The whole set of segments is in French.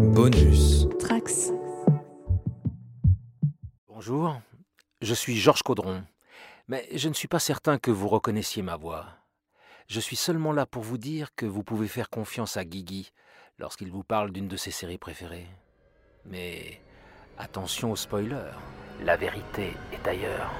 Bonus. Trax. Bonjour, je suis Georges Caudron, mais je ne suis pas certain que vous reconnaissiez ma voix. Je suis seulement là pour vous dire que vous pouvez faire confiance à Guigui lorsqu'il vous parle d'une de ses séries préférées. Mais attention aux spoilers, la vérité est ailleurs.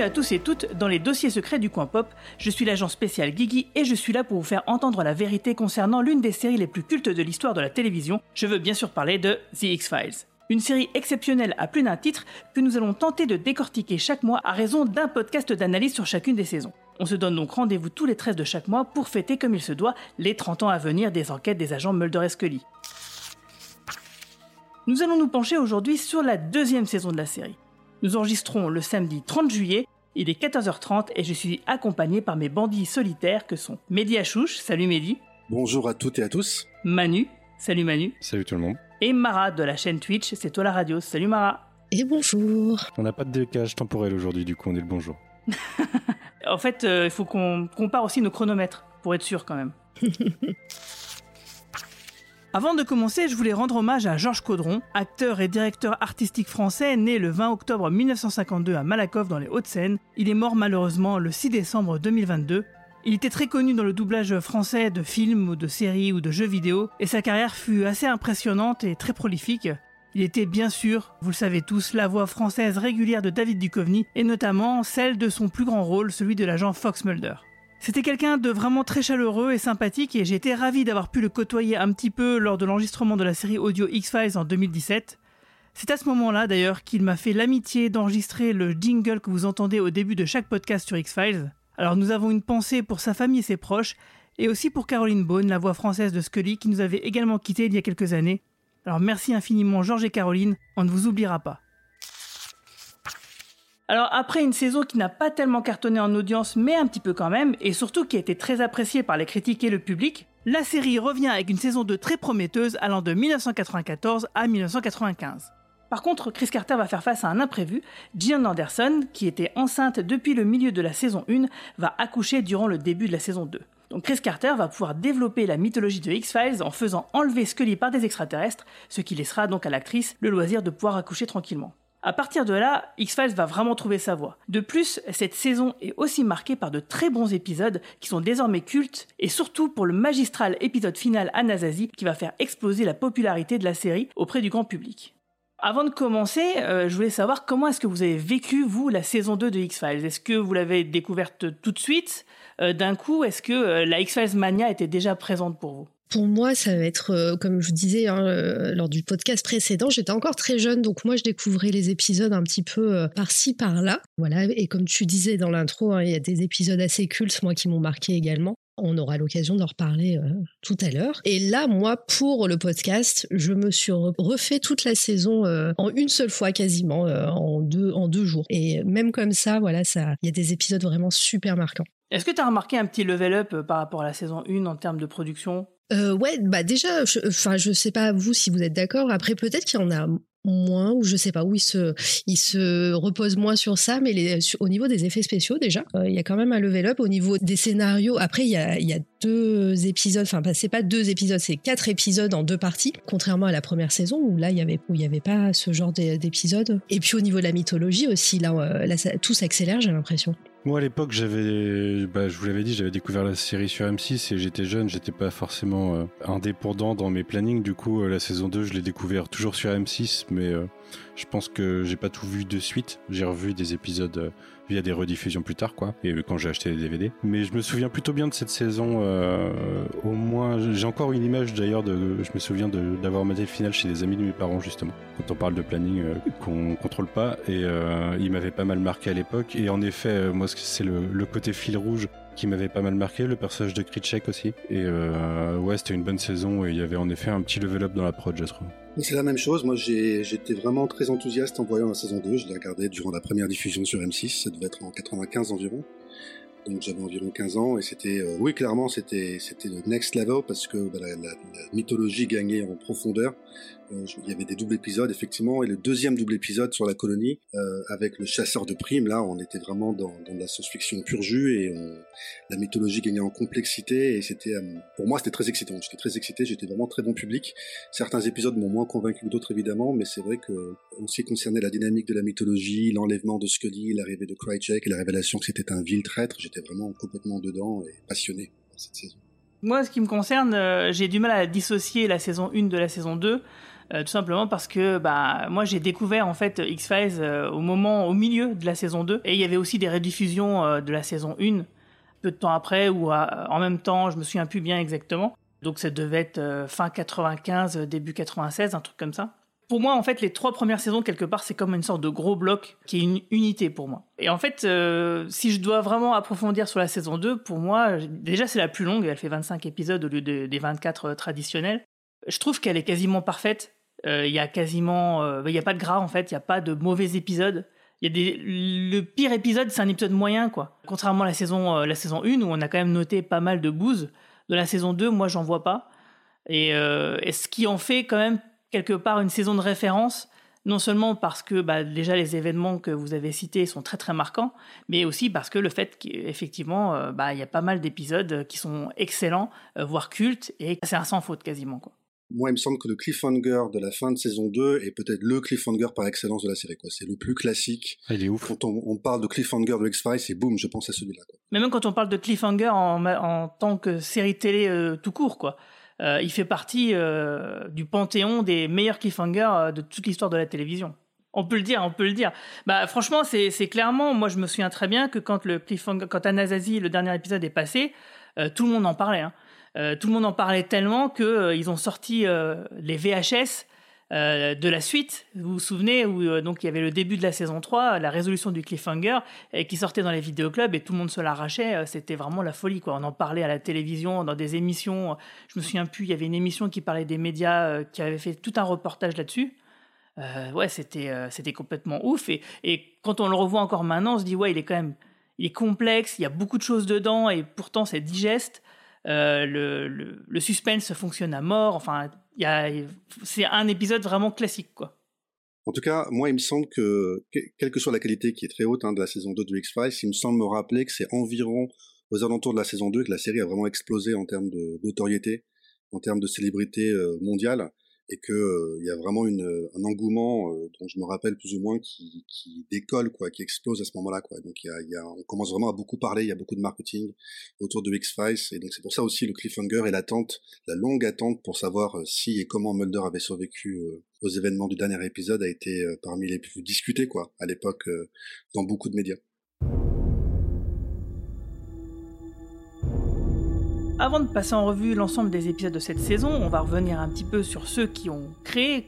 À tous et toutes dans les dossiers secrets du coin pop. Je suis l'agent spécial Guigui et je suis là pour vous faire entendre la vérité concernant l'une des séries les plus cultes de l'histoire de la télévision. Je veux bien sûr parler de The X-Files. Une série exceptionnelle à plus d'un titre que nous allons tenter de décortiquer chaque mois à raison d'un podcast d'analyse sur chacune des saisons. On se donne donc rendez-vous tous les 13 de chaque mois pour fêter comme il se doit les 30 ans à venir des enquêtes des agents Mulder et Scully. Nous allons nous pencher aujourd'hui sur la deuxième saison de la série. Nous enregistrons le samedi 30 juillet, il est 14h30 et je suis accompagné par mes bandits solitaires que sont Mehdi Achouche, salut Mehdi. Bonjour à toutes et à tous. Manu, salut Manu. Salut tout le monde. Et Mara de la chaîne Twitch, c'est toi la radio, salut Mara. Et bonjour. On n'a pas de décalage temporel aujourd'hui, du coup on est le bonjour. en fait, euh, il faut qu'on compare aussi nos chronomètres, pour être sûr quand même. Avant de commencer, je voulais rendre hommage à Georges Caudron, acteur et directeur artistique français né le 20 octobre 1952 à Malakoff dans les Hauts-de-Seine. Il est mort malheureusement le 6 décembre 2022. Il était très connu dans le doublage français de films de séries ou de jeux vidéo et sa carrière fut assez impressionnante et très prolifique. Il était bien sûr, vous le savez tous, la voix française régulière de David Duchovny et notamment celle de son plus grand rôle, celui de l'agent Fox Mulder. C'était quelqu'un de vraiment très chaleureux et sympathique et j'ai été ravi d'avoir pu le côtoyer un petit peu lors de l'enregistrement de la série audio X-Files en 2017. C'est à ce moment-là d'ailleurs qu'il m'a fait l'amitié d'enregistrer le jingle que vous entendez au début de chaque podcast sur X-Files. Alors nous avons une pensée pour sa famille et ses proches et aussi pour Caroline Bone, la voix française de Scully qui nous avait également quittés il y a quelques années. Alors merci infiniment Georges et Caroline, on ne vous oubliera pas. Alors après une saison qui n'a pas tellement cartonné en audience, mais un petit peu quand même, et surtout qui a été très appréciée par les critiques et le public, la série revient avec une saison 2 très prometteuse allant de 1994 à 1995. Par contre, Chris Carter va faire face à un imprévu. Gillian Anderson, qui était enceinte depuis le milieu de la saison 1, va accoucher durant le début de la saison 2. Donc Chris Carter va pouvoir développer la mythologie de X-Files en faisant enlever Scully par des extraterrestres, ce qui laissera donc à l'actrice le loisir de pouvoir accoucher tranquillement. À partir de là, X-Files va vraiment trouver sa voie. De plus, cette saison est aussi marquée par de très bons épisodes qui sont désormais cultes, et surtout pour le magistral épisode final Anasazi qui va faire exploser la popularité de la série auprès du grand public. Avant de commencer, euh, je voulais savoir comment est-ce que vous avez vécu, vous, la saison 2 de X-Files? Est-ce que vous l'avez découverte tout de suite, euh, d'un coup Est-ce que euh, la X-Files mania était déjà présente pour vous? Pour moi, ça va être, euh, comme je vous disais hein, euh, lors du podcast précédent, j'étais encore très jeune, donc moi je découvrais les épisodes un petit peu euh, par-ci, par-là. Voilà, et comme tu disais dans l'intro, hein, il y a des épisodes assez cultes, moi, qui m'ont marqué également. On aura l'occasion d'en reparler tout à l'heure. Et là, moi, pour le podcast, je me suis refait toute la saison en une seule fois quasiment, en, deux, en deux jours. Et même comme ça, voilà, ça, il y a des épisodes vraiment super marquants. Est-ce que tu as remarqué un petit level up par rapport à la saison 1 en termes de production? Euh, ouais, bah déjà, enfin, je, sais pas vous si vous êtes d'accord. Après, peut-être qu'il y en a moins ou je sais pas où il se il se repose moins sur ça mais les, au niveau des effets spéciaux déjà euh, il y a quand même un level up. Au niveau des scénarios après il y a, il y a deux épisodes enfin c'est pas deux épisodes c'est quatre épisodes en deux parties contrairement à la première saison où là il y avait où il y avait pas ce genre d'épisodes. Et puis au niveau de la mythologie aussi là, euh, là tout s'accélère j'ai l'impression moi à l'époque j'avais, bah, je vous l'avais dit, j'avais découvert la série sur M6 et j'étais jeune, j'étais pas forcément euh, indépendant dans mes plannings. Du coup, euh, la saison 2, je l'ai découvert toujours sur M6, mais euh, je pense que j'ai pas tout vu de suite. J'ai revu des épisodes via des rediffusions plus tard, quoi, et quand j'ai acheté les DVD. Mais je me souviens plutôt bien de cette saison. au moins, j'ai encore une image d'ailleurs. Je me souviens d'avoir maté le final chez des amis de mes parents justement. Quand on parle de planning qu'on contrôle pas, et il m'avait pas mal marqué à l'époque. Et en effet, moi, c'est le côté fil rouge qui m'avait pas mal marqué, le personnage de Kritchek aussi. Et euh, ouais, c'était une bonne saison et il y avait en effet un petit level up dans la prod, je trouve. C'est la même chose, moi j'étais vraiment très enthousiaste en voyant la saison 2, je l'ai regardé durant la première diffusion sur M6, ça devait être en 95 environ. Donc j'avais environ 15 ans et c'était, euh, oui clairement c'était c'était le next level parce que bah, la, la, mythologie gagnait en profondeur. Euh, il y avait des doubles épisodes effectivement et le deuxième double épisode sur la colonie euh, avec le chasseur de primes là on était vraiment dans, dans de la science-fiction pur jus et on, la mythologie gagnait en complexité et c'était euh, pour moi c'était très excitant j'étais très excité j'étais vraiment très bon public certains épisodes m'ont moins convaincu que d'autres évidemment mais c'est vrai que qui concernait la dynamique de la mythologie l'enlèvement de Scully l'arrivée de Krychek et la révélation que c'était un vil traître j'étais vraiment complètement dedans et passionné par cette saison moi, ce qui me concerne, j'ai du mal à dissocier la saison 1 de la saison 2. Euh, tout simplement parce que bah moi j'ai découvert en fait X-Files euh, au moment au milieu de la saison 2 et il y avait aussi des rediffusions euh, de la saison 1 peu de temps après ou en même temps, je me souviens plus bien exactement. Donc ça devait être fin 95, début 96, un truc comme ça. Pour moi, en fait, les trois premières saisons, quelque part, c'est comme une sorte de gros bloc qui est une unité pour moi. Et en fait, si je dois vraiment approfondir sur la saison 2, pour moi, déjà c'est la plus longue, elle fait 25 épisodes au lieu des 24 traditionnels. Je trouve qu'elle est quasiment parfaite. Euh, il y a quasiment, euh, il y a pas de gras en fait, il y a pas de mauvais épisodes. Y a des, le pire épisode, c'est un épisode moyen quoi. Contrairement à la saison, euh, la saison 1 où on a quand même noté pas mal de bouses. De la saison 2, moi j'en vois pas. Et, ce qui en fait quand même quelque part une saison de référence, non seulement parce que bah, déjà les événements que vous avez cités sont très très marquants, mais aussi parce que le fait qu'effectivement bah, il y a pas mal d'épisodes qui sont excellents, voire cultes, et c'est un sans faute quasiment quoi moi, il me semble que le cliffhanger de la fin de saison 2 est peut-être le cliffhanger par excellence de la série. C'est le plus classique. Ah, il est ouf. Quand on, parle de cliffhanger de X-Files, et boum, je pense à celui-là. Mais même quand on parle de cliffhanger en, tant que série télé euh, tout court, quoi. Euh, il fait partie euh, du panthéon des meilleurs cliffhangers de toute l'histoire de la télévision. On peut le dire, on peut le dire. Bah franchement, c'est clairement, moi je me souviens très bien que quand le cliffhanger, quand Anasazi, le dernier épisode est passé, tout le monde en parlait. Hein. Euh, tout le monde en parlait tellement qu'ils euh, ont sorti euh, les VHS de la suite. Vous vous souvenez où donc il y avait le début de la saison 3, la résolution du cliffhanger, qui sortait dans les vidéoclubs et tout le monde se l'arrachait. C'était vraiment la folie. Quoi. On en parlait à la télévision, dans des émissions. Je me souviens plus, il y avait une émission qui parlait des médias, qui avait fait tout un reportage là-dessus. ouais, c'était c'était complètement ouf. Et, et quand on le revoit encore maintenant, on se dit ouais, il est quand même il est complexe, il y a beaucoup de choses dedans et pourtant c'est digeste. Euh, le, suspense fonctionne à mort. Enfin, c'est un épisode vraiment classique, quoi. En tout cas, moi, il me semble que, quelle que soit la qualité qui est très haute hein, de la saison 2 de X-Files, il me semble me rappeler que c'est environ aux alentours de la saison 2 que la série a vraiment explosé en termes de notoriété, en termes de célébrité euh, mondiale et que euh, il y a vraiment une, un engouement euh, dont je me rappelle plus ou moins qui, qui décolle quoi, qui explose à ce moment-là quoi. Donc y a, y a, on commence vraiment à beaucoup parler, il y a beaucoup de marketing autour de X Files et donc c'est pour ça aussi le cliffhanger et l'attente, la longue attente pour savoir euh, si et comment Mulder avait survécu aux événements du dernier épisode a été parmi les plus discutés quoi à l'époque dans beaucoup de médias. Avant de passer en revue l'ensemble des épisodes de cette saison, on va revenir un petit peu sur ceux qui ont créé,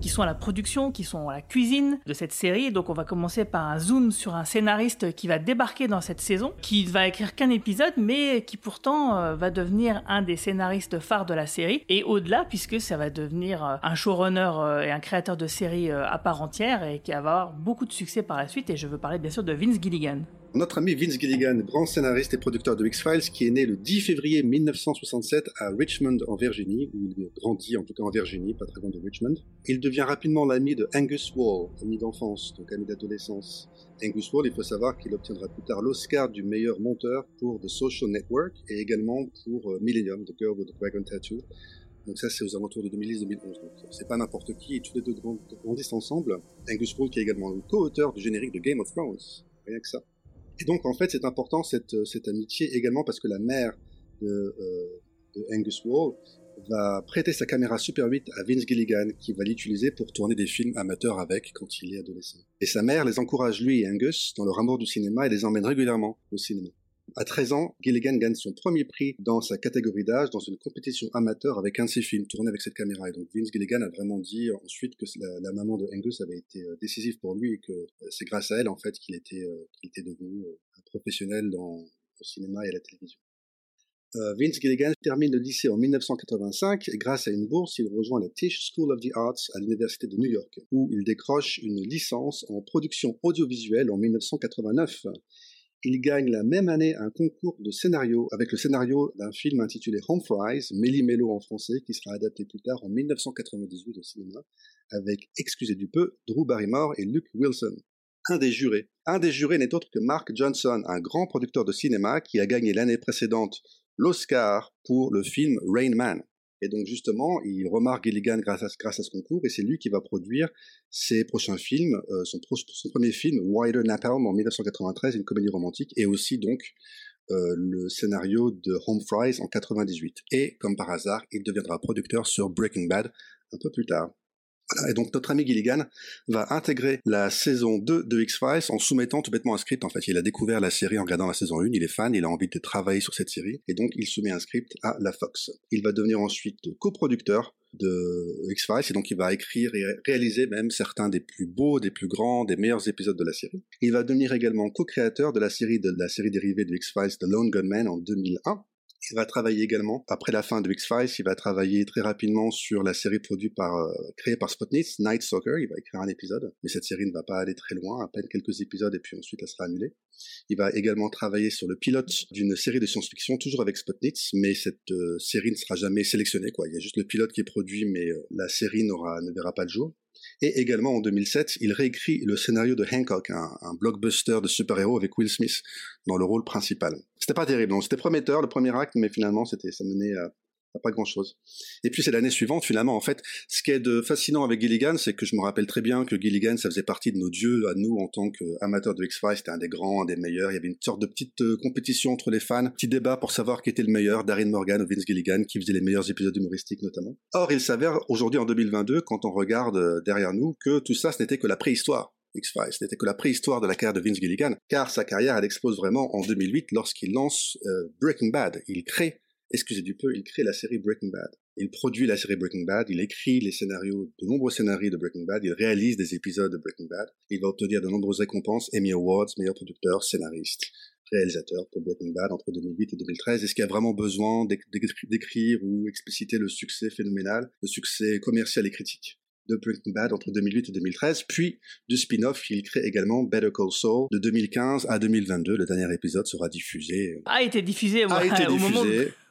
qui, sont à la production, qui sont à la cuisine de cette série. Donc on va commencer par un zoom sur un scénariste qui va débarquer dans cette saison, qui va écrire qu'un épisode, mais qui pourtant euh, va devenir un des scénaristes phares de la série. Et au-delà, puisque ça va devenir euh, un showrunner euh, et un créateur de série à part entière et qui va avoir beaucoup de succès par la suite. Et je veux parler bien sûr de Vince Gilligan notre ami Vince Gilligan, grand scénariste et producteur de X-Files, qui est né le 10 février 1967 à Richmond en Virginie, où il grandit en tout cas en Virginie, pas très loin de Richmond. Il devient rapidement l'ami de Angus Wall, ami d'enfance, donc ami d'adolescence. Angus Wall, il faut savoir qu'il obtiendra plus tard l'Oscar du meilleur monteur pour The Social Network et également pour euh, Millennium, The Girl with the Dragon Tattoo. Donc ça, c'est aux alentours de 2010-2011. Donc c'est pas n'importe qui, et tous les deux grandissent ensemble. Angus Wall, qui est également le co-auteur du générique de Game of Thrones. Rien que ça. Et donc, en fait, c'est important cette, cette amitié également parce que la mère de, euh, de Angus Wall va prêter sa caméra Super 8 à Vince Gilligan qui va l'utiliser pour tourner des films amateurs avec quand il est adolescent. Et sa mère les encourage lui et Angus dans leur amour du cinéma et les emmène régulièrement au cinéma. À 13 ans, Gilligan gagne son premier prix dans sa catégorie d'âge dans une compétition amateur avec un de ses films tourné avec cette caméra. Et donc Vince Gilligan a vraiment dit ensuite que la, maman de Angus avait été euh, décisive pour lui et que euh, c'est grâce à elle en fait qu'il était, euh, qu'il était devenu un professionnel dans le cinéma et la télévision. Vince Gilligan termine le lycée en 1985 et grâce à une bourse, il rejoint la Tisch School of the Arts à l'Université de New York, où il décroche une licence en production audiovisuelle en 1989. Il gagne la même année un concours de scénario avec le scénario d'un film intitulé Home Fries, Méli Mélo en français, qui sera adapté plus tard en 1998 au cinéma, avec, excusez du peu, Drew Barrymore et Luke Wilson. Un des jurés. Un des jurés n'est autre que Mark Johnson, un grand producteur de cinéma qui a gagné l'année précédente l'Oscar pour le film Rain Man. Et donc justement, il remarque Gilligan grâce à, ce concours, et c'est lui qui va produire ses prochains films, euh, son, premier film, Wider Napalm, en 1993, une comédie romantique, et aussi donc euh, le scénario de Home Fries en 98. Et comme par hasard, il deviendra producteur sur Breaking Bad un peu plus tard. Et donc notre ami Gilligan va intégrer la saison 2 de X-Files en soumettant tout bêtement un script. En fait, il a découvert la série en regardant la saison 1, il est fan, il a envie de travailler sur cette série, et donc il soumet un script à la Fox. Il va devenir ensuite coproducteur de X-Files, et donc il va écrire et réaliser même certains des plus beaux, des plus grands, des meilleurs épisodes de la série. Il va devenir également co-créateur de la série de la série dérivée de X-Files, The Lone Gunman en 2001, il va travailler également, après la fin de X-Files, il va travailler très rapidement sur la série produite par, euh, créée par Spotnitz, Night Soccer. Il va écrire un épisode, mais cette série ne va pas aller très loin, à peine quelques épisodes et puis ensuite elle sera annulée. Il va également travailler sur le pilote d'une série de science-fiction, toujours avec Spotnitz, mais cette euh, série ne sera jamais sélectionnée, quoi. Il y a juste le pilote qui est produit, mais euh, la série n'aura, ne verra pas le jour. Et également en 2007, il réécrit le scénario de Hancock, un, blockbuster de super-héros avec Will Smith dans le rôle principal. C'était pas terrible, c'était prometteur le premier acte, mais finalement c'était ça menait à, pas grand-chose. Et puis c'est l'année suivante, finalement, en fait, ce qui est de fascinant avec Gilligan, c'est que je me rappelle très bien que Gilligan, ça faisait partie de nos dieux, à nous, en tant qu'amateurs de X-Files, c'était un des grands, un des meilleurs, il y avait une sorte de petite euh, compétition entre les fans, petit débat pour savoir qui était le meilleur, Darren Morgan ou Vince Gilligan, qui faisait les meilleurs épisodes humoristiques notamment. Or, il s'avère aujourd'hui en 2022, quand on regarde euh, derrière nous, que tout ça, ce n'était que la préhistoire. X-Files. Ce n'était que la préhistoire de la carrière de Vince Gilligan, car sa carrière, elle explose vraiment en 2008 lorsqu'il lance euh, Breaking Bad. Il crée excusez du peu, il crée la série Breaking Bad? Il produit la série Breaking Bad, il écrit les scénarios, de nombreux scénarios de Breaking Bad, il réalise des épisodes de Breaking Bad, il va obtenir de nombreuses récompenses, Emmy Awards, meilleur producteur, scénariste, réalisateur pour Breaking Bad entre 2008 et 2013. Est-ce qu'il y a vraiment besoin d'écrire ou expliciter le succès phénoménal, le succès commercial et critique? De Breaking Bad entre 2008 et 2013, puis du spin-off, il crée également Better Call Saul de 2015 à 2022. Le dernier épisode sera diffusé. A été diffusé, a été diffusé. Au moment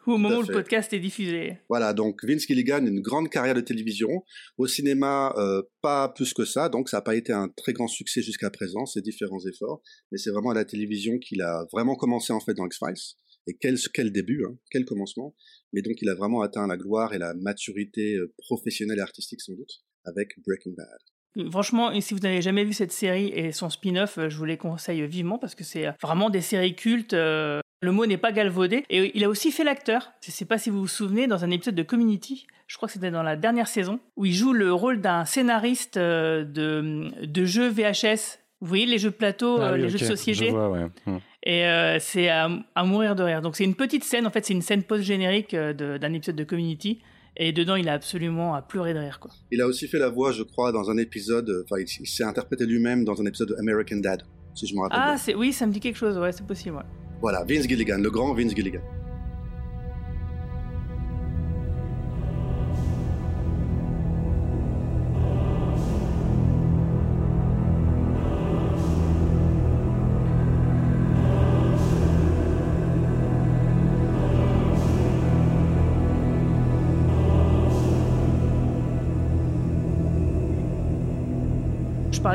au moment où le podcast est diffusé. Voilà, donc Vince Gilligan, une grande carrière de télévision. Au cinéma, euh, pas plus que ça, donc ça n'a pas été un très grand succès jusqu'à présent, ces différents efforts. Mais c'est vraiment à la télévision qu'il a vraiment commencé en fait dans X-Files. Et quel, quel début, hein, quel commencement. Mais donc il a vraiment atteint la gloire et la maturité euh, professionnelle et artistique sans doute avec Breaking Bad. Franchement, et si vous n'avez jamais vu cette série et son spin-off, euh, je vous les conseille vivement parce que c'est vraiment des séries cultes. Le mot n'est pas galvaudé. Et il a aussi fait l'acteur. Je ne sais pas si vous vous souvenez, dans un épisode de Community, je crois que c'était dans la dernière saison, où il joue le rôle d'un scénariste euh, de, de jeux VHS. Vous voyez les jeux de plateau, ah euh, les jeux de société? Hmm. Et euh, c'est à, mourir de rire. Donc c'est une petite scène, en fait, c'est une scène post-générique d'un épisode de Community. Et dedans, il a absolument à pleurer de rire. Quoi. Il a aussi fait la voix, je crois, dans un épisode, enfin, il, s'est interprété lui-même dans un épisode de American Dad, si je me rappelle. Ah, oui, ça me dit quelque chose, ouais, c'est possible. Ouais. Voilà, Vince Gilligan, le grand Vince Gilligan.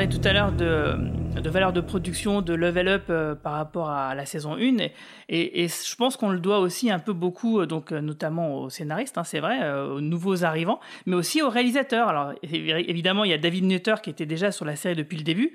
Tout à l'heure de de valeur de production de Level Up euh, par rapport à la saison 1. Et, je pense qu'on le doit aussi un peu beaucoup, euh, donc euh, notamment aux scénaristes, hein, c'est vrai, aux nouveaux arrivants, mais aussi aux réalisateurs. Alors évidemment, il y a David Nutter qui était déjà sur la série depuis le début,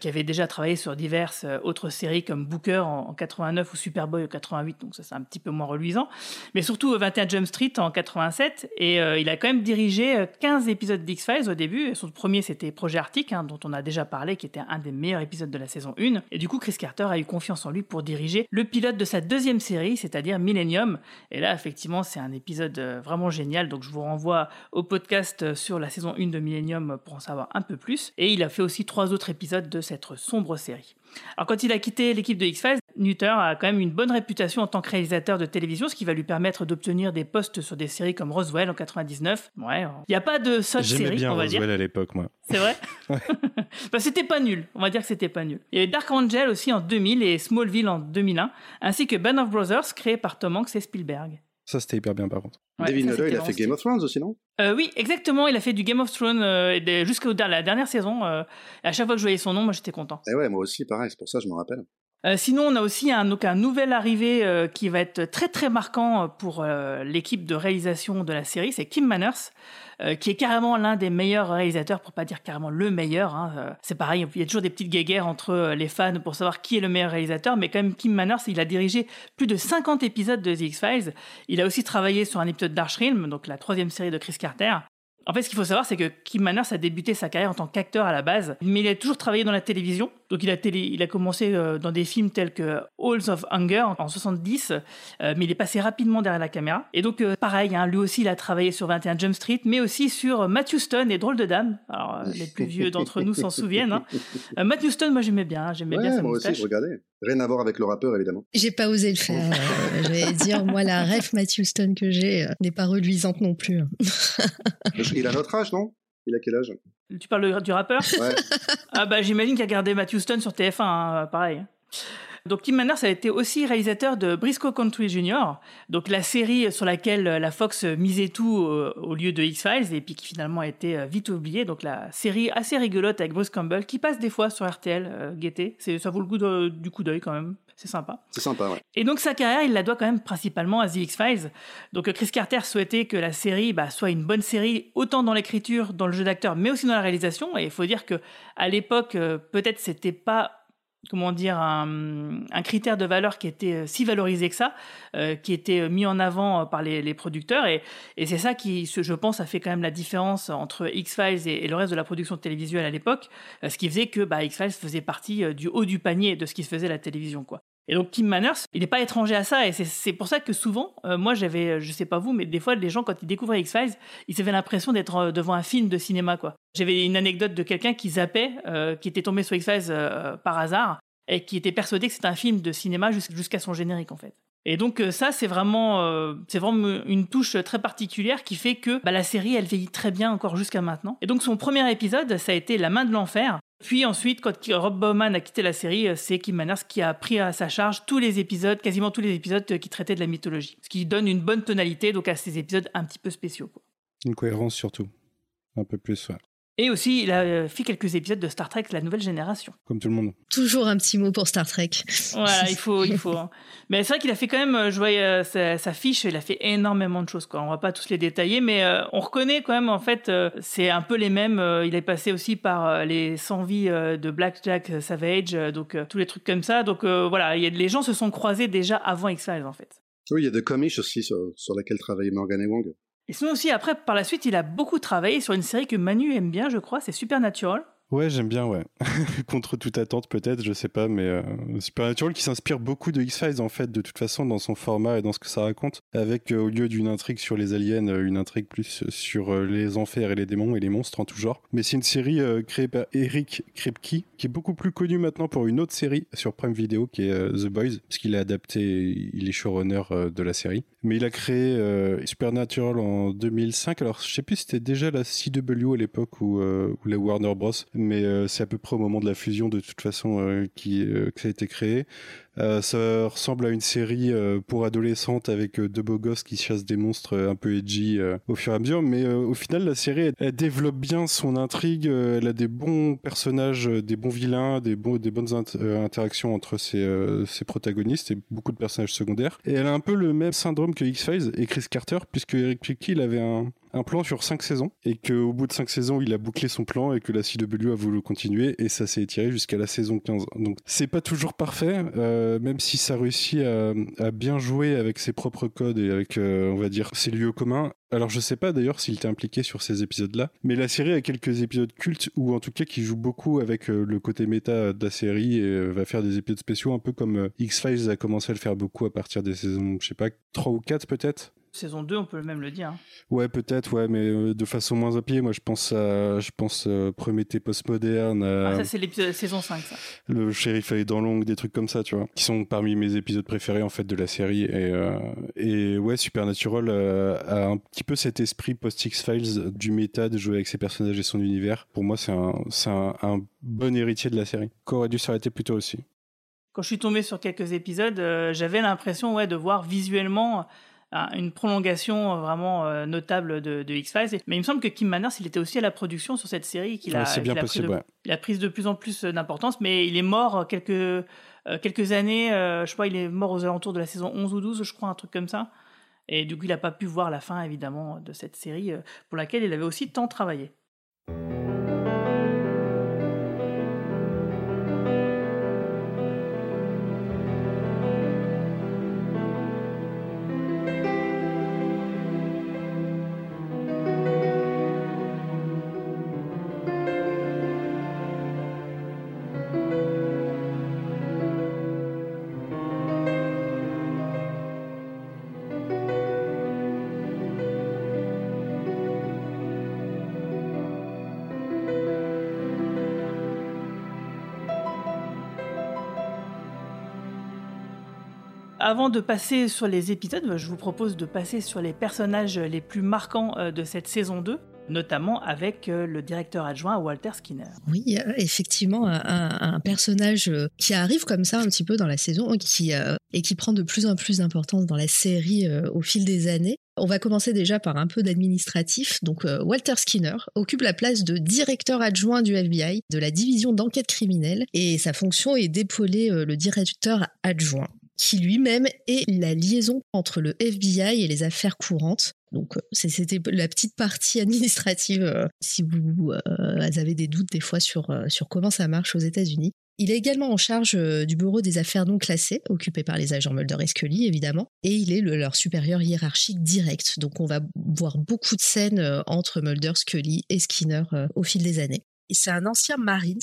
qui avait déjà travaillé sur diverses autres séries comme Booker en, 89 ou Superboy en 88, donc ça c'est un petit peu moins reluisant. Mais surtout 21 Jump Street en 87, et il a quand même dirigé 15 épisodes d'X-Files au début. Son premier c'était Projet Arctic, hein, dont on a déjà parlé, qui était un des meilleurs épisode de la saison 1. Et du coup, Chris Carter a eu confiance en lui pour diriger le pilote de sa deuxième série, c'est-à-dire Millennium. Et là, effectivement, c'est un épisode euh, vraiment génial. Donc, je vous renvoie au podcast euh, sur la saison 1 de Millennium pour en savoir un peu plus. Et il a fait aussi trois autres épisodes de cette sombre série. Alors quand il a quitté l'équipe de X-Files, Nutter a quand même une bonne réputation en tant que réalisateur de télévision, ce qui va lui permettre d'obtenir des postes sur des séries comme Roswell en 99. Ouais, il n'y a pas de seule série, bien on va Roswell dire. à l'époque, moi. C'est vrai bah, C'était pas nul, on va dire que c'était pas nul. Il y avait Dark Angel aussi en 2000 et Smallville en 2001, ainsi que Band of Brothers créé par Tom Hanks et Spielberg. Ça, c'était hyper bien par contre. David Nutter, il a fait Game of Thrones aussi, non? Euh, Oui, exactement. Il a fait du Game of Thrones euh, jusqu'à la dernière saison. Euh, à chaque fois que je voyais son nom, moi j'étais content. Et eh ouais, moi aussi, pareil, c'est pour ça que je me rappelle. Euh, sinon, on a aussi un, donc un nouvel arrivé euh, qui va être très très marquant pour euh, l'équipe de réalisation de la série, c'est Kim Manners, qui est carrément l'un des meilleurs réalisateurs, pour pas dire carrément le meilleur. Hein, c'est pareil, il y a toujours des petites guéguerres entre les fans pour savoir qui est le meilleur réalisateur, mais quand même Kim Manners, il a dirigé plus de 50 épisodes de The X-Files. Il a aussi travaillé sur un épisode d'Archrealm, donc la troisième série de Chris Carter. En fait, ce qu'il faut savoir, c'est que Kim Manners a débuté sa carrière en tant qu'acteur à la base, mais il a toujours travaillé dans la télévision. Donc, il a, télé, il a commencé euh, dans des films tels que Halls of Hunger en 70, euh, mais il est passé rapidement derrière la caméra. Et donc, euh, pareil, hein, lui aussi, il a travaillé sur 21 Jump Street, mais aussi sur Matthew Stone et Drôle de Dame. Alors, les plus vieux d'entre nous s'en souviennent. Hein. Matthew Stone, moi, j'aimais bien. Hein, j'aimais bien sa moi aussi, je regardais. Rien à voir avec le rappeur, évidemment. J'ai pas osé le faire. J'allais dire, moi, la ref Matthew Stone que j'ai n'est pas reluisante non plus. il a notre âge, non? Il a quel âge? Tu parles du rappeur Ouais. ah bah j'imagine qu'il a gardé Matthew Stone sur TF1, hein, pareil. Donc Tim Manners a été aussi réalisateur de Briscoe Country Jr., donc la série sur laquelle la Fox misait tout au, lieu de X-Files et puis qui finalement a été euh, vite oubliée. Donc la série assez rigolote avec Bruce Campbell qui passe des fois sur RTL, euh, ça vaut le goût du coup d'œil quand même. C'est sympa. C'est sympa, ouais. Et donc sa carrière, il la doit quand même principalement à The X-Files. Donc Chris Carter souhaitait que la série bah, soit une bonne série, autant dans l'écriture, dans le jeu d'acteur, mais aussi dans la réalisation. Et il faut dire que à l'époque, euh, peut-être c'était pas comment dire un, critère de valeur qui était euh, si valorisé que ça, euh, qui était mis en avant par les, producteurs et, c'est ça qui, je pense, a fait quand même la différence entre X-Files et, le reste de la production télévisuelle à l'époque, ce qui faisait que bah, X-Files faisait partie du haut du panier de ce qui se faisait à la télévision quoi. Et donc Kim Manners, il n'est pas étranger à ça, et c'est pour ça que souvent, euh, moi j'avais, euh, je sais pas vous, mais des fois les gens quand ils découvraient X-Files, ils avaient l'impression d'être euh, devant un film de cinéma quoi. J'avais une anecdote de quelqu'un qui zappait, qui était tombé sur X-Files par hasard, et qui était persuadé que c'était un film de cinéma jusqu'à son générique en fait. Et donc ça, c'est vraiment, c'est vraiment une touche très particulière qui fait que bah, la série, elle vieillit très bien encore jusqu'à maintenant. Et donc son premier épisode, ça a été La main de l'enfer, puis ensuite, quand Rob Bowman a quitté la série, euh, c'est Kim Manners qui a pris à sa charge tous les épisodes, quasiment tous les épisodes euh, qui traitaient de la mythologie. Ce qui donne une bonne tonalité donc à ces épisodes un petit peu spéciaux. Une cohérence surtout. Un peu plus, ouais. Et aussi, il a euh, fait quelques épisodes de Star Trek, la nouvelle génération. Comme tout le monde. Toujours un petit mot pour Star Trek. Voilà, il faut, il faut. Hein. Mais c'est vrai qu'il a fait quand même, euh, je voyais euh, sa, fiche, il a fait énormément de choses. Quoi. On va pas tous les détailler, mais on reconnaît quand même, en fait, c'est un peu les mêmes. il est passé aussi par les 100 vies de Black Jack Savage, donc tous les trucs comme ça. Donc voilà, y a, les gens se sont croisés déjà avant X-Files, en fait. Oui, il y a The Comish aussi sur, sur laquelle travaillait Morgan et Wong. Et sinon aussi, après, par la suite, il a beaucoup travaillé sur une série que Manu aime bien, je crois, c'est Supernatural. Ouais, j'aime bien, ouais. Contre toute attente, peut-être, je sais pas, mais euh, Supernatural qui s'inspire beaucoup de X-Files, en fait, de toute façon, dans son format et dans ce que ça raconte, avec, euh, au lieu d'une intrigue sur les aliens, euh, une intrigue plus sur les enfers et les démons et les monstres en tout genre. Mais c'est une série créée par Eric Kripke, qui est beaucoup plus connu maintenant pour une autre série sur Prime Video, qui est The Boys, parce qu'il a adapté, il est showrunner de la série. Mais il a créé Supernatural en 2005, alors je sais plus si c'était déjà la CW à l'époque ou, ou la Warner Bros mais euh, c'est à peu près au moment de la fusion de toute façon euh, qui, euh, que ça a été créé. Ça ressemble à une série pour adolescentes avec deux beaux gosses qui chassent des monstres un peu edgy au fur et à mesure. Mais au final, la série, elle, développe bien son intrigue. elle a des bons personnages, des bons vilains, des, des bonnes interactions entre ses, ses protagonistes et beaucoup de personnages secondaires. Et elle a un peu le même syndrome que X-Files et Chris Carter, puisque Eric Kripke, il avait un, un plan sur cinq saisons et qu'au bout de cinq saisons, il a bouclé son plan et que la CW a voulu continuer et ça s'est étiré jusqu'à la saison 15. Donc c'est pas toujours parfait, euh, même si ça réussit à, bien jouer avec ses propres codes et avec, euh, on va dire, ses lieux communs. Alors je sais pas d'ailleurs s'il était impliqué sur ces épisodes-là, mais la série a quelques épisodes cultes ou en tout cas qui joue beaucoup avec euh, le côté méta de la série et va faire des épisodes spéciaux un peu comme X-Files a commencé à le faire beaucoup à partir des saisons, je sais pas, 3 ou 4 peut-être saison 2, on peut même le dire. Hein. Ouais, peut-être, ouais, mais euh, de façon moins appuyée. Moi, je pense à, je pense euh, Prométhée postmoderne. Ah, ça, c'est l'épisode saison 5, ça. Le shérif est dans l'ongle, des trucs comme ça, tu vois, qui sont parmi mes épisodes préférés, en fait, de la série. Et, euh, et ouais, Supernatural a un petit peu cet esprit post-X-Files du méta de jouer avec ses personnages et son univers. Pour moi, c'est un, c'est un, un, bon héritier de la série, qu'aurait dû s'arrêter plus tôt aussi. Quand je suis tombé sur quelques épisodes, j'avais l'impression ouais, de voir visuellement une prolongation euh, vraiment euh, notable de, X-Files. Mais il me semble que Kim Manners, il était aussi à la production sur cette série, qu'il a, bien possible, pris de, il a pris de plus en plus d'importance, mais il est mort quelques, quelques années, je crois, il est mort aux alentours de la saison 11 ou 12, je crois, un truc comme ça. Et du coup, il n'a pas pu voir la fin, évidemment, de cette série pour laquelle il avait aussi tant travaillé. Avant de passer sur les épisodes, je vous propose de passer sur les personnages les plus marquants euh, de cette saison 2 notamment avec euh, le directeur adjoint Walter Skinner. Oui, euh, effectivement, un, personnage qui arrive comme ça un petit peu dans la saison qui, et qui prend de plus en plus d'importance dans la série au fil des années. On va commencer déjà par un peu d'administratif. Donc Walter Skinner occupe la place de directeur adjoint du FBI, de la division d'enquête criminelle, et sa fonction est d'épauler le directeur adjoint qui lui-même est la liaison entre le FBI et les affaires courantes. Donc euh, c'était la petite partie administrative euh, si vous euh, avez des doutes des fois sur, sur comment ça marche aux États-Unis. Il est également en charge du bureau des affaires non classées, occupé par les agents Mulder et Scully évidemment, et il est leur supérieur hiérarchique direct. Donc on va voir beaucoup de scènes entre Mulder, Scully et Skinner au fil des années c'est un ancien Marines.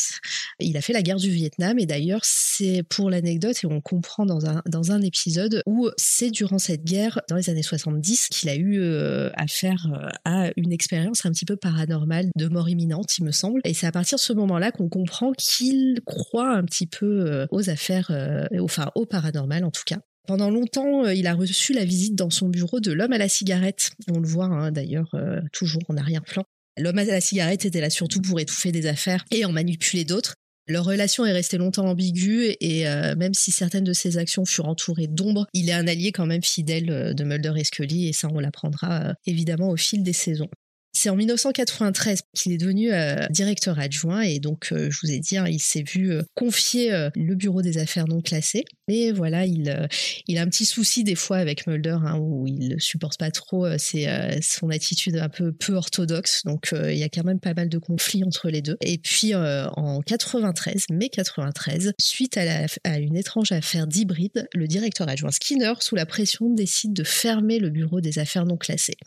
Il a fait la guerre du Vietnam et d'ailleurs c'est pour l'anecdote et on comprend dans un, dans un épisode où c'est durant cette guerre, dans les années 70, qu'il a eu euh, affaire euh, à une expérience un petit peu paranormale de mort imminente, il me semble. Et c'est à partir de ce moment-là qu'on comprend qu'il croit un petit peu euh, aux affaires, enfin au paranormal en tout cas. Pendant longtemps, il a reçu la visite dans son bureau de l'homme à la cigarette. On le voit hein, d'ailleurs toujours en arrière-plan. L'homme à la cigarette était là surtout pour étouffer des affaires et en manipuler d'autres. Leur relation est restée longtemps ambiguë et euh, même si certaines de ses actions furent entourées d'ombre, il est un allié quand même fidèle euh, de Mulder et Scully et ça on l'apprendra euh, évidemment au fil des saisons. C'est en 1993 qu'il est devenu euh, directeur adjoint et donc euh, je vous ai dit, hein, il s'est vu euh, confier le bureau des affaires non classées. Mais voilà, il, il a un petit souci des fois avec Mulder hein, où il ne supporte pas trop son attitude un peu peu orthodoxe. Donc il y a quand même pas mal de conflits entre les deux. Et puis en 93, mai 93, suite à, à une étrange affaire d'hybride, le directeur adjoint Skinner, sous la pression, décide de fermer le bureau des affaires non classées.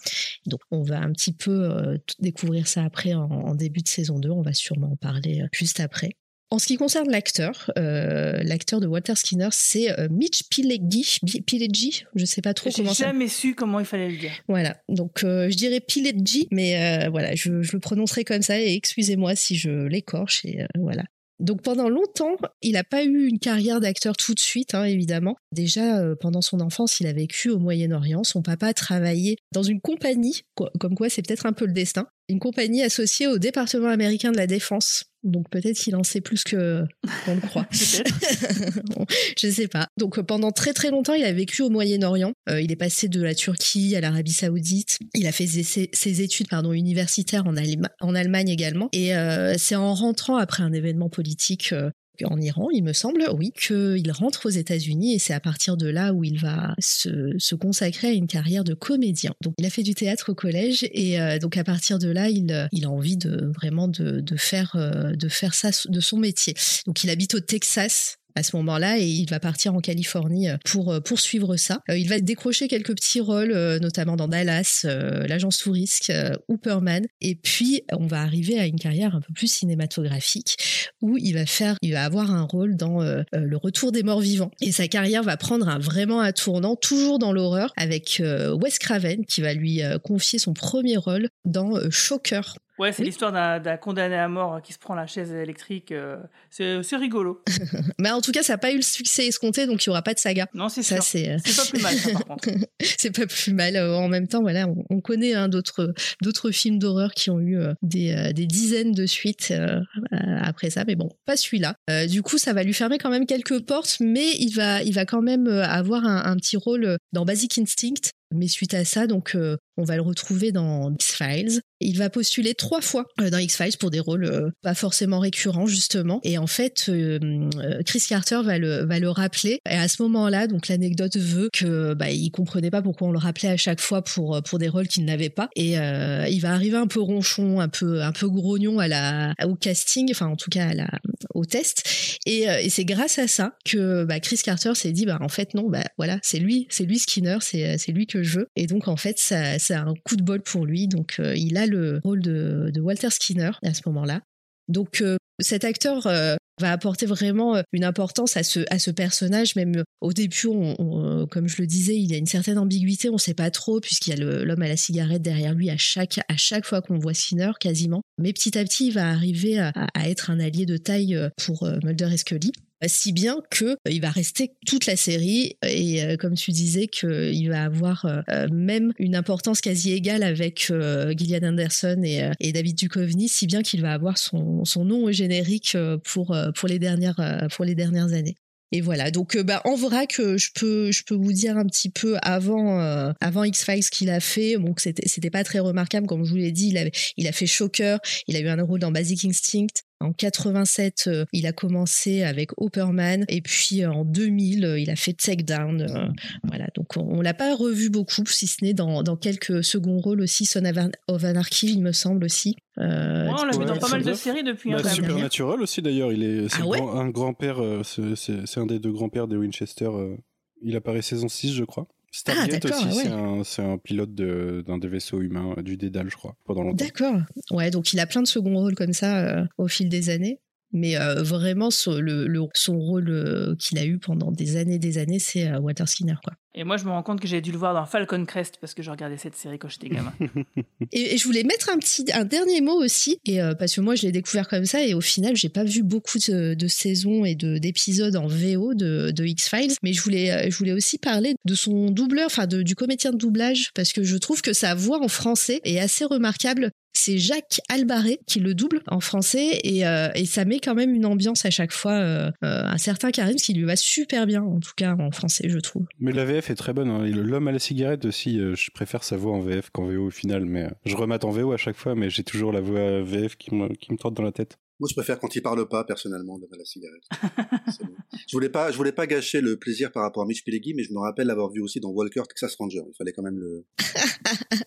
Donc on va un petit peu euh, découvrir ça après en, début de saison 2. On va sûrement en parler euh, juste après. En ce qui concerne l'acteur, euh, l'acteur de Walter Skinner, c'est Mitch Pileggi. Pileggi, je sais pas trop comment ça. J'ai jamais su comment il fallait le dire. Voilà, donc je dirais Pileggi, mais voilà, je, je, le prononcerai comme ça et excusez-moi si je l'écorche et voilà. Donc pendant longtemps, il n'a pas eu une carrière d'acteur tout de suite, hein, évidemment. Déjà, euh, pendant son enfance, il a vécu au Moyen-Orient. Son papa travaillait dans une compagnie, comme quoi c'est peut-être un peu le destin. Une compagnie associée au département américain de la défense. Donc peut-être qu'il en sait plus que qu'on le croit. je sais pas. Donc pendant très très longtemps, il a vécu au Moyen-Orient. Euh, il est passé de la Turquie à l'Arabie Saoudite. Il a fait ses, études pardon universitaires en, en Allemagne également. Et euh, c'est en rentrant après un événement politique euh, en Iran, il me semble, oui, qu'il rentre aux États-Unis et c'est à partir de là où il va se, consacrer à une carrière de comédien. Donc, il a fait du théâtre au collège et euh, donc à partir de là, il, il a envie de vraiment de, faire euh, de faire ça de son métier. Donc, il habite au Texas à ce moment-là et il va partir en Californie euh, pour euh, poursuivre ça. Euh, il va décrocher quelques petits rôles, notamment dans Dallas, l'agence Tourisque, Hooperman, et puis on va arriver à une carrière un peu plus cinématographique où il va faire, il va avoir un rôle dans Le Retour des Morts Vivants. Et sa carrière va prendre un, vraiment un tournant, toujours dans l'horreur, avec Wes Craven qui va lui confier son premier rôle dans Shocker Ouais, c'est l'histoire d'un condamné à mort qui se prend la chaise électrique. Euh, c'est rigolo. Mais en tout cas, ça n'a pas eu le succès escompté, donc il n'y aura pas de saga. Non, c'est ça. C'est pas plus mal, ça, par contre. c'est pas plus mal. Euh, en même temps, voilà, on, connaît hein, d'autres films d'horreur qui ont eu euh, des, des, dizaines de suites après ça, mais bon, pas celui-là. du coup, ça va lui fermer quand même quelques portes, mais il va, il va quand même avoir un, un petit rôle dans Basic Instinct, mais suite à ça, donc, euh, on va le retrouver dans X-Files. Il va postuler trois fois euh, dans X-Files pour des rôles euh, pas forcément récurrents, justement. Et en fait, Chris Carter va le, va le rappeler. Et à ce moment-là, donc, l'anecdote veut que, bah, comprenait pas pourquoi on le rappelait à chaque fois pour, pour des rôles qu'il n'avait pas. Et il va arriver un peu ronchon, un peu, un peu grognon à la, au casting, enfin, en tout cas, à la, au test. Et, c'est grâce à ça que, bah, Chris Carter s'est dit, bah, en fait, non, bah, voilà, c'est lui, c'est lui Skinner, c'est, lui que jeu. Et donc, en fait, ça, c'est un coup de bol pour lui. Donc, euh, il a le rôle de, Walter Skinner à ce moment-là. Donc, euh, cet acteur euh, va apporter vraiment une importance à ce, personnage. Même au début, comme je le disais, il y a une certaine ambiguïté. On ne sait pas trop puisqu'il y a l'homme à la cigarette derrière lui à chaque, à chaque fois qu'on voit Skinner, quasiment. Mais petit à petit, il va arriver à être un allié de taille pour Mulder et Scully si bien que euh, il va rester toute la série et euh, comme tu disais qu'il va avoir euh, même une importance quasi égale avec Gillian Anderson et, David Duchovny, si bien qu'il va avoir son, nom au générique pour pour les dernières pour les dernières années. Et voilà, donc bah, en que je peux, je peux vous dire un petit peu avant, avant X-Files qu'il a fait. Bon, c'était, c'était pas très remarquable, comme je vous l'ai dit. Il, avait, il a fait Shocker, il a eu un rôle dans Basic Instinct. En 87, euh, il a commencé avec Hopperman et puis euh, en 2000, euh, il a fait Takedown. voilà, donc on, l'a pas revu beaucoup, si ce n'est dans, quelques seconds rôles aussi, Son of Anarchy, il me semble aussi. on l'a vu dans pas mal de séries depuis. Bah, Supernatural aussi d'ailleurs, il est, ah un grand-père, c'est un des deux grands-pères de Winchester. il apparaît saison 6, je crois. Stargate ah, aussi, c'est un, pilote d'un des vaisseaux humains, du Dédale, je crois, pendant longtemps. D'accord. Ouais, donc il a plein de second rôles comme ça euh, au fil des années. Mais euh, vraiment, son, le, son rôle euh, qu'il a eu pendant des années des années, c'est Walter Skinner. Quoi. Et moi, je me rends compte que j'ai dû le voir dans Falcon Crest parce que je regardais cette série quand j'étais gamin. et, je voulais mettre un petit, un dernier mot aussi, et euh, parce que moi, je l'ai découvert comme ça, et au final, j'ai pas vu beaucoup de, saisons et d'épisodes en VO de, X Files, mais je voulais, euh, je voulais aussi parler de son doubleur, enfin du comédien de doublage, parce que je trouve que sa voix en français est assez remarquable c'est Jacques Albaré qui le double en français et, euh, et, ça met quand même une ambiance à chaque fois, un certain charisme qui lui va super bien, en tout cas en français, je trouve. Mais la VF est très bonne. Hein. L'homme à la cigarette aussi, euh, je préfère sa voix en VF qu'en VO au final, mais euh, je remate en VO à chaque fois, mais j'ai toujours la voix VF qui me, qui me trotte dans la tête. Moi, je préfère quand il parle pas, personnellement, l'homme à la cigarette. Je voulais pas, je voulais pas gâcher le plaisir par rapport à Mitch Pileggi, mais je me rappelle l'avoir vu aussi dans Walker Texas Ranger. Il fallait quand même le.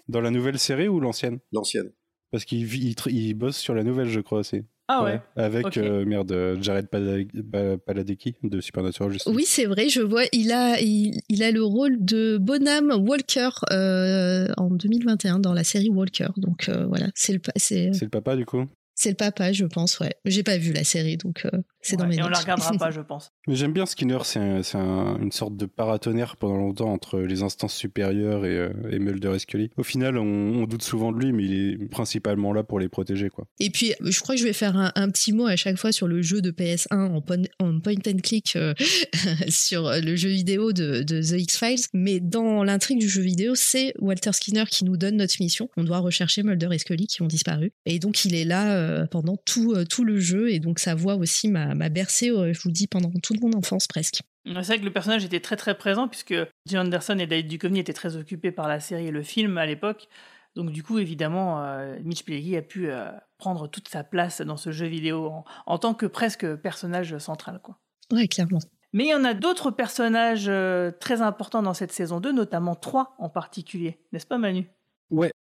dans la nouvelle série ou l'ancienne? L'ancienne. Parce qu'il il, bosse sur la nouvelle, je crois aussi. Ah ouais. Avec euh, merde, Jared Paladecki de Supernatural justement. Oui, c'est vrai, je vois, il a il, a le rôle de Bonham Walker euh, en 2021 dans la série Walker. Donc euh, voilà, c'est le c'est le papa du coup? C'est le papa, je pense, ouais. J'ai pas vu la série, donc C'est dans mes Et on notes. la regardera pas, je pense. Mais j'aime bien Skinner, c'est un- c'est un- une sorte de paratonnerre pendant longtemps entre les instances supérieures et, euh, et Mulder et Scully. Au final, on, on doute souvent de lui, mais il est principalement là pour les protéger, quoi. Et puis, je crois que je vais faire un, un petit mot à chaque fois sur le jeu de PS1 en, pon- en point and click euh, sur le jeu vidéo de, de The X-Files. Mais dans l'intrigue du jeu vidéo, c'est Walter Skinner qui nous donne notre mission. On doit rechercher Mulder et Scully qui ont disparu. Et donc, il est là euh, pendant tout, euh, tout le jeu. Et donc, sa voix aussi m'a m'a bercé, euh, je vous dis, pendant toute mon enfance presque. C'est vrai que le personnage était très très présent puisque Jim Anderson et David Duchovny étaient très occupés par la série et le film à l'époque. Donc du coup, évidemment, euh, Mitch Pileggi a pu euh, prendre toute sa place dans ce jeu vidéo en, en tant que presque personnage central. Quoi. Ouais, clairement. Mais il y en a d'autres personnages euh, très importants dans cette saison 2, notamment trois en particulier. N'est-ce pas Manu?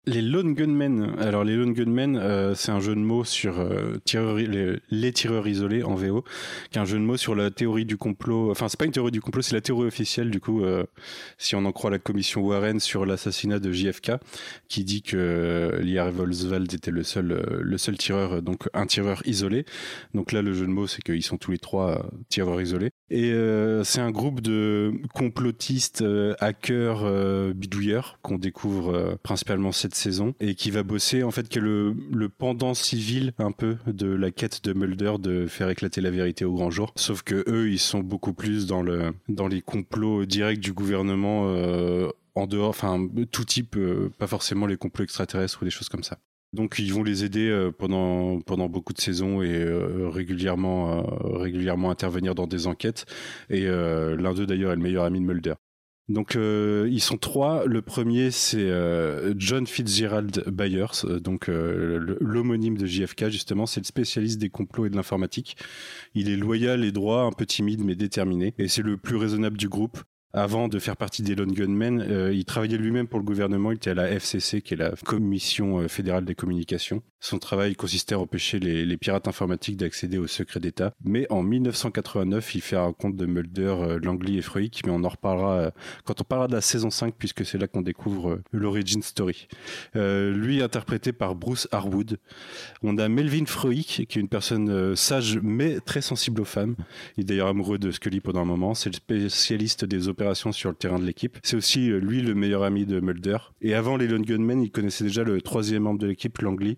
Les Lone Gunmen. Alors les Lone Gunmen, euh, c'est un jeu de mots sur euh, tireurs- les, les tireurs isolés en VO, qui est un jeu de mots sur la théorie du complot. Enfin, c'est pas une théorie du complot, c'est la théorie officielle du coup, euh, si on en croit la commission Warren sur l'assassinat de JFK, qui dit que euh, Lee Harvey Oswald était le seul, euh, le seul tireur, euh, donc un tireur isolé. Donc là, le jeu de mots, c'est qu'ils sont tous les trois tireurs isolés. Et c'est un groupe de complotistes, hackers, bidouilleurs qu'on découvre principalement cette saison et qui va bosser en fait qui est le, le pendant civil un peu de la quête de Mulder de faire éclater la vérité au grand jour. Sauf que eux, ils sont beaucoup plus dans le dans les complots directs du gouvernement. euh, en dehors, enfin, tout type, euh, pas forcément les complots extraterrestres ou des choses comme ça. Donc ils vont les aider euh, pendant pendant beaucoup de saisons et régulièrement régulièrement intervenir dans des enquêtes. Et l'un d'eux d'ailleurs est le meilleur ami de Mulder. Donc euh, ils sont trois. Le premier c'est euh, John Fitzgerald Byers, euh, donc euh, l'homonyme de JFK justement. C'est le spécialiste des complots et de l'informatique. Il est loyal et droit, un peu timide mais déterminé. Et c'est le plus raisonnable du groupe. Avant de faire partie des Lone Gunmen, euh, il travaillait lui-même pour le gouvernement. Il était à la FCC, qui est la Commission euh, fédérale des communications. Son travail consistait à empêcher les, pirates informatiques d'accéder aux secrets d'État. Mais en 1989, il fait un compte de Mulder, euh, Langley et Freud, mais on en reparlera euh, quand on parlera de la saison 5, puisque c'est là qu'on découvre l'origin story. Lui, interprété par Bruce Harwood. On a Melvin Freud, qui est une personne sage mais très sensible aux femmes. Il est d'ailleurs amoureux de Scully pendant un moment. C'est le spécialiste des opérations sur le terrain de l'équipe. C'est aussi euh, lui le meilleur ami de Mulder. Et avant les Lone Gunmen, il connaissait déjà le troisième membre de l'équipe, Langley,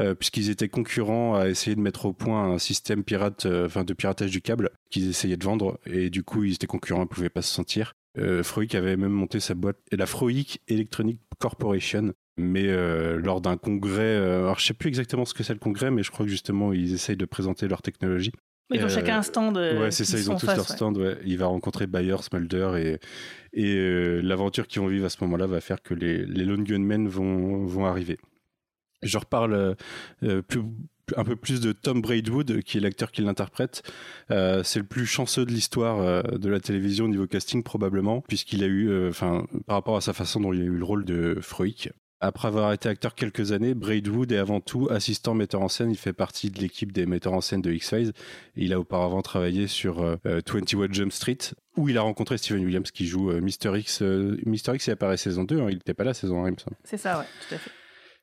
euh, puisqu'ils étaient concurrents à essayer de mettre au point un système pirate, euh, enfin de piratage du câble qu'ils essayaient de vendre. Et du coup, ils étaient concurrents, ils pouvaient pas se sentir. Euh, avait même monté sa boîte, la Freud Electronic Corporation. Mais lors d'un congrès, alors je sais plus exactement ce que c'est le congrès, mais je crois que justement ils essayent de présenter leur technologie. Ils ont Euh, chacun un stand. euh, ouais, c'est ça, ils ont tous face, leur stand. Ouais. Il va rencontrer Byers, Mulder et, et euh, l'aventure qu'ils vont vivre à ce moment-là va faire que les, les Lone Gunmen vont, vont arriver. Je reparle euh, euh, plus, un peu plus de Tom Braidwood, qui est l'acteur qui l'interprète. Euh, c'est le plus chanceux de l'histoire euh, de la télévision au niveau casting, probablement, puisqu'il a eu, euh, enfin, par rapport à sa façon dont il a eu le rôle de Freud. Après avoir été acteur quelques années, Braidwood est avant tout assistant metteur en scène. Il fait partie de l'équipe des metteurs en scène de X-Files. Il a auparavant travaillé sur euh, euh, 21 Jump Street, où il a rencontré Steven Williams qui joue euh, Mr. X. euh, Mr. X, il apparaît saison 2, hein, il n'était pas là saison 1, il me semble. C'est ça, ouais, tout à fait.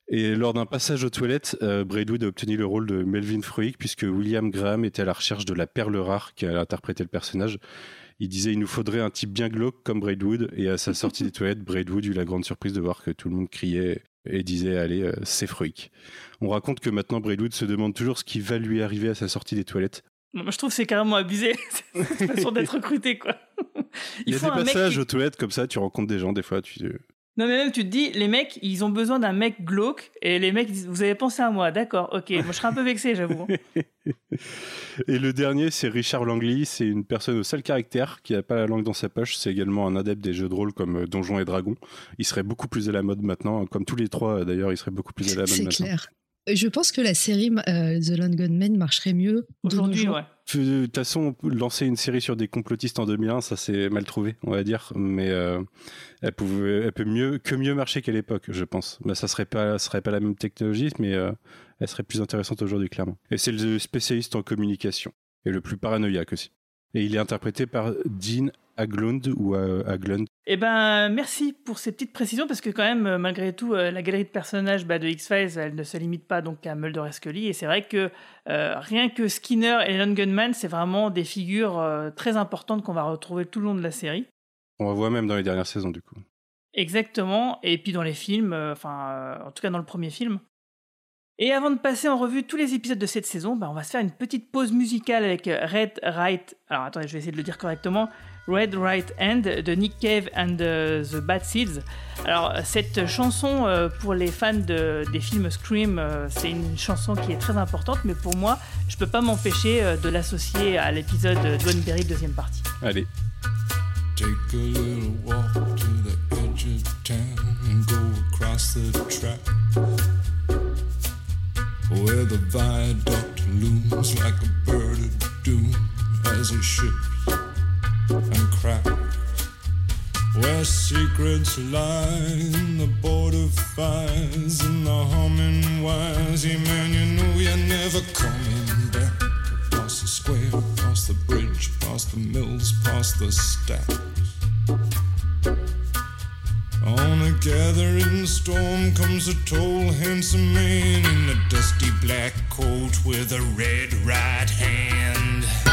Et lors d'un passage aux toilettes, euh, Braidwood a obtenu le rôle de Melvin Fruick puisque William Graham était à la recherche de la perle rare qui a interprété le personnage. Il disait il nous faudrait un type bien glauque comme Braidwood et à sa sortie des toilettes, Braidwood eut la grande surprise de voir que tout le monde criait et disait allez euh, c'est Fruick. On raconte que maintenant Braidwood se demande toujours ce qui va lui arriver à sa sortie des toilettes. Moi, je trouve que c'est carrément abusé, cette façon d'être recruté, quoi. Il, y a des passages qui- aux toilettes comme ça, tu rencontres des gens des fois, tu Non, mais même, tu te dis, les mecs, ils ont besoin d'un mec glauque, et les mecs disent, vous avez pensé à moi, d'accord, ok. Moi, je serais un peu vexé, j'avoue. Et le dernier, c'est Richard Langley. C'est une personne au seul caractère qui n'a pas la langue dans sa poche. C'est également un adepte des jeux de rôle comme euh, Donjons et Dragons. Il serait beaucoup plus à la mode maintenant. Comme tous les trois, euh, d'ailleurs, il serait beaucoup plus à la mode C'est maintenant. clair. Je pense que la série euh, The Lone Gunmen marcherait mieux Aujourd'hui, ouais. De toute façon, lancer une série sur des complotistes en 2001, ça c'est mal trouvé, on va dire. Mais euh, elle, pouvait, elle peut mieux que mieux marcher qu'à l'époque, je pense. Mais ça serait pas, ça serait pas la même technologie, mais euh, elle serait plus intéressante aujourd'hui, clairement. Et c'est le spécialiste en communication et le plus paranoïaque aussi. Et il est interprété par Dean Aglund ou Aglund Eh ben, merci pour ces petites précisions parce que quand même, malgré tout, la galerie de personnages bah, de X-Files, elle ne se limite pas donc à Mulder et Scully. Et c'est vrai que rien que Skinner et Lon Gunman, c'est vraiment des figures très importantes qu'on va retrouver tout le long de la série. On voit même dans les dernières saisons du coup. Exactement, et puis dans les films, enfin, en tout cas dans le premier film. Et avant de passer en revue tous les épisodes de cette saison, bah, on va se faire une petite pause musicale avec Red Right. Alors attendez, je vais essayer de le dire correctement. Red Right Hand de Nick Cave and the Bad Seeds. Alors cette chanson euh, pour les fans de, des films Scream, euh, c'est une chanson qui est très importante, mais pour moi, je peux pas m'empêcher euh, de l'associer à l'épisode Berry deuxième partie. Allez. Take a little walk to the edge of town and go across the track. Where the viaduct looms like a bird of doom as it ships and cracks. Where secrets lie in the border fires and the humming wires. Yeah, man, you know you're never coming back. Across the square, across the bridge, past the mills, past the stacks. On a gathering storm comes a tall, handsome man in a dusty black coat with a red right hand.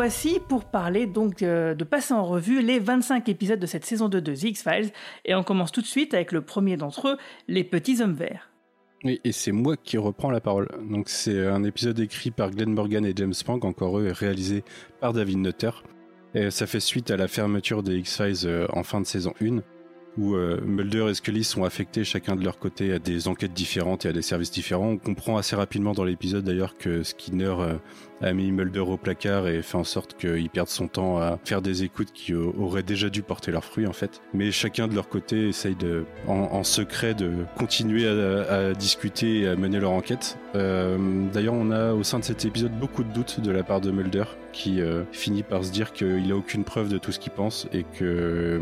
Voici pour parler donc euh, de passer en revue les 25 épisodes de cette saison 2 de The X-Files et on commence tout de suite avec le premier d'entre eux, Les Petits Hommes Verts. Oui, et c'est moi qui reprends la parole. Donc c'est un épisode écrit par Glenn Morgan et James Frank, encore eux, et réalisé par David Nutter. Et ça fait suite à la fermeture des X-Files euh, en fin de saison 1 où euh, Mulder et Scully sont affectés chacun de leur côté à des enquêtes différentes et à des services différents. On comprend assez rapidement dans l'épisode d'ailleurs que Skinner euh, a mis Mulder au placard et fait en sorte qu'il perde son temps à faire des écoutes qui auraient déjà dû porter leurs fruits en fait. Mais chacun de leur côté essaye de, en, secret de continuer à, discuter et à mener leur enquête. Euh, d'ailleurs on a au sein de cet épisode beaucoup de doutes de la part de Mulder qui finit par se dire qu'il a aucune preuve de tout ce qu'il pense et que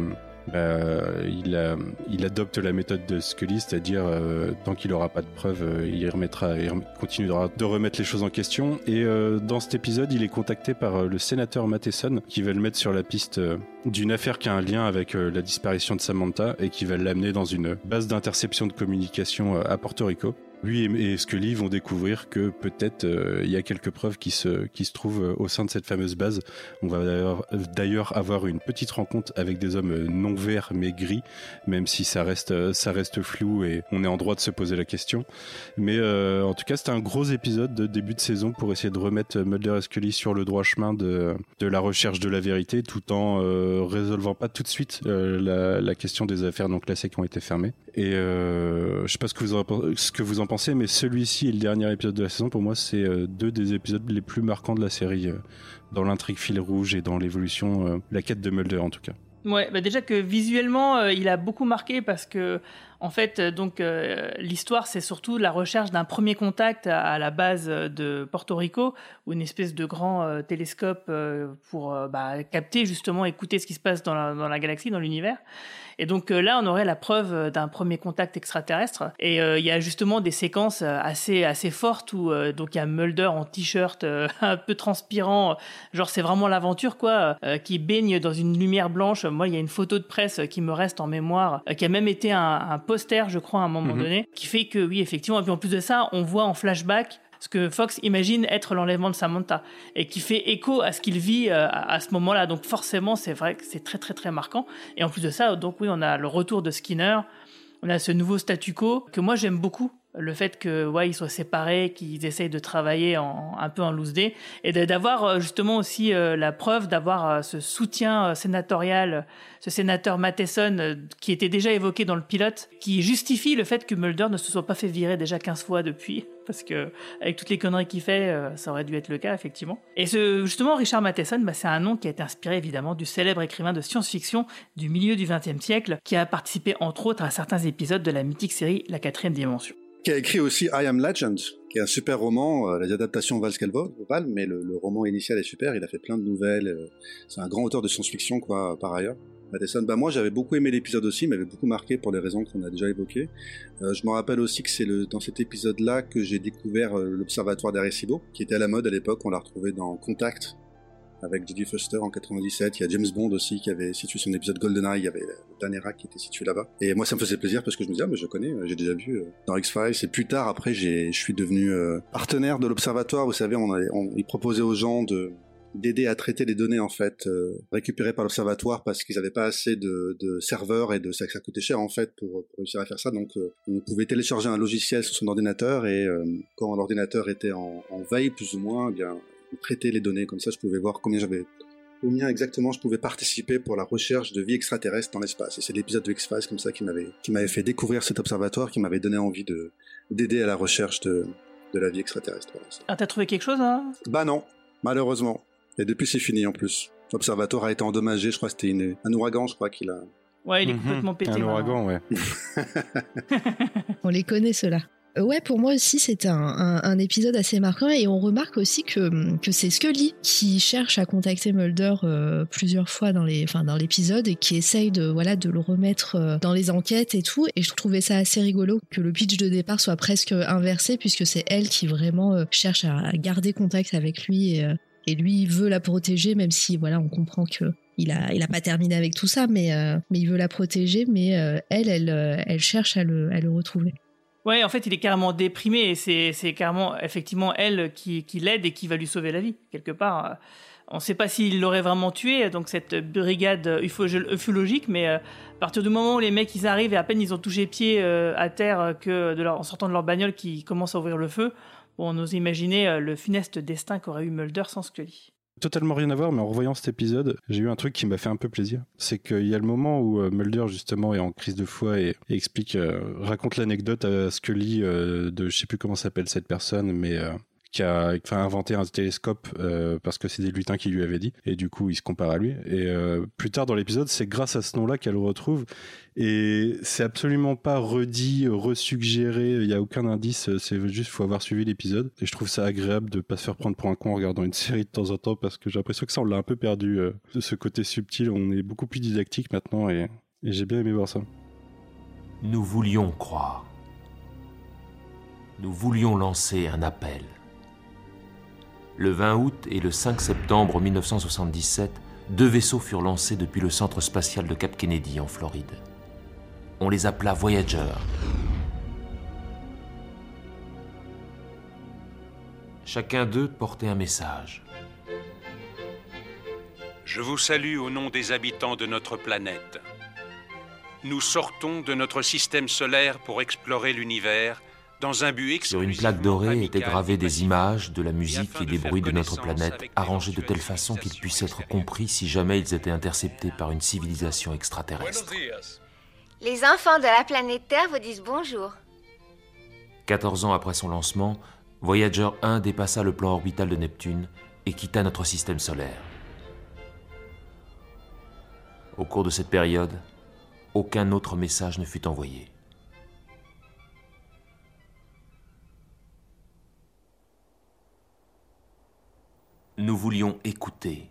bah, il, adopte la méthode de Scully, c'est-à-dire euh, tant qu'il n'aura pas de preuves, euh, il remettra, il continuera de remettre les choses en question. Et euh, dans cet épisode, il est contacté par le sénateur Matheson qui va le mettre sur la piste d'une affaire qui a un lien avec la disparition de Samantha et qui va l'amener dans une base d'interception de communication à Porto Rico. Lui et Scully vont découvrir que peut-être euh, il y a quelques preuves qui se, qui se trouvent euh, au sein de cette fameuse base? On va d'ailleurs avoir une petite rencontre avec des hommes non verts mais gris, même si ça reste, ça reste flou et on est en droit de se poser la question. Mais euh, en tout cas, c'était un gros épisode de début de saison pour essayer de remettre Mulder et Scully sur le droit chemin de, de la recherche de la vérité tout en résolvant pas tout de suite la, la, question des affaires non classées qui ont été fermées. Et je sais pas ce que vous en, ce que vous en pensé, mais celui-ci et le dernier épisode de la saison, pour moi, c'est euh, deux des épisodes les plus marquants de la série, euh, dans l'intrigue fil rouge et dans l'évolution, euh, la quête de Mulder en tout cas. Ouais, bah déjà que visuellement, il a beaucoup marqué parce que en fait, donc l'histoire, c'est surtout la recherche d'un premier contact à, la base de Porto Rico, ou une espèce de grand télescope pour bah, capter justement, écouter ce qui se passe dans la, dans la galaxie, dans l'univers. Et donc là, on aurait la preuve d'un premier contact extraterrestre. Et il y a justement des séquences assez assez fortes où donc il y a Mulder en t-shirt un peu transpirant, genre c'est vraiment l'aventure quoi, qui baigne dans une lumière blanche. Moi, il y a une photo de presse qui me reste en mémoire, qui a même été un, un poster, je crois, à un moment mhm. donné, qui fait que, oui, effectivement, et puis en plus de ça, on voit en flashback ce que Fox imagine être l'enlèvement de Samantha et qui fait écho à ce qu'il vit euh, à, ce moment-là. Donc forcément, c'est vrai que c'est très très très marquant. Et en plus de ça, donc oui, on a le retour de Skinner, on a ce nouveau statu quo que moi j'aime beaucoup le fait que ouais ils soient séparés, qu'ils essayent de travailler un peu en loose day et d'avoir euh, justement aussi euh, la preuve d'avoir euh, ce soutien sénatorial, ce sénateur Matheson qui était déjà évoqué dans le pilote, qui justifie le fait que Mulder ne se soit pas fait virer déjà 15 fois depuis parce que avec toutes les conneries qu'il fait, ça aurait dû être le cas effectivement. Et justement Richard Matheson, bah, c'est un nom qui a été inspiré évidemment du célèbre écrivain de science-fiction du milieu du XXe siècle, qui a participé entre autres à certains épisodes de la mythique série La Quatrième Dimension qui a écrit aussi I Am Legend, qui est un super roman, euh, les adaptations valent ce qu'elles valent, mais le, roman initial est super, il a fait plein de nouvelles, euh, c'est un grand auteur de science-fiction quoi par ailleurs. Matheson. Bah moi j'avais beaucoup aimé l'épisode aussi, il m'avait beaucoup marqué pour les raisons qu'on a déjà évoquées. Euh, je me rappelle aussi que c'est le, dans cet épisode-là que j'ai découvert euh, l'observatoire d'Arecibo, qui était à la mode à l'époque, on l'a retrouvé dans Contact avec Jodie Foster en 97. Il y a James Bond aussi qui avait situé son épisode GoldenEye, il y avait le dernier qui était situé là-bas. Et moi ça me faisait plaisir parce que je me disais, ah mais je connais, j'ai déjà vu euh, dans X-Files. Et plus tard après, je suis devenu euh, partenaire de l'observatoire. Vous savez, on, on, il proposait aux gens de d'aider à traiter les données en fait euh, récupérées par l'observatoire parce qu'ils n'avaient pas assez de, de, serveurs et de ça, ça coûtait cher en fait pour, pour réussir à faire ça donc euh, on pouvait télécharger un logiciel sur son ordinateur et euh, quand l'ordinateur était en, en, veille plus ou moins eh bien on traitait les données comme ça je pouvais voir combien j'avais combien exactement je pouvais participer pour la recherche de vie extraterrestre dans l'espace et c'est l'épisode de X-Files comme ça qui m'avait qui m'avait fait découvrir cet observatoire qui m'avait donné envie de d'aider à la recherche de de la vie extraterrestre. Voilà, ah, t'as trouvé quelque chose, hein? Bah non, malheureusement. Et depuis, c'est fini en plus. L'observatoire a été endommagé, je crois que c'était un ouragan, je crois qu'il a. Ouais, il est mhm. complètement pété. Un ouragan, ouais. On les connaît, ceux-là. Euh, ouais, pour moi aussi, c'est un, un, épisode assez marquant et on remarque aussi que, que c'est Scully qui cherche à contacter Mulder euh, plusieurs fois dans les, enfin, dans l'épisode et qui essaye de, voilà, de le remettre euh, dans les enquêtes et tout. Et je trouvais ça assez rigolo que le pitch de départ soit presque inversé puisque c'est elle qui vraiment cherche à garder contact avec lui et, lui veut la protéger même si voilà on comprend que il a il a pas terminé avec tout ça mais euh, mais il veut la protéger mais euh, elle elle euh, elle cherche à le à le retrouver ouais en fait il est carrément déprimé et c'est carrément effectivement elle qui qui l'aide et qui va lui sauver la vie quelque part on ne sait pas s'il l'aurait vraiment tué, donc cette brigade ufologique, mais à partir du moment où les mecs ils arrivent et à peine ils ont touché pied à terre que de leur, en sortant de leur bagnole qui commence à ouvrir le feu, on ose imaginer euh, le funeste destin qu'aurait eu Mulder sans Scully. Totalement rien à voir, mais en revoyant cet épisode, j'ai eu un truc qui m'a fait un peu plaisir. C'est qu'il y a le moment où euh, Mulder justement est en crise de foi et, explique, euh, raconte l'anecdote à Scully de, je sais plus comment s'appelle cette personne, mais qui a inventé un télescope euh, parce que c'est des lutins qui lui avaient dit. Et du coup il se compare à lui. Et euh, plus tard dans l'épisode c'est grâce à ce nom-là qu'elle le retrouve. Et c'est absolument pas redit resuggéré. Il y a aucun indice. C'est juste faut avoir suivi l'épisode. Et je trouve ça agréable de pas se faire prendre pour un con en regardant une série de temps en temps parce que j'ai l'impression que ça on l'a un peu perdu euh, de ce côté subtil. On est beaucoup plus didactique maintenant et, et j'ai bien aimé voir ça. Nous voulions croire. Nous voulions lancer un appel le 20 août et le 5 septembre 1977, deux vaisseaux furent lancés depuis le centre spatial de Cap Kennedy en Floride. On les appela Voyager. Chacun d'eux portait un message. Je vous salue au nom des habitants de notre planète. Nous sortons de notre système solaire pour explorer l'univers sur une plaque dorée étaient gravées des images, de la musique et des bruits de notre planète, arrangés de telle façon qu'ils puissent être compris si jamais ils étaient interceptés par une civilisation extraterrestre. Les enfants de la planète Terre vous disent bonjour. 14 ans après son lancement, Voyager 1 dépassa le plan orbital de Neptune et quitta notre système solaire. Au cours de cette période, aucun autre message ne fut envoyé. Nous voulions écouter.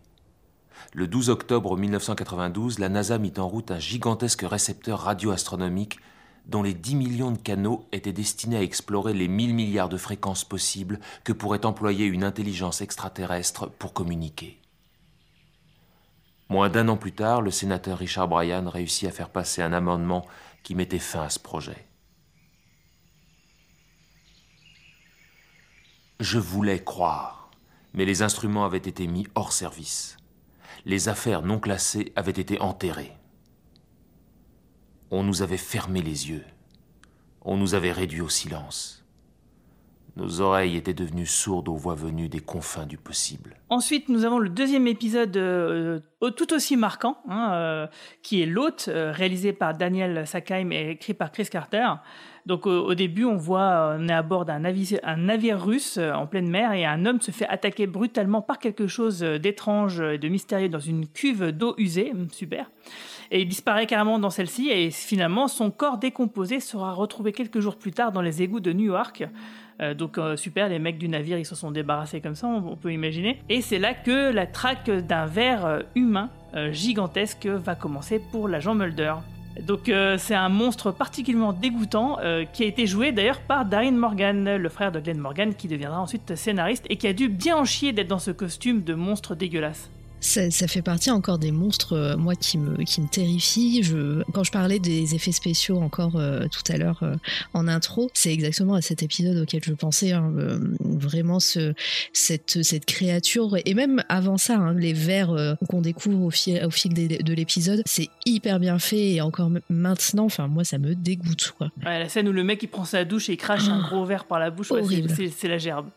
Le 12 octobre 1992, la NASA mit en route un gigantesque récepteur radioastronomique dont les 10 millions de canaux étaient destinés à explorer les 1000 milliards de fréquences possibles que pourrait employer une intelligence extraterrestre pour communiquer. Moins d'un an plus tard, le sénateur Richard Bryan réussit à faire passer un amendement qui mettait fin à ce projet. Je voulais croire mais les instruments avaient été mis hors service. Les affaires non classées avaient été enterrées. On nous avait fermé les yeux. On nous avait réduits au silence. Nos oreilles étaient devenues sourdes aux voix venues des confins du possible. Ensuite, nous avons le deuxième épisode euh, tout aussi marquant, hein, euh, qui est L'Hôte, euh, réalisé par Daniel Sackheim et écrit par Chris Carter. Donc au, début, on voit, on est à bord d'un navire, russe en pleine mer et un homme se fait attaquer brutalement par quelque chose d'étrange et de mystérieux dans une cuve d'eau usée. Hum, super. Et il disparaît carrément dans celle-ci et finalement son corps décomposé sera retrouvé quelques jours plus tard dans les égouts de New York. Euh, donc euh, super, les mecs du navire ils se sont débarrassés comme ça, on, peut imaginer. Et c'est là que la traque d'un verre euh, humain gigantesque va commencer pour l'agent Mulder. Donc c'est un monstre particulièrement dégoûtant qui a été joué d'ailleurs par Darren Morgan, le frère de Glenn Morgan qui deviendra ensuite scénariste et qui a dû bien en chier d'être dans ce costume de monstre dégueulasse. Ça, ça, fait partie encore des monstres, euh, moi, qui me, qui me terrifient. Je, quand je parlais des effets spéciaux encore euh, tout à l'heure euh, en intro, c'est exactement à cet épisode auquel je pensais. Hein, vraiment, ce, cette, cette créature, et même avant ça, hein, les vers qu'on découvre au fil, au fil des, de l'épisode, c'est hyper bien fait. Et encore maintenant, enfin, moi, ça me dégoûte. Quoi. Ouais, la scène où le mec il prend sa douche et il crache un gros verre par la bouche, ouais, c'est la gerbe.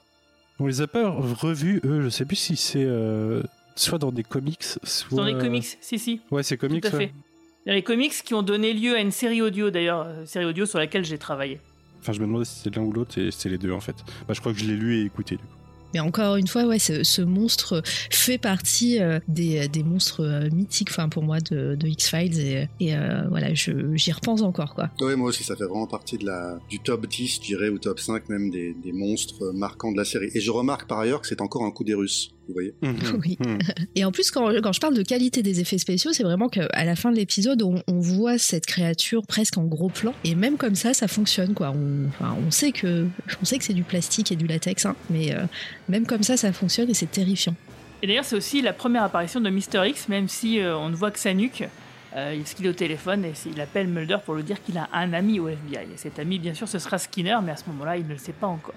On les a pas revus, eux, je sais plus si c'est soit dans des comics, soit... Dans les comics, si, si. Ouais, c'est comics. Tout à fait. Il y a les comics qui ont donné lieu à une série audio, d'ailleurs, euh, série audio sur laquelle j'ai travaillé. Enfin, je me demandais si c'était l'un ou l'autre, et c'est les deux, en fait. Bah, je crois que je l'ai lu et écouté, du coup. Mais encore une fois, ouais, ce, ce monstre fait partie euh, des, des, monstres euh, mythiques, enfin pour moi, de, de X-Files et, et euh, voilà, j'y repense encore quoi. Oui, moi aussi, ça fait vraiment partie de la, du top 10, je dirais, ou top 5 même des, des monstres marquants de la série. Et je remarque par ailleurs que c'est encore un coup des Russes. Vous voyez mmh. Oui. Mmh. Et en plus, quand, quand, je parle de qualité des effets spéciaux, c'est vraiment qu'à la fin de l'épisode, on, on, voit cette créature presque en gros plan. Et même comme ça, ça fonctionne. Quoi. On, enfin, on sait que, on sait que c'est du plastique et du latex, hein, mais euh, même comme ça, ça fonctionne et c'est terrifiant. Et d'ailleurs, c'est aussi la première apparition de Mister X, même si euh, on ne voit que sa nuque. Euh, il qu'il est au téléphone et il appelle Mulder pour lui dire qu'il a un ami au FBI. Et cet ami, bien sûr, ce sera Skinner, mais à ce moment-là, il ne le sait pas encore.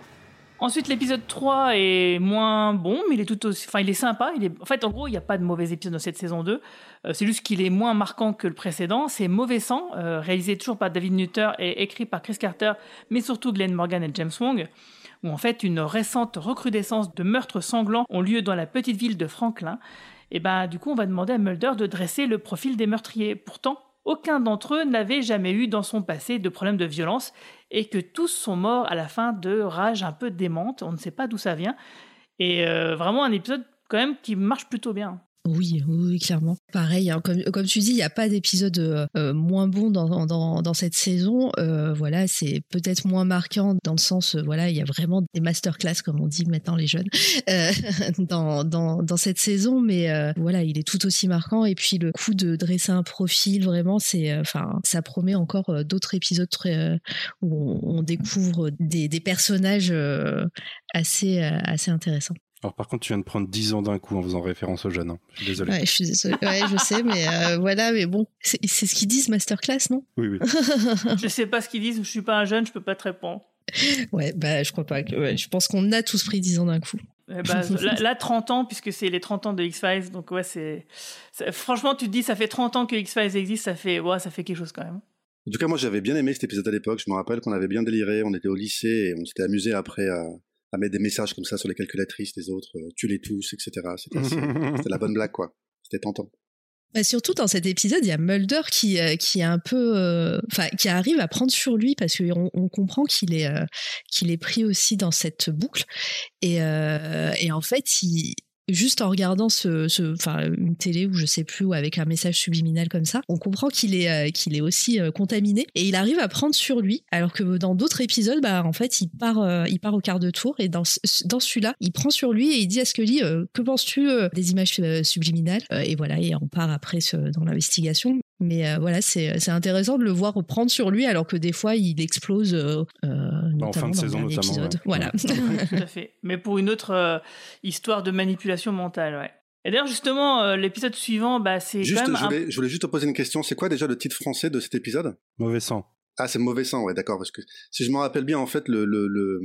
Ensuite, l'épisode 3 est moins bon, mais il est tout aussi. Enfin, il est sympa. Il est... En fait, en gros, il n'y a pas de mauvais épisodes dans cette saison 2. Euh, c'est juste qu'il est moins marquant que le précédent. C'est Mauvais Sang, euh, réalisé toujours par David Nutter et écrit par Chris Carter, mais surtout Glenn Morgan et James Wong, où en fait une récente recrudescence de meurtres sanglants ont lieu dans la petite ville de Franklin. Et ben, du coup, on va demander à Mulder de dresser le profil des meurtriers. Pourtant, aucun d'entre eux n'avait jamais eu dans son passé de problème de violence et que tous sont morts à la fin de rage un peu démente. On ne sait pas d'où ça vient. Et euh, vraiment un épisode quand même qui marche plutôt bien. Oui, oui, clairement. Pareil, hein, comme, tu dis, il n'y a pas d'épisode euh, euh, moins bon dans, cette saison. Euh, voilà, c'est peut-être moins marquant dans le sens, voilà, il y a vraiment des masterclass, comme on dit maintenant les jeunes, dans, cette saison, mais voilà, il est tout aussi marquant. Et puis le coup de dresser un profil, vraiment, c'est, enfin, ça promet encore d'autres épisodes où on, découvre des, personnages assez intéressants. Alors par contre, tu viens de prendre 10 ans d'un coup en faisant référence aux jeunes. Hein. Je suis désolé. Ouais, je suis désolé. Ouais, je sais, mais euh, voilà, mais bon, c'est ce qu'ils disent masterclass, non? Oui, oui. je sais pas ce qu'ils disent. Je suis pas un jeune, je peux pas te répondre. Ouais, bah je crois pas. Que, ouais, je pense qu'on a tous pris 10 ans d'un coup. bah, là, là, 30 ans, puisque c'est les 30 ans de X-Files, donc ouais, c'est. Franchement, tu te dis, ça fait 30 ans que X-Files existe, ça fait, ouais, ça fait quelque chose quand même. En tout cas, moi, j'avais bien aimé cet épisode à l'époque. Je me rappelle qu'on avait bien déliré. On était au lycée et on s'était amusé après à, à mettre des messages comme ça sur les calculatrices des autres, euh, tu les tous, etc. C'était la bonne blague, quoi. C'était tentant. Bah surtout dans cet épisode, il y a Mulder qui euh, qui est un peu, enfin, euh, qui arrive à prendre sur lui parce qu'on on comprend qu'il est euh, qu'il est pris aussi dans cette boucle et et en fait il juste en regardant ce, ce, enfin une télé ou je sais plus ou avec un message subliminal comme ça, on comprend qu'il est euh, qu'il est aussi euh, contaminé et il arrive à prendre sur lui alors que dans d'autres épisodes bah en fait il part euh, il part au quart de tour et dans dans celui-là il prend sur lui et il dit à Scully que penses-tu des images subliminales et voilà et on part après dans l'investigation mais euh, voilà, c'est intéressant de le voir reprendre sur lui alors que des fois il explose. Euh, en fin de saison, notamment. Épisode. Voilà. Tout à fait. Mais pour une autre euh, histoire de manipulation mentale, ouais. Et d'ailleurs, justement, l'épisode suivant, bah, c'est quand même. Je voulais, je voulais juste te poser une question. C'est quoi déjà le titre français de cet épisode? Mauvais sang. Ah, c'est mauvais sang, ouais, d'accord. Parce que si je me rappelle bien, en fait, le, le, le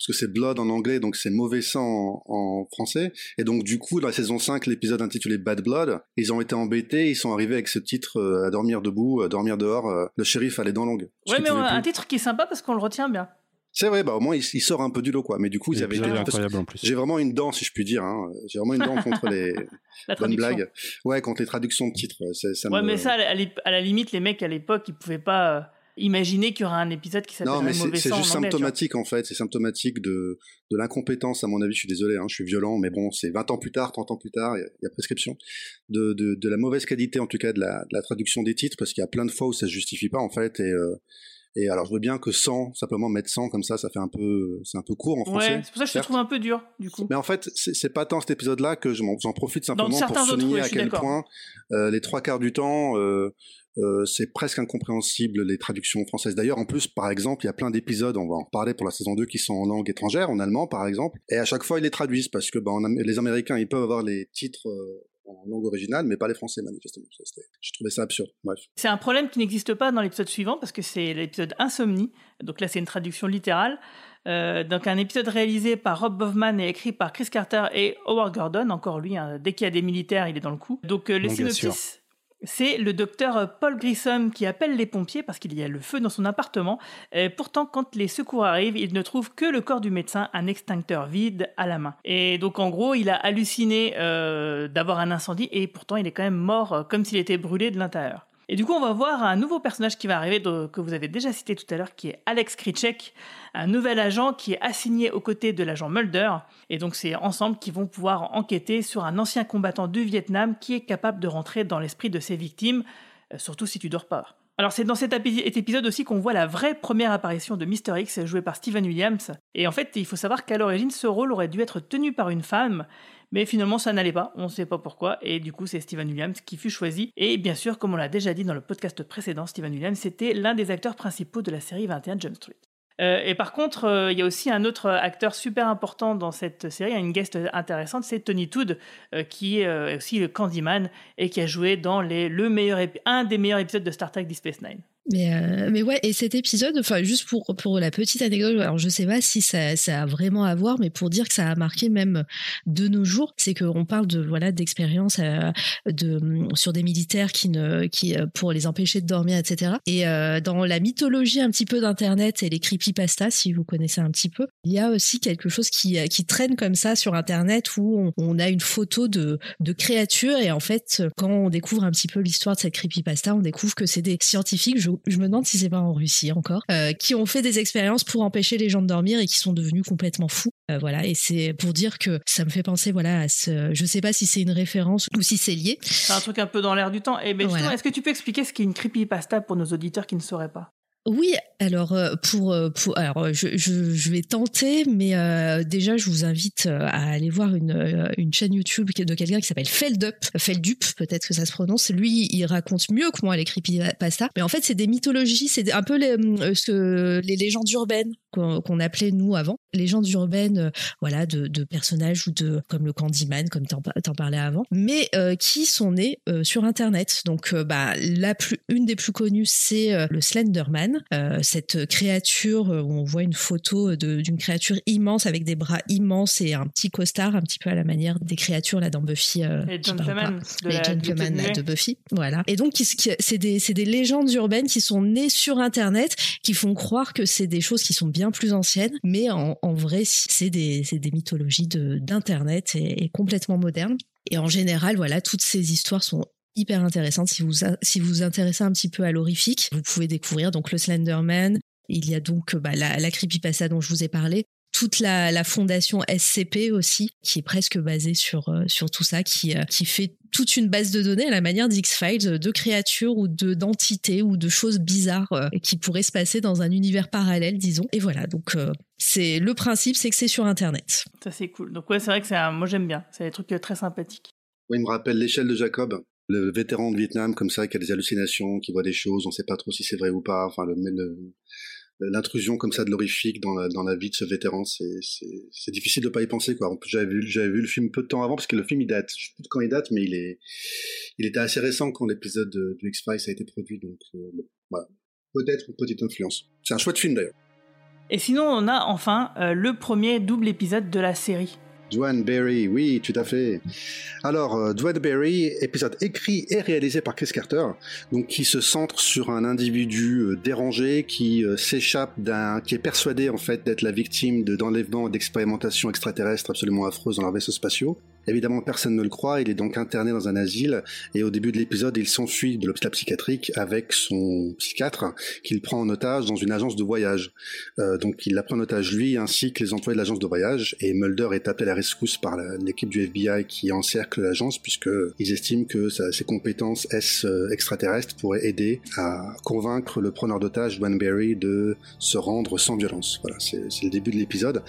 parce que c'est Blood en anglais, donc c'est mauvais sang en, en, français. Et donc, du coup, dans la saison 5, l'épisode intitulé Bad Blood, ils ont été embêtés, ils sont arrivés avec ce titre euh, à dormir debout, à dormir dehors. Euh, le shérif allait dans longue. Ouais, mais un titre qui est sympa parce qu'on le retient bien. C'est vrai, bah au moins il, il, sort un peu du lot quoi. Mais du coup, ils avaient incroyable en plus. J'ai vraiment une dent, si je puis dire. Hein. J'ai vraiment une dent contre les bonnes blagues. Ouais, contre les traductions de titres. Ça ouais, me... mais ça, à la limite, les mecs à l'époque, ils pouvaient pas euh, imaginer qu'il y aura un épisode qui s'appelle Non, mais c'est juste symptomatique en fait. C'est symptomatique de, de l'incompétence, à mon avis. Je suis désolé, hein, je suis violent, mais bon, c'est 20 ans plus tard, 30 ans plus tard, il y, y, a prescription. De, de, de, la mauvaise qualité, en tout cas, de la, de la traduction des titres, parce qu'il y a plein de fois où ça se justifie pas, en fait. Et, euh, Et alors, je veux bien que 100, simplement mettre 100 comme ça, ça fait un peu, c'est un peu court en français. Ouais, c'est pour ça que je te certes. trouve un peu dur, du coup. Mais en fait, c'est pas tant cet épisode-là que j'en profite simplement pour souligner à quel point euh, les trois quarts du temps, euh, euh, c'est presque incompréhensible les traductions françaises. D'ailleurs, en plus, par exemple, il y a plein d'épisodes, on va en reparler pour la saison 2, qui sont en langue étrangère, en allemand par exemple, et à chaque fois ils les traduisent parce que ben, les Américains ils peuvent avoir les titres euh, en langue originale, mais pas les Français manifestement. Je trouvais ça absurde. Bref. C'est un problème qui n'existe pas dans l'épisode suivant parce que c'est l'épisode Insomnie. Donc là, c'est une traduction littérale. Euh, donc un épisode réalisé par Rob Bovman et écrit par Chris Carter et Howard Gordon. Encore lui, hein, dès qu'il y a des militaires, il est dans le coup. Donc euh, le synopsis. C'est le docteur euh, Paul Grissom qui appelle les pompiers parce qu'il y a le feu dans son appartement. Pourtant, quand les secours arrivent, il ne trouve que le corps du médecin, un extincteur vide à la main. Et donc, en gros, il a halluciné euh, d'avoir un incendie et pourtant, il est quand même mort euh, comme s'il était brûlé de l'intérieur. Et du coup, on va voir un nouveau personnage qui va arriver, que vous avez déjà cité tout à l'heure, qui est Alex Kritchek, un nouvel agent qui est assigné aux côtés de l'agent Mulder. Et donc, c'est ensemble qu'ils vont pouvoir enquêter sur un ancien combattant du Vietnam qui est capable de rentrer dans l'esprit de ses victimes, euh, surtout si tu dors pas. Alors c'est dans cet épi- cet épisode aussi qu'on voit la vraie première apparition de Mr. X joué par Steven Williams. Et en fait, il faut savoir qu'à l'origine, ce rôle aurait dû être tenu par une femme, mais finalement ça n'allait pas, on ne sait pas pourquoi, et du coup c'est Steven Williams qui fut choisi. Et bien sûr, comme on l'a déjà dit dans le podcast précédent, Steven Williams c'était l'un des acteurs principaux de la série 21 Jump Street. Euh, et par contre, euh, il y a aussi un autre acteur super important dans cette série, une guest intéressante, c'est Tony Todd, euh, qui est euh, aussi le Candyman et qui a joué dans le meilleur un des meilleurs épisodes de Star Trek Deep Space Nine. Mais, euh, mais ouais, et cet épisode, enfin, juste pour, pour la petite anecdote, alors je sais pas si ça, ça a vraiment à voir, mais pour dire que ça a marqué même de nos jours, c'est qu'on parle de, voilà, d'expérience euh, de, sur des militaires qui ne, qui, euh, pour les empêcher de dormir, etc. Et dans la mythologie un petit peu d'Internet et les creepypastas, si vous connaissez un petit peu, il y a aussi quelque chose qui, qui traîne comme ça sur Internet où on, a une photo de, de créatures et en fait, quand on découvre un petit peu l'histoire de cette creepypasta, on découvre que c'est des scientifiques, je me demande si c'est pas en Russie encore, euh, qui ont fait des expériences pour empêcher les gens de dormir et qui sont devenus complètement fous. Euh, voilà, et c'est pour dire que ça me fait penser, voilà, à ce, je sais pas si c'est une référence ou si c'est lié. C'est un truc un peu dans l'air du temps. Et ben, justement, Voilà. est-ce que tu peux expliquer ce qu'est une creepypasta pour nos auditeurs qui ne sauraient pas? Oui, alors euh, pour, euh, pour alors euh, je, je, je vais tenter, mais euh, déjà je vous invite à aller voir une, une chaîne YouTube de quelqu'un qui s'appelle Feldup, Feldup peut-être que ça se prononce. Lui, il raconte mieux que moi les creepypasta, mais en fait c'est des mythologies, c'est un peu les, que- les légendes urbaines qu'on appelait nous avant, légendes urbaines, voilà, de, de personnages ou de comme le Candyman, comme t'en par- t'en parlais avant, mais qui sont nés sur Internet. Donc bah la plus une des plus connues c'est le Slenderman, euh, cette créature euh, où on voit une photo de- d'une créature immense avec des bras immenses et un petit costard un petit peu à la manière des créatures là dans Buffy. euh, Les gentlemen de les la- gentlemen du là, États-Unis. de Buffy, voilà. Et donc c'est des légendes urbaines qui sont nées sur Internet, qui font croire que c'est des choses qui sont bien plus anciennes, mais en, en vrai c'est des mythologies de d'internet et, et complètement modernes. Et en général, voilà, toutes ces histoires sont hyper intéressantes. Si vous a- si vous vous intéressez un petit peu à l'horrifique, vous pouvez découvrir donc le Slenderman. Il y a donc bah, la, la creepypasta dont je vous ai parlé. Toute la, la fondation SCP aussi, qui est presque basée sur, euh, sur tout ça, qui, euh, qui fait toute une base de données à la manière d'X-Files, de créatures ou de d'entités ou de choses bizarres euh, qui pourraient se passer dans un univers parallèle, disons. Et voilà, donc euh, c'est le principe, c'est que c'est sur Internet. Ça, c'est cool. Donc, ouais, c'est vrai que c'est un... moi, j'aime bien. C'est des trucs euh, très sympathiques. Oui, il me rappelle l'échelle de Jacob, le vétéran de Vietnam comme ça, qui a des hallucinations, qui voit des choses, on sait pas trop si c'est vrai ou pas. Enfin, l'intrusion comme ça de l'horrifique dans la, vie de ce vétéran, c'est difficile de pas y penser quoi. J'avais vu le film peu de temps avant parce que le film il date, je sais plus de quand il date, mais il est était assez récent quand l'épisode de, X Files a été produit, donc euh, voilà. Peut-être une petite influence. C'est un chouette film d'ailleurs. Et sinon, on a enfin euh, le premier double épisode de la série. Dwayne Berry, oui, tout à fait. Alors, euh, Dwayne Berry, épisode écrit et réalisé par Chris Carter, donc qui se centre sur un individu euh, dérangé qui euh, s'échappe d'un, qui est persuadé en fait d'être la victime de d'enlèvements d'expérimentations extraterrestres absolument affreuses dans leurs vaisseaux spatiaux. Évidemment, personne ne le croit. Il est donc interné dans un asile et au début de l'épisode, il s'enfuit de l'hôpital psychiatrique avec son psychiatre qu'il prend en otage dans une agence de voyage. Euh, donc, il la prend en otage lui ainsi que les employés de l'agence de voyage et Mulder est appelé à la rescousse par l'équipe du FBI qui encercle l'agence puisque ils estiment que ses compétences S extraterrestres pourraient aider à convaincre le preneur d'otage Wanberry de se rendre sans violence. Voilà, c'est le début de l'épisode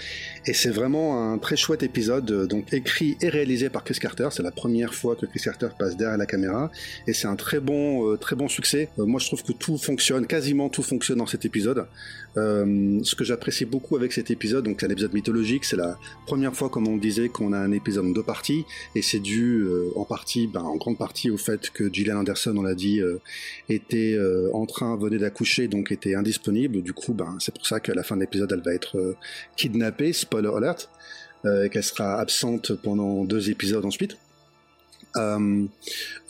et c'est vraiment un très chouette épisode donc écrit et réalisé par Chris Carter. C'est la première fois que Chris Carter passe derrière la caméra et c'est un très bon, euh, très bon succès. Euh, moi, je trouve que tout fonctionne, quasiment tout fonctionne dans cet épisode. Euh, ce que j'apprécie beaucoup avec cet épisode, donc c'est un épisode mythologique, c'est la première fois, comme on disait, qu'on a un épisode en deux parties, et c'est dû en partie, ben, en grande partie, au fait que Gillian Anderson, on l'a dit, était en train, venait d'accoucher, donc était indisponible. Du coup, ben, c'est pour ça qu'à la fin de l'épisode, elle va être kidnappée, spoiler alert. Euh, qu'elle sera absente pendant deux épisodes ensuite. Euh,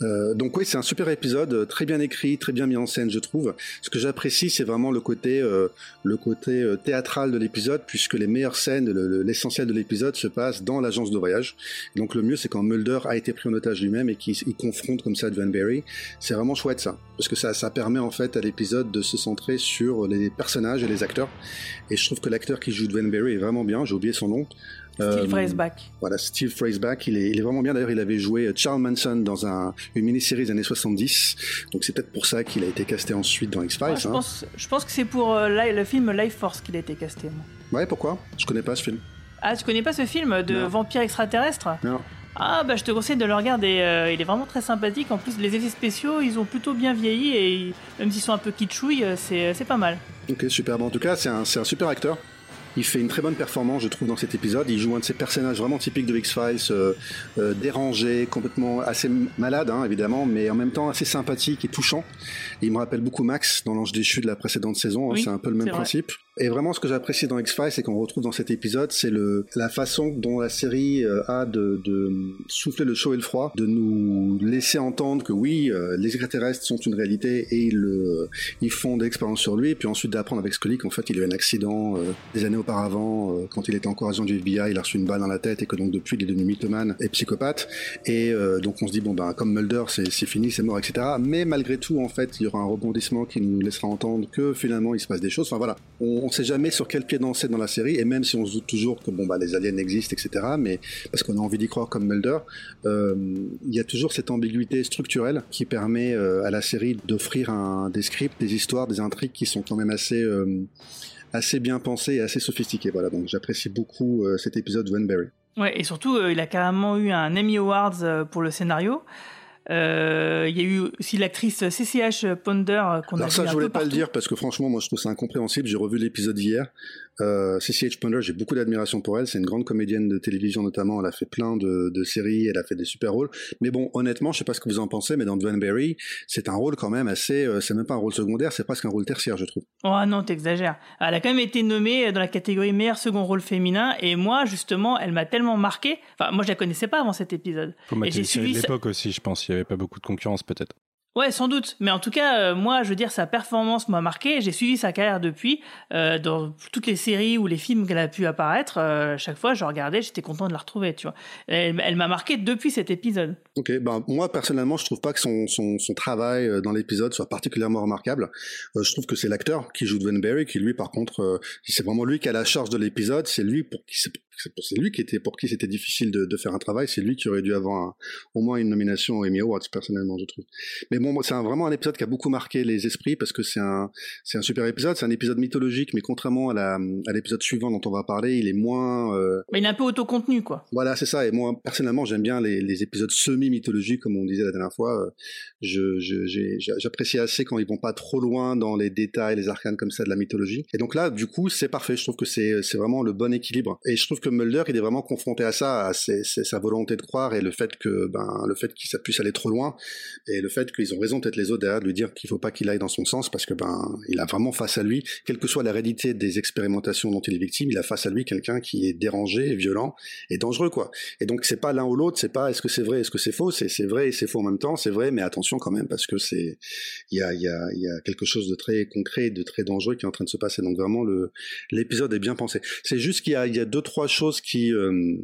euh, donc oui, c'est un super épisode, très bien écrit, très bien mis en scène, je trouve. Ce que j'apprécie, c'est vraiment le côté, euh, le côté euh, théâtral de l'épisode, puisque les meilleures scènes, l'essentiel de l'épisode se passe dans l'agence de voyage. Donc le mieux, c'est quand Mulder a été pris en otage lui-même et qu'il confronte comme ça Van Berry. C'est vraiment chouette ça, parce que ça, ça permet en fait à l'épisode de se centrer sur les personnages et les acteurs. Et je trouve que l'acteur qui joue Van Berry est vraiment bien. J'ai oublié son nom. Steve euh, Freisbach. Voilà, Steve Freisbach, il est, il est vraiment bien. D'ailleurs, il avait joué Charles Manson dans un, une mini-série des années 70. Donc c'est peut-être pour ça qu'il a été casté ensuite dans X-Files. je, hein. pense, je pense que c'est pour euh, le film Life Force qu'il a été casté. Moi. Ouais, pourquoi? Je connais pas ce film. Ah, tu connais pas ce film de vampire extraterrestre? Non. Ah bah je te conseille de le regarder, euh, il est vraiment très sympathique. En plus les effets spéciaux ils ont plutôt bien vieilli et même s'ils sont un peu kitschouilles, c'est pas mal. Ok super, bon, en tout cas c'est un, un super acteur. Il fait une très bonne performance, je trouve, dans cet épisode. Il joue un de ces personnages vraiment typiques de X-Files, euh, euh, dérangé, complètement assez malade, hein, évidemment, mais en même temps assez sympathique et touchant. il me rappelle beaucoup Max dans l'Ange déchu de la précédente saison. Hein, c'est un peu le même principe. Et vraiment, ce que j'apprécie dans X-Files, c'est qu'on retrouve dans cet épisode, c'est le la façon dont la série euh, a de, de, souffler le chaud et le froid, de nous laisser entendre que oui, euh, les extraterrestres sont une réalité et ils, ils font des expériences sur lui, et puis ensuite d'apprendre avec Scully qu'en fait il a eu un accident des années auparavant, euh, quand il était encore agent du FBI, il a reçu une balle dans la tête et que donc depuis il est devenu mythomane et psychopathe. Et euh, donc on se dit bon ben comme Mulder c'est fini, c'est mort, etc. Mais malgré tout en fait il y aura un rebondissement qui nous laissera entendre que finalement il se passe des choses. Enfin voilà, on, ne sait jamais sur quel pied danser dans la série et même si on se doute toujours que bon bah les aliens existent, etc. Mais parce qu'on a envie d'y croire comme Mulder, euh, il y a toujours cette ambiguïté structurelle qui permet à la série d'offrir des scripts, des histoires, des intrigues qui sont quand même assez assez bien pensé et assez sophistiqué. Voilà, donc j'apprécie beaucoup euh, cet épisode de Wenberry. Ouais, et surtout, euh, il a carrément eu un Emmy Awards euh, pour le scénario. Il y a eu aussi l'actrice CCH Ponder qu'on a Alors ça, je voulais pas le dire parce que franchement, moi, je trouve ça incompréhensible. J'ai revu l'épisode hier. Euh, CCH Ponder, j'ai beaucoup d'admiration pour elle. C'est une grande comédienne de télévision notamment. Elle a fait plein de, de, séries, elle a fait des super rôles. Mais bon, honnêtement, je sais pas ce que vous en pensez, mais dans Berry, c'est un rôle quand même assez. Euh, c'est même pas un rôle secondaire, c'est presque un rôle tertiaire, je trouve. Oh non, t'exagères. Elle a quand même été nommée dans la catégorie meilleur second rôle féminin. Et moi, justement, elle m'a tellement marqué. Enfin, moi, je la connaissais pas avant cet épisode. Faut et j'ai suivi l'époque aussi, je pense. Il y avait pas beaucoup de concurrence, peut-être. Ouais, sans doute. Mais en tout cas, euh, moi, je veux dire, sa performance m'a marqué. J'ai suivi sa carrière depuis. Euh, dans toutes les séries ou les films qu'elle a pu apparaître, euh, chaque fois, je regardais, j'étais content de la retrouver, tu vois. Elle, m'a marqué depuis cet épisode. Ok, ben moi, personnellement, je trouve pas que son, son, travail dans l'épisode soit particulièrement remarquable. je trouve que c'est l'acteur qui joue Dwayne Barry, qui lui, par contre, c'est vraiment lui qui a la charge de l'épisode. C'est lui pour c'est lui qui était pour qui c'était difficile de, de, faire un travail. C'est lui qui aurait dû avoir au moins une nomination aux Emmy Awards, personnellement, je trouve. Mais bon, c'est vraiment un épisode qui a beaucoup marqué les esprits parce que c'est un, c'est un super épisode. C'est un épisode mythologique, mais contrairement à, la, à l'épisode suivant dont on va parler, il est moins. Euh... Mais il est un peu autocontenu, quoi. Voilà, c'est ça. Et moi, personnellement, j'aime bien les, les épisodes semi-mythologiques, comme on disait la dernière fois. Je, je, j'apprécie assez quand ils vont pas trop loin dans les détails, les arcanes comme ça de la mythologie. Et donc là, du coup, c'est parfait. Je trouve que c'est, c'est vraiment le bon équilibre. Et je trouve que Mulder, il est vraiment confronté à ça, à sa volonté de croire et le fait que, ben, le fait qu'il ça puisse aller trop loin et le fait qu'ils ont raison peut-être les autres derrière de lui dire qu'il faut pas qu'il aille dans son sens parce que ben, il a vraiment face à lui, quelle que soit la réalité des expérimentations dont il est victime, il a face à lui quelqu'un qui est dérangé, violent et dangereux quoi. Et donc c'est pas l'un ou l'autre, c'est pas est-ce que c'est vrai, est-ce que c'est faux, c'est vrai et c'est faux en même temps, c'est vrai, mais attention quand même parce que c'est il y a y a quelque chose de très concret, de très dangereux qui est en train de se passer. Donc vraiment l'épisode est bien pensé. C'est juste qu'il y a y a deux trois choses qui euh,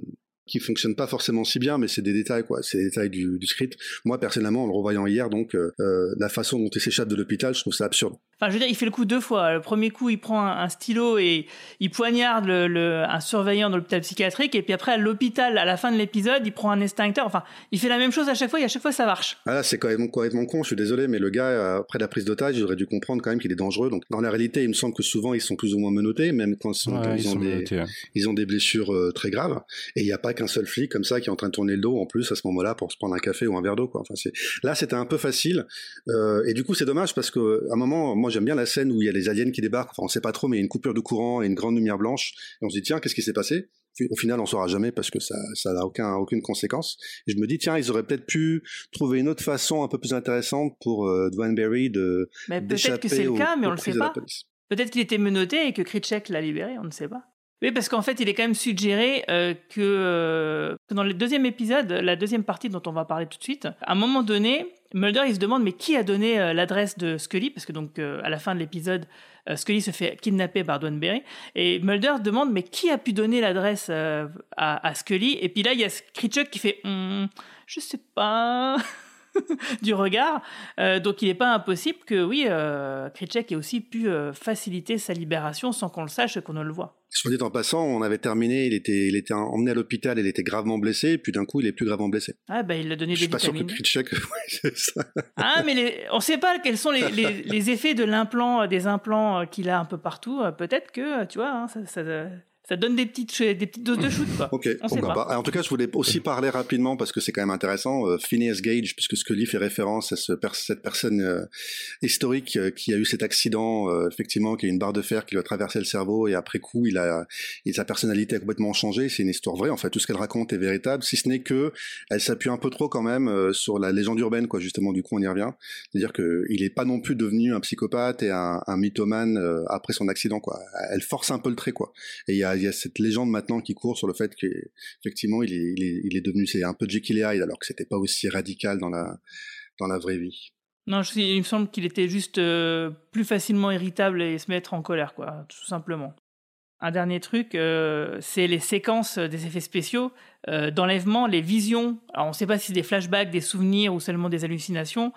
qui fonctionnent pas forcément si bien, mais c'est des détails quoi, c'est des détails du, du, script. Moi personnellement, en le revoyant hier, donc euh, la façon dont il s'échappe de l'hôpital, je trouve ça absurde. Enfin, je veux dire, il fait le coup deux fois. Le premier coup, il prend un, stylo et il poignarde le, un surveillant de l'hôpital psychiatrique, et puis après, à l'hôpital, à la fin de l'épisode, il prend un extincteur. Enfin, il fait la même chose à chaque fois, et à chaque fois, ça marche. Ah là, c'est quand même complètement con. Je suis désolé, mais le gars, après la prise d'otage, il aurait dû comprendre quand même qu'il est dangereux. Donc, dans la réalité, il me semble que souvent, ils sont plus ou moins menottés, même quand ils, sont, ils, ont, des, ils ont des blessures euh, très graves. Et il n'y a pas qu'un seul flic comme ça qui est en train de tourner le dos en plus à ce moment-là pour se prendre un café ou un verre d'eau. Quoi. Enfin, là, c'était un peu facile. Euh, et du coup, c'est dommage parce qu'à un moment, moi, j'aime bien la scène où il y a les aliens qui débarquent. Enfin, on sait pas trop, mais il y a une coupure de courant et une grande lumière blanche. Et on se dit, tiens, qu'est-ce qui s'est passé? Au final, on saura jamais parce que ça, ça n'a aucun, aucune conséquence. Et je me dis, tiens, ils auraient peut-être pu trouver une autre façon un peu plus intéressante pour euh, Dwayne Berry de Peut-être que c'est le cas, mais on le sait pas. Peut-être qu'il était menotté et que Kritchek l'a libéré, on ne sait pas. Oui, parce qu'en fait, il est quand même suggéré euh, que, euh, que, dans le deuxième épisode, la deuxième partie dont on va parler tout de suite, à un moment donné, Mulder il se demande mais qui a donné euh, l'adresse de Scully? Parce que donc à la fin de l'épisode, Scully se fait kidnapper par Berry. Et Mulder demande mais qui a pu donner l'adresse à, Scully? Et puis là il y a Kritchuk qui fait hm, je sais pas du regard. Euh, donc il n'est pas impossible que, oui, euh, ait aussi pu euh, faciliter sa libération sans qu'on le sache et qu'on ne le voit. Soit dit en passant, on avait terminé, il était, il était emmené à l'hôpital, il était gravement blessé, puis d'un coup, il est plus gravement blessé. Ah, bah, il a donné Je des suis pas sûr que Kritchek, c'est ça. Ah, mais on ne sait pas quels sont les, les, effets de l'implant, des implants qu'il a un peu partout. Peut-être que, tu vois, hein, ça, ça, ça donne des petites, des petites doses de shoot, quoi. ok, En tout cas, je voulais aussi parler rapidement parce que c'est quand même intéressant. Euh, Phineas Gage, puisque Scully fait référence à ce cette personne euh, historique euh, qui a eu cet accident, euh, effectivement, qui a une barre de fer qui lui a traversé le cerveau et après coup, il a, et sa personnalité a complètement changé. C'est une histoire vraie, en fait. Tout ce qu'elle raconte est véritable, si ce n'est que elle s'appuie un peu trop quand même sur la légende urbaine, quoi. Justement, du coup, on y revient. C'est-à-dire que il est pas non plus devenu un psychopathe et un, un mythomane après son accident, quoi. Elle force un peu le trait, quoi. Et il y a il y a cette légende maintenant qui court sur le fait qu'effectivement il est, il est, devenu c'est un peu Jekyll et Hyde alors que c'était pas aussi radical dans la dans la vraie vie. Non, il me semble qu'il était juste euh, plus facilement irritable et se mettre en colère, quoi, tout simplement. Un dernier truc, euh, c'est les séquences des effets spéciaux, euh, d'enlèvement, les visions. On ne sait pas si c'est des flashbacks, des souvenirs ou seulement des hallucinations.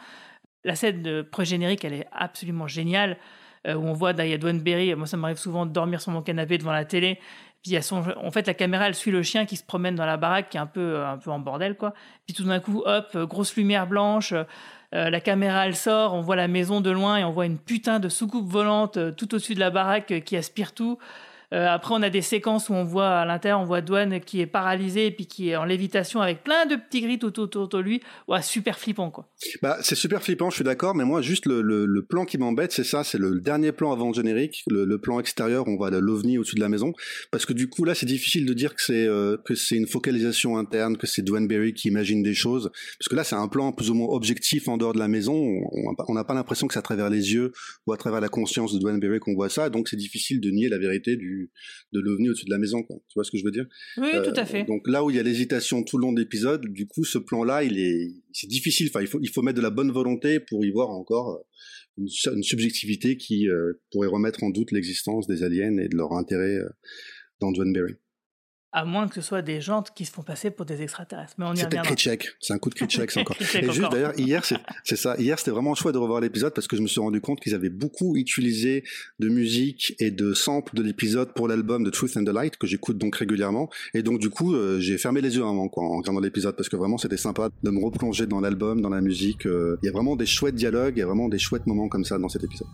La scène de pré-générique, elle est absolument géniale. Où on voit Dwayne Berry, moi ça m'arrive souvent de dormir sur mon canapé devant la télé, puis son, en fait, la caméra, elle suit le chien qui se promène dans la baraque, qui est un peu, un peu en bordel, quoi. Puis tout d'un coup, hop, grosse lumière blanche. Euh, la caméra, elle sort, on voit la maison de loin et on voit une putain de soucoupe volante euh, tout au-dessus de la baraque euh, qui aspire tout. Euh, après, on a des séquences où on voit à l'intérieur, on voit Douane qui est paralysé et puis qui est en lévitation avec plein de petits gris autour de lui. Ouais, super flippant, quoi. Bah, c'est super flippant, je suis d'accord, mais moi, juste le, plan qui m'embête, c'est ça, c'est le dernier plan avant le générique, le, plan extérieur, on voit l'ovni au-dessus de la maison, parce que du coup, là, c'est difficile de dire que c'est euh, une focalisation interne, que c'est Dwayne Berry qui imagine des choses, parce que là, c'est un plan plus ou moins objectif en dehors de la maison. On n'a pas l'impression que c'est à travers les yeux ou à travers la conscience de Dwayne Berry qu'on voit ça, donc c'est difficile de nier la vérité du de l'OVNI au-dessus de la maison, quoi. Tu vois ce que je veux dire? Oui, tout à fait. Donc là où il y a l'hésitation tout le long de l'épisode, du coup, ce plan-là, il est, c'est difficile. Enfin, il faut, il faut mettre de la bonne volonté pour y voir encore euh, une, subjectivité qui euh, pourrait remettre en doute l'existence des aliens et de leur intérêt euh, dans John Berry. À moins que ce soit des gens qui se font passer pour des extraterrestres. Mais on y C'est peut-être C'est un coup de Kritchek, c'est encore. Et juste d'ailleurs, hier, c'est ça. Hier, c'était vraiment chouette de revoir l'épisode parce que je me suis rendu compte qu'ils avaient beaucoup utilisé de musique et de samples de l'épisode pour l'album de Truth and the Light que j'écoute donc régulièrement. Et donc, du coup, euh, j'ai fermé les yeux avant, quoi, en regardant l'épisode parce que vraiment, c'était sympa de me replonger dans l'album, dans la musique. Euh. Il y a vraiment des chouettes dialogues, il y a vraiment des chouettes moments comme ça dans cet épisode.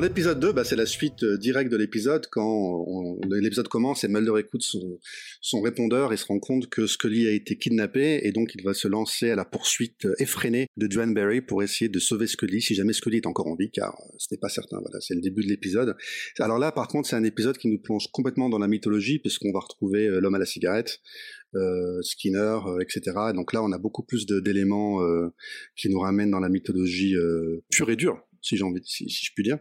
Alors l'épisode 2, bah, c'est la suite euh, directe de l'épisode. Quand l'épisode commence et Mulder écoute son, son répondeur et se rend compte que Scully a été kidnappé et donc il va se lancer à la poursuite euh, effrénée de Duane Barry pour essayer de sauver Scully si jamais Scully est encore en vie car euh, ce n'est pas certain. Voilà, c'est le début de l'épisode. Alors là par contre c'est un épisode qui nous plonge complètement dans la mythologie puisqu'on va retrouver l'homme à la cigarette, Skinner, etc. Donc là on a beaucoup plus d'éléments qui nous ramènent dans la mythologie pure et dure si j'ai envie, si, si je puis dire.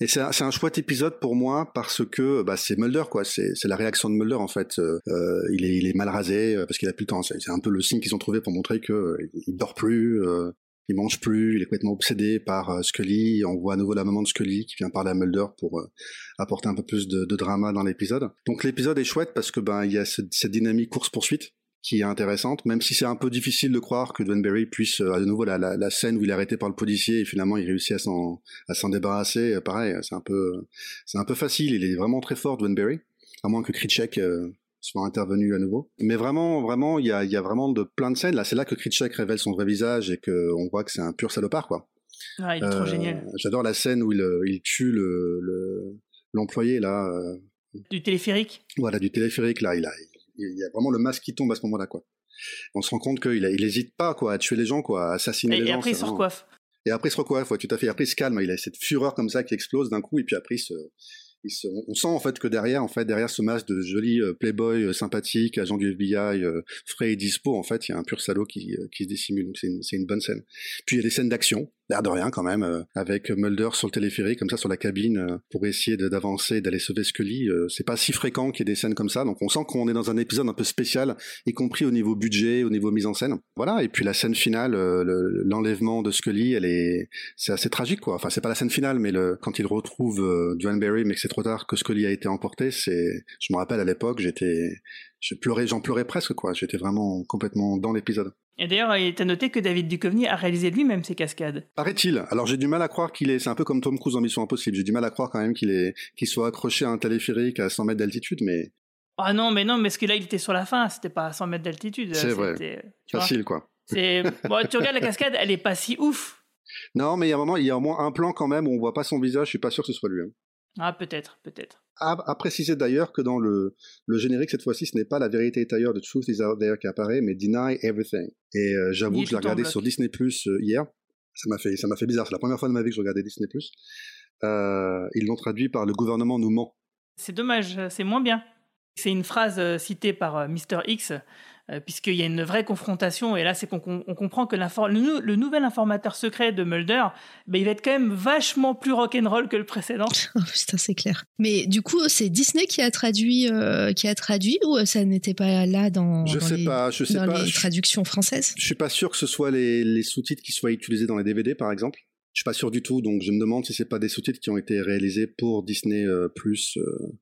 Et c'est un, un chouette épisode pour moi parce que bah, c'est Mulder quoi, c'est la réaction de Mulder en fait. Euh, euh, il est il est mal rasé euh, parce qu'il a plus le temps. C'est un peu le signe qu'ils ont trouvé pour montrer que euh, il dort plus, euh, il mange plus, il est complètement obsédé par Scully. On voit à nouveau la maman de Scully qui vient parler à Mulder pour apporter un peu plus de, de drama dans l'épisode. Donc l'épisode est chouette parce que ben il y a ce- cette dynamique course poursuite qui est intéressante, même si c'est un peu difficile de croire que Dwayne Barry puisse, euh, à nouveau, la, la, la scène où il est arrêté par le policier et finalement il réussit à s'en, à s'en débarrasser, euh, pareil, c'est un peu, c'est un peu facile, il est vraiment très fort, Dwayne Barry, à moins que Kritchek euh, soit intervenu à nouveau. Mais vraiment, vraiment, il y a, y a vraiment de plein de scènes, là, c'est là que Kritchek révèle son vrai visage et que on voit que c'est un pur salopard, quoi. Ah, il est trop génial. J'adore la scène où il, il tue le, le- l'employé, là, euh, Du téléphérique? Voilà, du téléphérique, là, il a, il y a vraiment le masque qui tombe à ce moment-là, quoi. On se rend compte qu'il il hésite pas, quoi, à tuer les gens, quoi, à assassiner Et, les et gens. après, il se. Et après, il se recoiffe, ouais, tout à fait. Après, il se calme. Il a cette fureur comme ça qui explose d'un coup, et puis après, il se, il se- on sent en fait que derrière, en fait, derrière ce masque de joli euh, playboy euh, sympathique, agent du FBI, euh, frais et dispo, en fait, il y a un pur salaud qui, qui se dissimule. Donc c'est une, c'est une bonne scène. Puis il y a des scènes d'action, l'air de rien quand même, euh, avec Mulder sur le téléphérique, comme ça, sur la cabine, euh, pour essayer d'avancer, d'aller sauver Scully. Euh, c'est pas si fréquent qu'il y ait des scènes comme ça, donc on sent qu'on est dans un épisode un peu spécial, y compris au niveau budget, au niveau mise en scène. Voilà. Et puis la scène finale, le- l'enlèvement de Scully, elle est, c'est assez tragique, quoi. Enfin, c'est pas la scène finale, mais le, quand il retrouve euh, Duane Barry, mais que c'est trop tard, que Scully a été emporté, c'est, je me rappelle à l'époque, j'étais, je pleurais, j'en pleurais presque, quoi. J'étais vraiment complètement dans l'épisode. Et d'ailleurs, il est à noter que David Duchovny a réalisé lui-même ces cascades. Paraît-il. Alors j'ai du mal à croire qu'il est, c'est un peu comme Tom Cruise en Mission Impossible. J'ai du mal à croire quand même qu'il est, qu'il soit accroché à un téléphérique à 100 mètres d'altitude, mais Ah non, mais non, mais ce que là, il était sur la fin, c'était pas à 100 mètres d'altitude. c'est vrai. Facile, quoi. C'est, bon, tu regardes la cascade, elle est pas si ouf. Non, mais il y a un moment, il y a au moins un plan quand même où on voit pas son visage. Je suis pas sûr que ce soit lui. hein. Ah, peut-être, peut-être. À, à préciser d'ailleurs que dans le, le générique cette fois-ci, ce n'est pas la vérité est ailleurs de Truth is out there qui apparaît, mais Deny Everything. Et euh, j'avoue que je l'ai regardé sur Disney Plus euh, hier. Ça m'a fait, ça m'a fait bizarre. C'est la première fois de ma vie que je regardais Disney Plus. Euh, ils l'ont traduit par le gouvernement nous ment. C'est dommage, c'est moins bien. C'est une phrase citée par Mr. X, euh, puisqu'il y a une vraie confrontation, et là, c'est qu'on on comprend que le, nou- le nouvel informateur secret de Mulder, ben, il va être quand même vachement plus rock'n'roll que le précédent. Oh, putain, c'est clair. Mais du coup, c'est Disney qui a traduit, euh, qui a traduit ou ça n'était pas là dans, Je dans sais les, pas, je sais dans pas. les Je- traductions françaises? Je suis pas sûr que ce soit les, les sous-titres qui soient utilisés dans les DVD, par exemple. Je suis pas sûr du tout, donc je me demande si c'est pas des sous-titres qui ont été réalisés pour Disney euh, Plus euh,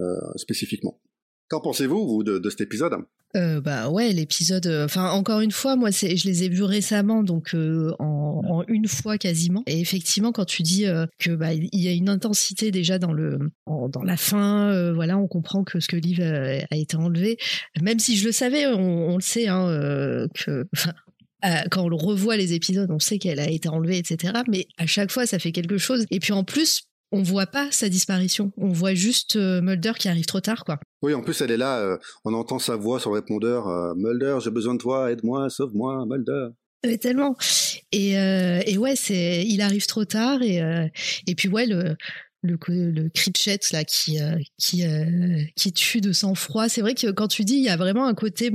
euh, spécifiquement. Qu'en pensez-vous, vous, de, de cet épisode? Euh, bah ouais, l'épisode. euh, Enfin, encore une fois, moi, je les ai vus récemment, donc euh, en, une fois quasiment. Et effectivement, quand tu dis que bah il y a une intensité déjà dans le dans la fin, voilà, on comprend que ce que Liv a, été enlevé. Même si je le savais, on, le sait, hein, que. Quand on revoit les épisodes, on sait qu'elle a été enlevée, etc. Mais à chaque fois, ça fait quelque chose. Et puis en plus, on voit pas sa disparition. On voit juste euh, Mulder qui arrive trop tard, quoi. Oui, en plus, elle est là, euh, on entend sa voix sur le répondeur euh, Mulder, j'ai besoin de toi, aide-moi, sauve-moi, Mulder. Mais tellement. Et, et ouais, c'est, il arrive trop tard et et puis ouais le le le Critchet là qui euh, qui euh, qui tue de sang-froid. C'est vrai que quand tu dis il y a vraiment un côté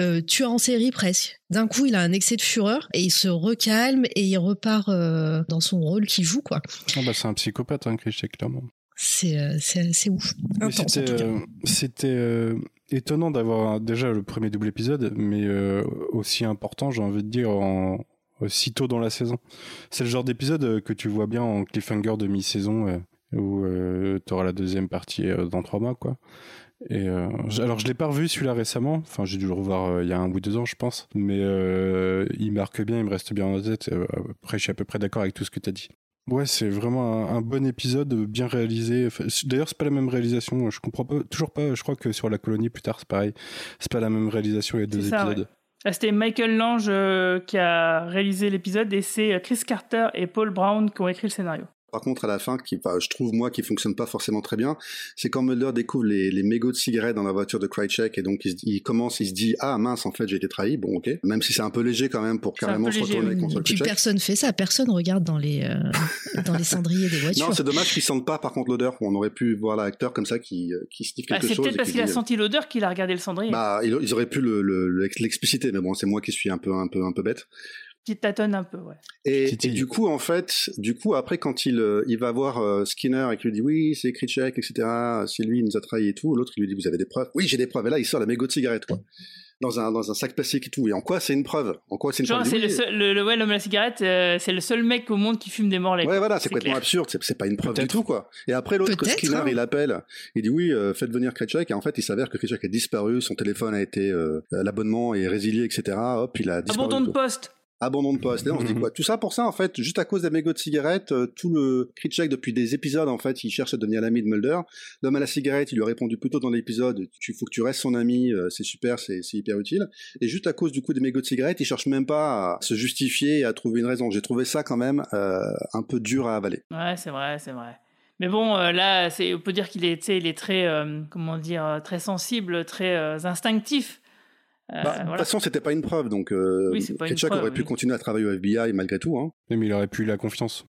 euh, tueur en série presque. D'un coup, il a un excès de fureur et il se recalme et il repart euh, dans son rôle qu'il joue quoi. Ah bah, c'est un psychopathe, hein, Cliché, clairement. C'est euh, c'est ouf. C'était étonnant d'avoir déjà le premier double épisode, mais euh, aussi important, j'ai envie de dire, en, si tôt dans la saison. C'est le genre d'épisode que tu vois bien en cliffhanger de mi-saison, euh, où tu auras la deuxième partie euh, dans trois mois, quoi. Et euh, alors je l'ai pas revu celui-là récemment, enfin j'ai dû le revoir euh, il y a un ou deux ans je pense, mais euh, il marque bien, il me reste bien en tête. Euh, Après je suis à peu près d'accord avec tout ce que tu as dit. Ouais, c'est vraiment un, un bon épisode, bien réalisé. Enfin, D'ailleurs, c'est pas la même réalisation. Je comprends pas, toujours pas. Je crois que sur la colonie plus tard, c'est pareil. C'est pas la même réalisation. Il y a deux ça, épisodes. Là, C'était Michael Lange euh, qui a réalisé l'épisode et c'est euh, Chris Carter et Paul Brown qui ont écrit le scénario. Par contre, à la fin, qui, enfin, je trouve moi qui fonctionne pas forcément très bien, c'est quand Mulder découvre les, les mégots de cigarettes dans la voiture de Krychek et donc il, se commence, il se dit ah mince en fait j'ai été trahi, bon ok, même si c'est un peu léger quand même pour C'est carrément se léger, retourner contre Et puis personne fait ça, personne regarde dans les euh, dans les cendriers des voitures. Non, c'est dommage qu'ils sentent pas par contre l'odeur. On aurait pu voir l'acteur comme ça qui, euh, qui sniffe Ah, quelque c'est chose. peut-être et parce qui qu'il a dit, euh, senti l'odeur qu'il a regardé le cendrier. Bah, ils, ils auraient pu le- le- le- l'expliciter, mais bon, c'est moi qui suis un peu, un peu, un peu bête. Qui tâtonne un peu, ouais. Et, et du coup, en fait, du coup, après, quand il, euh, il va voir euh, Skinner et qu'il lui dit oui, c'est Krychek, etc., c'est lui, il nous a trahi et tout, l'autre, il lui dit vous avez des preuves? Oui, j'ai des preuves. Et là, il sort la mégot de cigarette, quoi. Dans un, dans un sac plastique et tout. Et en quoi c'est une preuve? En quoi c'est une Genre, preuve? C'est le, seul, le, le- ouais, l'homme à la cigarette, euh, c'est le seul mec au monde qui fume des morlets. Ouais, voilà, c'est complètement clair. absurde, c'est c'est pas une preuve du tout, quoi. Et après, l'autre, Peut-être, Skinner, hein. il appelle, il dit oui, euh, faites venir Krychek, et en fait, il s'avère que Krychek a disparu, son téléphone a été, euh, l'abonnement est résilié, etc., hop, il a disparu. Abandon de quoi. poste. Abandon de poste. Et là, on se dit quoi? Tout ça pour ça, en fait, juste à cause des mégots de cigarettes, euh, tout le Krychek, depuis des épisodes, en fait, il cherche à devenir l'ami de Mulder. L'homme à la cigarette, il lui a répondu plus tôt dans l'épisode, tu faut que tu restes son ami, euh, c'est super, c'est c'est hyper utile. Et juste à cause du coup des mégots de cigarettes, il cherche même pas à se justifier et à trouver une raison. J'ai trouvé ça quand même euh, un peu dur à avaler. Ouais, c'est vrai, c'est vrai. Mais bon, euh, là, c'est, on peut dire qu'il est, tu sais, il est très, euh, comment dire, très sensible, très euh, instinctif. Euh, Bah, De toute façon, c'était pas une preuve, donc euh, Oui, preuve, aurait pu oui. continuer à travailler au FBI malgré tout. Hein. Mais il aurait plus la confiance.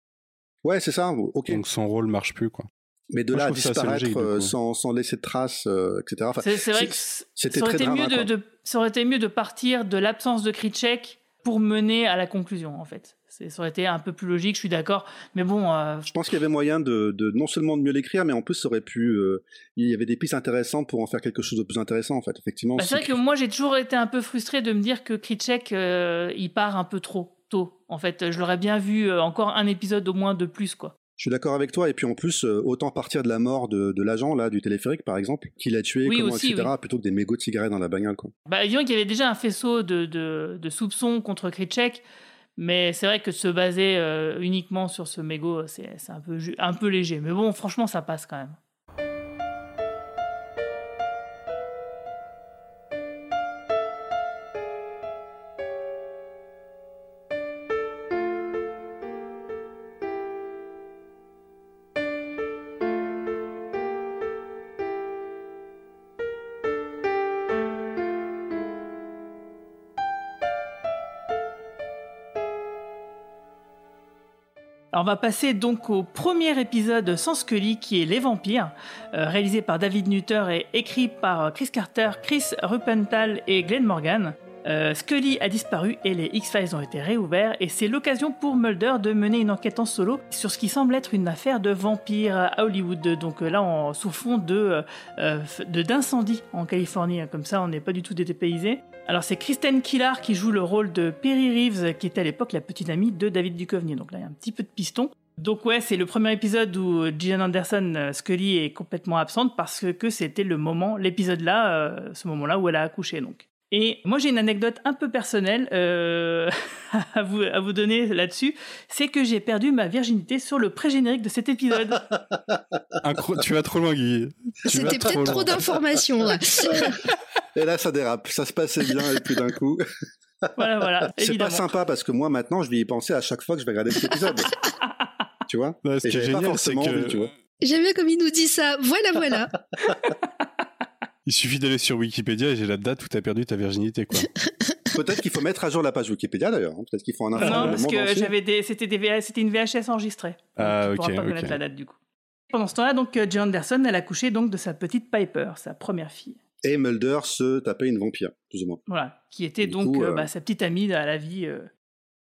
Ouais, c'est ça. Ok. Donc son rôle marche plus, quoi. Mais de Moi, là à disparaître logique, euh, sans, sans laisser de traces, euh, etc. Enfin, c'est, c'est vrai que c- c'était ça aurait, très été mieux drama, de, quoi. de- ça aurait été mieux de partir de l'absence de Krychek pour mener à la conclusion, en fait. Ça aurait été un peu plus logique, je suis d'accord. Mais bon, euh, Je pense qu'il y avait moyen de, de non seulement de mieux l'écrire, mais en plus ça aurait pu. euh, il y avait des pistes intéressantes pour en faire quelque chose de plus intéressant en fait. Effectivement. bah, c'est vrai que moi, j'ai toujours été un peu frustré de me dire que Krychek, euh, il part un peu trop tôt. En fait, je l'aurais bien vu encore un épisode au moins de plus, quoi. Je suis d'accord avec toi. Et puis en plus, autant partir de la mort de, de l'agent là du téléphérique par exemple, qui l'a tué, Oui, comment, aussi, etc. oui. Plutôt que des mégots de cigarettes dans la bagnole quoi. Bah, disons qu'il y avait déjà un faisceau de, de, de soupçons contre Krychek, mais c'est vrai que se baser euh, uniquement sur ce mégot, c'est un peu, un peu léger. Mais bon, franchement, ça passe quand même. On va passer donc au premier épisode sans Scully qui est Les Vampires, euh, réalisé par David Nutter et écrit par Chris Carter, Chris Rupenthal et Glenn Morgan. Euh, Scully a disparu et les X-Files ont été réouverts et c'est l'occasion pour Mulder de mener une enquête en solo sur ce qui semble être une affaire de vampire à Hollywood. Donc euh, là, on, sous fond de euh, d'incendie en Californie, hein. comme ça on n'est pas du tout dépaysé. Alors c'est Kristen Killar qui joue le rôle de Perry Reeves, qui était à l'époque la petite amie de David Duchovny. Donc là, il y a un petit peu de piston. Donc ouais, c'est le premier épisode où Gillian Anderson, euh, Scully, est complètement absente parce que, que c'était le moment, l'épisode là, euh, ce moment-là où elle a accouché donc. Et moi j'ai une anecdote un peu personnelle euh, à, vous, à vous donner là-dessus, c'est que j'ai perdu ma virginité sur le pré-générique de cet épisode. Incro- tu vas trop loin, Guy. C'était peut-être trop loin. d'informations là. Et là, ça dérape. Ça se passait bien, et puis d'un coup. voilà, voilà, C'est pas sympa parce que moi, maintenant, je vais y penser à chaque fois que je vais regarder cet épisode. tu vois? Ouais, ce Et qui est génial, c'est que. J'aime bien comme il nous dit ça. Voilà, voilà. Il suffit d'aller sur Wikipédia et j'ai la date où t'as perdu ta virginité, quoi. Peut-être qu'il faut mettre à jour la page Wikipédia d'ailleurs. hein. Peut-être qu'il faut en informer Non, parce que entier. j'avais des, c'était des VHS c'était une VHS enregistrée. Ah, tu pourras ok, pas ok. connaître la date du coup. Pendant ce temps-là, donc, euh, Anderson, elle a couché donc de sa petite Piper, sa première fille. Et Mulder se tapait une vampire, plus ou moins. Voilà, qui était donc coup, euh, euh, bah, sa petite amie à la vie. euh.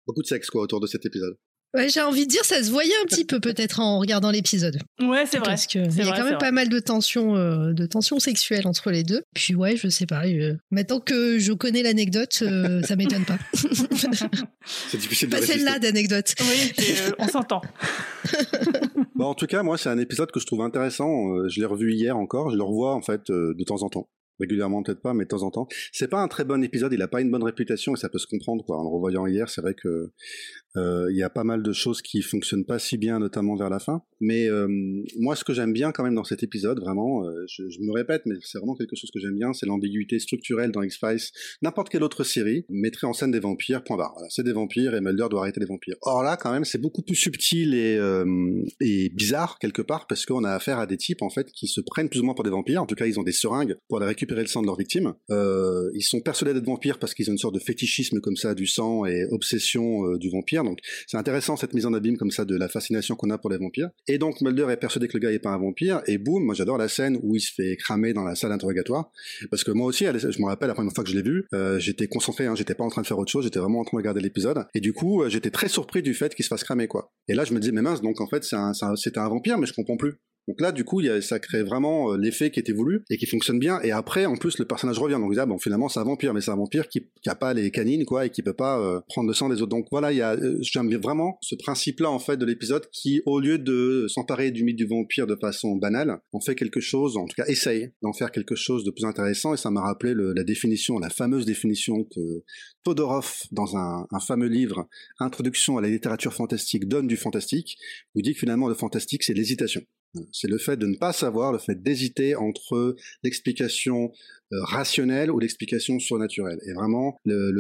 Beaucoup de sexe, quoi, autour de cet épisode. Ouais, j'ai envie de dire, ça se voyait un petit peu peut-être en regardant l'épisode. Ouais, c'est vrai. Parce qu'il y a vrai, quand même pas mal de tensions, euh, de tensions sexuelles entre les deux. Puis ouais, je sais pas. euh, maintenant que je connais l'anecdote, euh, ça m'étonne pas. C'est difficile de pas celle-là d'anecdote. Oui, euh, on s'entend. Bon, en tout cas, moi, c'est un épisode que je trouve intéressant. Euh, je l'ai revu hier encore. Je le revois, en fait, euh, de temps en temps. Régulièrement, peut-être pas, mais de temps en temps. C'est pas un très bon épisode. Il a pas une bonne réputation et ça peut se comprendre, quoi. En le revoyant hier, c'est vrai que il y a pas mal de choses qui fonctionnent pas si bien, notamment vers la fin. Mais euh, moi, ce que j'aime bien quand même dans cet épisode, vraiment, euh, je, je me répète, mais c'est vraiment quelque chose que j'aime bien, c'est l'ambiguïté structurelle dans X-Files. N'importe quelle autre série mettrait en scène des vampires, point barre. Voilà, c'est des vampires et Mulder doit arrêter les vampires. Or là, quand même, c'est beaucoup plus subtil et, euh, et bizarre quelque part parce qu'on a affaire à des types en fait qui se prennent plus ou moins pour des vampires. En tout cas, ils ont des seringues pour aller récupérer le sang de leurs victimes. Euh, ils sont persuadés d'être vampires parce qu'ils ont une sorte de fétichisme comme ça du sang et obsession euh, du vampire. Donc c'est intéressant cette mise en abîme comme ça de la fascination qu'on a pour les vampires. Et donc Mulder est persuadé que le gars est pas un vampire et boum, moi j'adore la scène où il se fait cramer dans la salle d'interrogatoire parce que moi aussi, je me rappelle la première fois que je l'ai vu, euh, j'étais concentré, hein, j'étais pas en train de faire autre chose, j'étais vraiment en train de regarder l'épisode et du coup euh, j'étais très surpris du fait qu'il se fasse cramer quoi. Et là je me disais mais mince donc en fait c'est un vampire mais je comprends plus. Donc là, du coup, y a, ça crée vraiment euh, l'effet qui était voulu et qui fonctionne bien. Et après, en plus, le personnage revient. Donc, ah, bon, finalement, c'est un vampire, mais c'est un vampire qui, qui a pas les canines, quoi, et qui peut pas euh, prendre le sang des autres. Donc voilà, il y a, euh, j'aime vraiment ce principe-là, en fait, de l'épisode qui, au lieu de s'emparer du mythe du vampire de façon banale, en fait quelque chose, en tout cas, essaye d'en faire quelque chose de plus intéressant. Et ça m'a rappelé la définition, la fameuse définition que Todorov, dans un, un fameux livre, Introduction à la littérature fantastique, donne du fantastique, où il dit que finalement, le fantastique, c'est l'hésitation. C'est le fait de ne pas savoir, le fait d'hésiter entre l'explication euh, rationnelle ou l'explication surnaturelle. Et vraiment,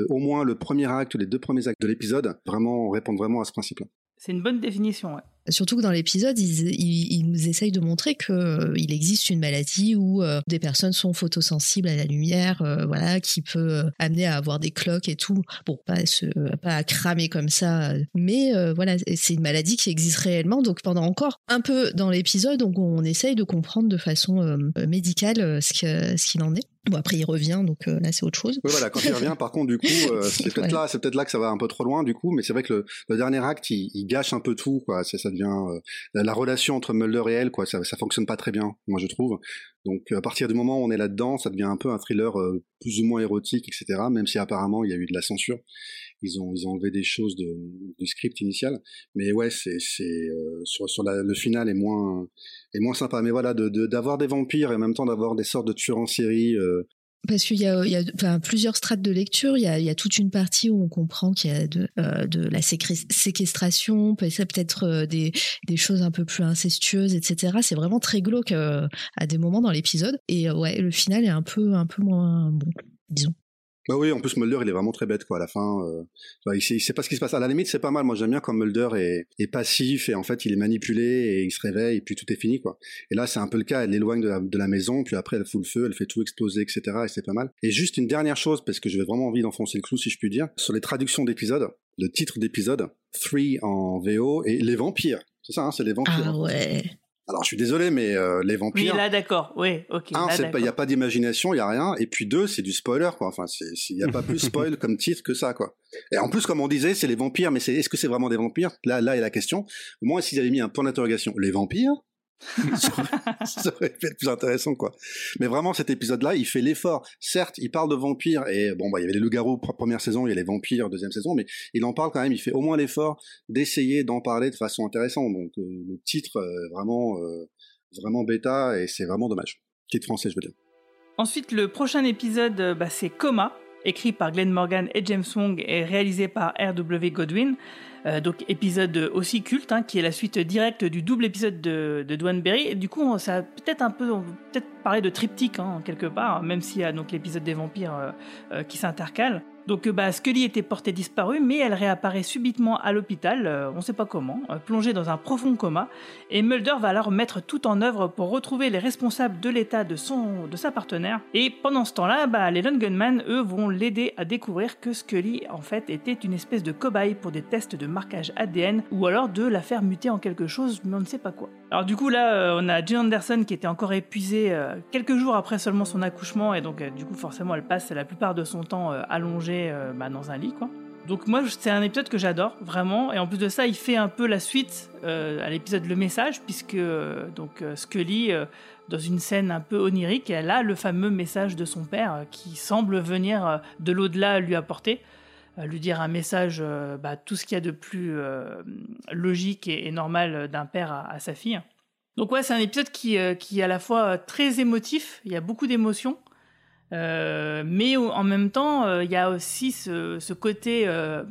au moins le premier acte les deux premiers actes de l'épisode vraiment répondent vraiment à ce principe-là. C'est une bonne définition. Surtout que dans l'épisode, ils, ils- ils nous essayent de montrer que euh, il existe une maladie où euh, des personnes sont photosensibles à la lumière, euh, voilà, qui peut euh, amener à avoir des cloques et tout. Bon, pas se, pas à cramer comme ça, mais voilà, c'est une maladie qui existe réellement. Donc pendant encore un peu dans l'épisode, donc on essaye de comprendre de façon médicale ce que- ce qu'il en est. Bon après il revient, donc euh, là c'est autre chose. Oui, voilà, quand il revient, par contre, du coup, euh, c'est peut-être Voilà. là, c'est peut-être là que ça va un peu trop loin, du coup, mais c'est vrai que le, le dernier acte, il, il gâche un peu tout, quoi. Ça devient euh, la, la relation entre Mulder et elle, quoi. Ça, ça fonctionne pas très bien, moi je trouve. Donc à partir du moment où on est là-dedans, ça devient un peu un thriller euh, plus ou moins érotique, etc. Même si apparemment il y a eu de la censure, ils ont ils ont enlevé des choses de, du script initial. Mais ouais, c'est c'est euh, sur sur la- le final est moins est moins sympa. Mais voilà, de de- d'avoir des vampires et en même temps d'avoir des sortes de tueurs en série. euh, Parce qu'il y a, y a enfin, plusieurs strates de lecture. Il y a, y a toute une partie où on comprend qu'il y a de, euh, de la séquestration, peut-être euh, des, des choses un peu plus incestueuses, etc. C'est vraiment très glauque euh, à des moments dans l'épisode. Et euh, ouais, le final est un peu, un peu moins bon, disons. Bah oui, en plus Mulder, il est vraiment très bête quoi. À la fin, euh, il, sait, il sait pas ce qui se passe. À la limite, c'est pas mal. Moi, j'aime bien quand Mulder est, est passif et en fait, il est manipulé et il se réveille et puis tout est fini quoi. Et là, c'est un peu le cas. Elle l'éloigne de la, de la maison, puis après, elle fout le feu, elle fait tout exploser, etc. Et c'est pas mal. Et juste une dernière chose, parce que j'avais vraiment envie d'enfoncer le clou, si je puis dire, sur les traductions d'épisodes, le titre d'épisode, 3 en VO et les vampires. C'est ça, hein, c'est les vampires. Ah ouais. Alors, je suis désolé, mais euh, les Oui, vampires. là, d'accord. Oui, ok. Un, il y a pas d'imagination, il y a rien. Et puis deux, c'est du spoiler, quoi. Enfin, il y a pas plus spoil comme titre que ça, quoi. Et en plus, comme on disait, c'est les vampires, mais c'est, est-ce que c'est vraiment des vampires? Là, là est la question. Au moins, s'ils avaient mis un point d'interrogation, les vampires, ça aurait- ça plus intéressant, quoi. Mais vraiment, cet épisode-là, il fait l'effort. Certes, il parle de vampires et bon, bah, il y avait les loups-garous pre- première saison, il y a les vampires deuxième saison, mais il en parle quand même. Il fait au moins l'effort d'essayer d'en parler de façon intéressante. Donc, euh, le titre, euh, vraiment, euh, vraiment bêta et c'est vraiment dommage. Titre français, je veux dire. Ensuite, le prochain épisode, euh, bah, c'est Coma, écrit par Glenn Morgan et James Wong et réalisé par R.W. Godwin. Euh, donc épisode aussi culte, hein, qui est la suite directe du double épisode de, de Berry. Et du coup, ça peut-être un peu, on peut peut-être parler de triptyque hein, quelque part, même s'il y a donc l'épisode des vampires euh, euh, qui s'intercale. Donc euh, bah, Scully était portée disparue, mais elle réapparaît subitement à l'hôpital, euh, on ne sait pas comment, euh, plongée dans un profond coma. Et Mulder va alors mettre tout en œuvre pour retrouver les responsables de l'état de, de sa partenaire. Et pendant ce temps-là, bah, les Lone Gunman, eux, vont l'aider à découvrir que Scully, en fait, était une espèce de cobaye pour des tests de marquage ADN, ou alors de la faire muter en quelque chose, mais on ne sait pas quoi. Alors du coup, là, on a Jane Anderson qui était encore épuisée quelques jours après seulement son accouchement, et donc du coup, forcément, elle passe la plupart de son temps euh, euh, bah, dans un lit, quoi. Donc moi, c'est un épisode que j'adore vraiment, et en plus de ça, il fait un peu la suite euh, à l'épisode Le Message, puisque euh, donc Scully, dans une scène un peu onirique, elle a le fameux message de son père qui semble venir de l'au-delà lui apporter, lui dire un message, bah, tout ce qu'il y a de plus logique et, normal d'un père à, sa fille. Donc ouais, c'est un épisode qui, qui est à la fois très émotif, il y a beaucoup d'émotions, euh, mais en même temps, euh, il y a aussi ce, côté euh,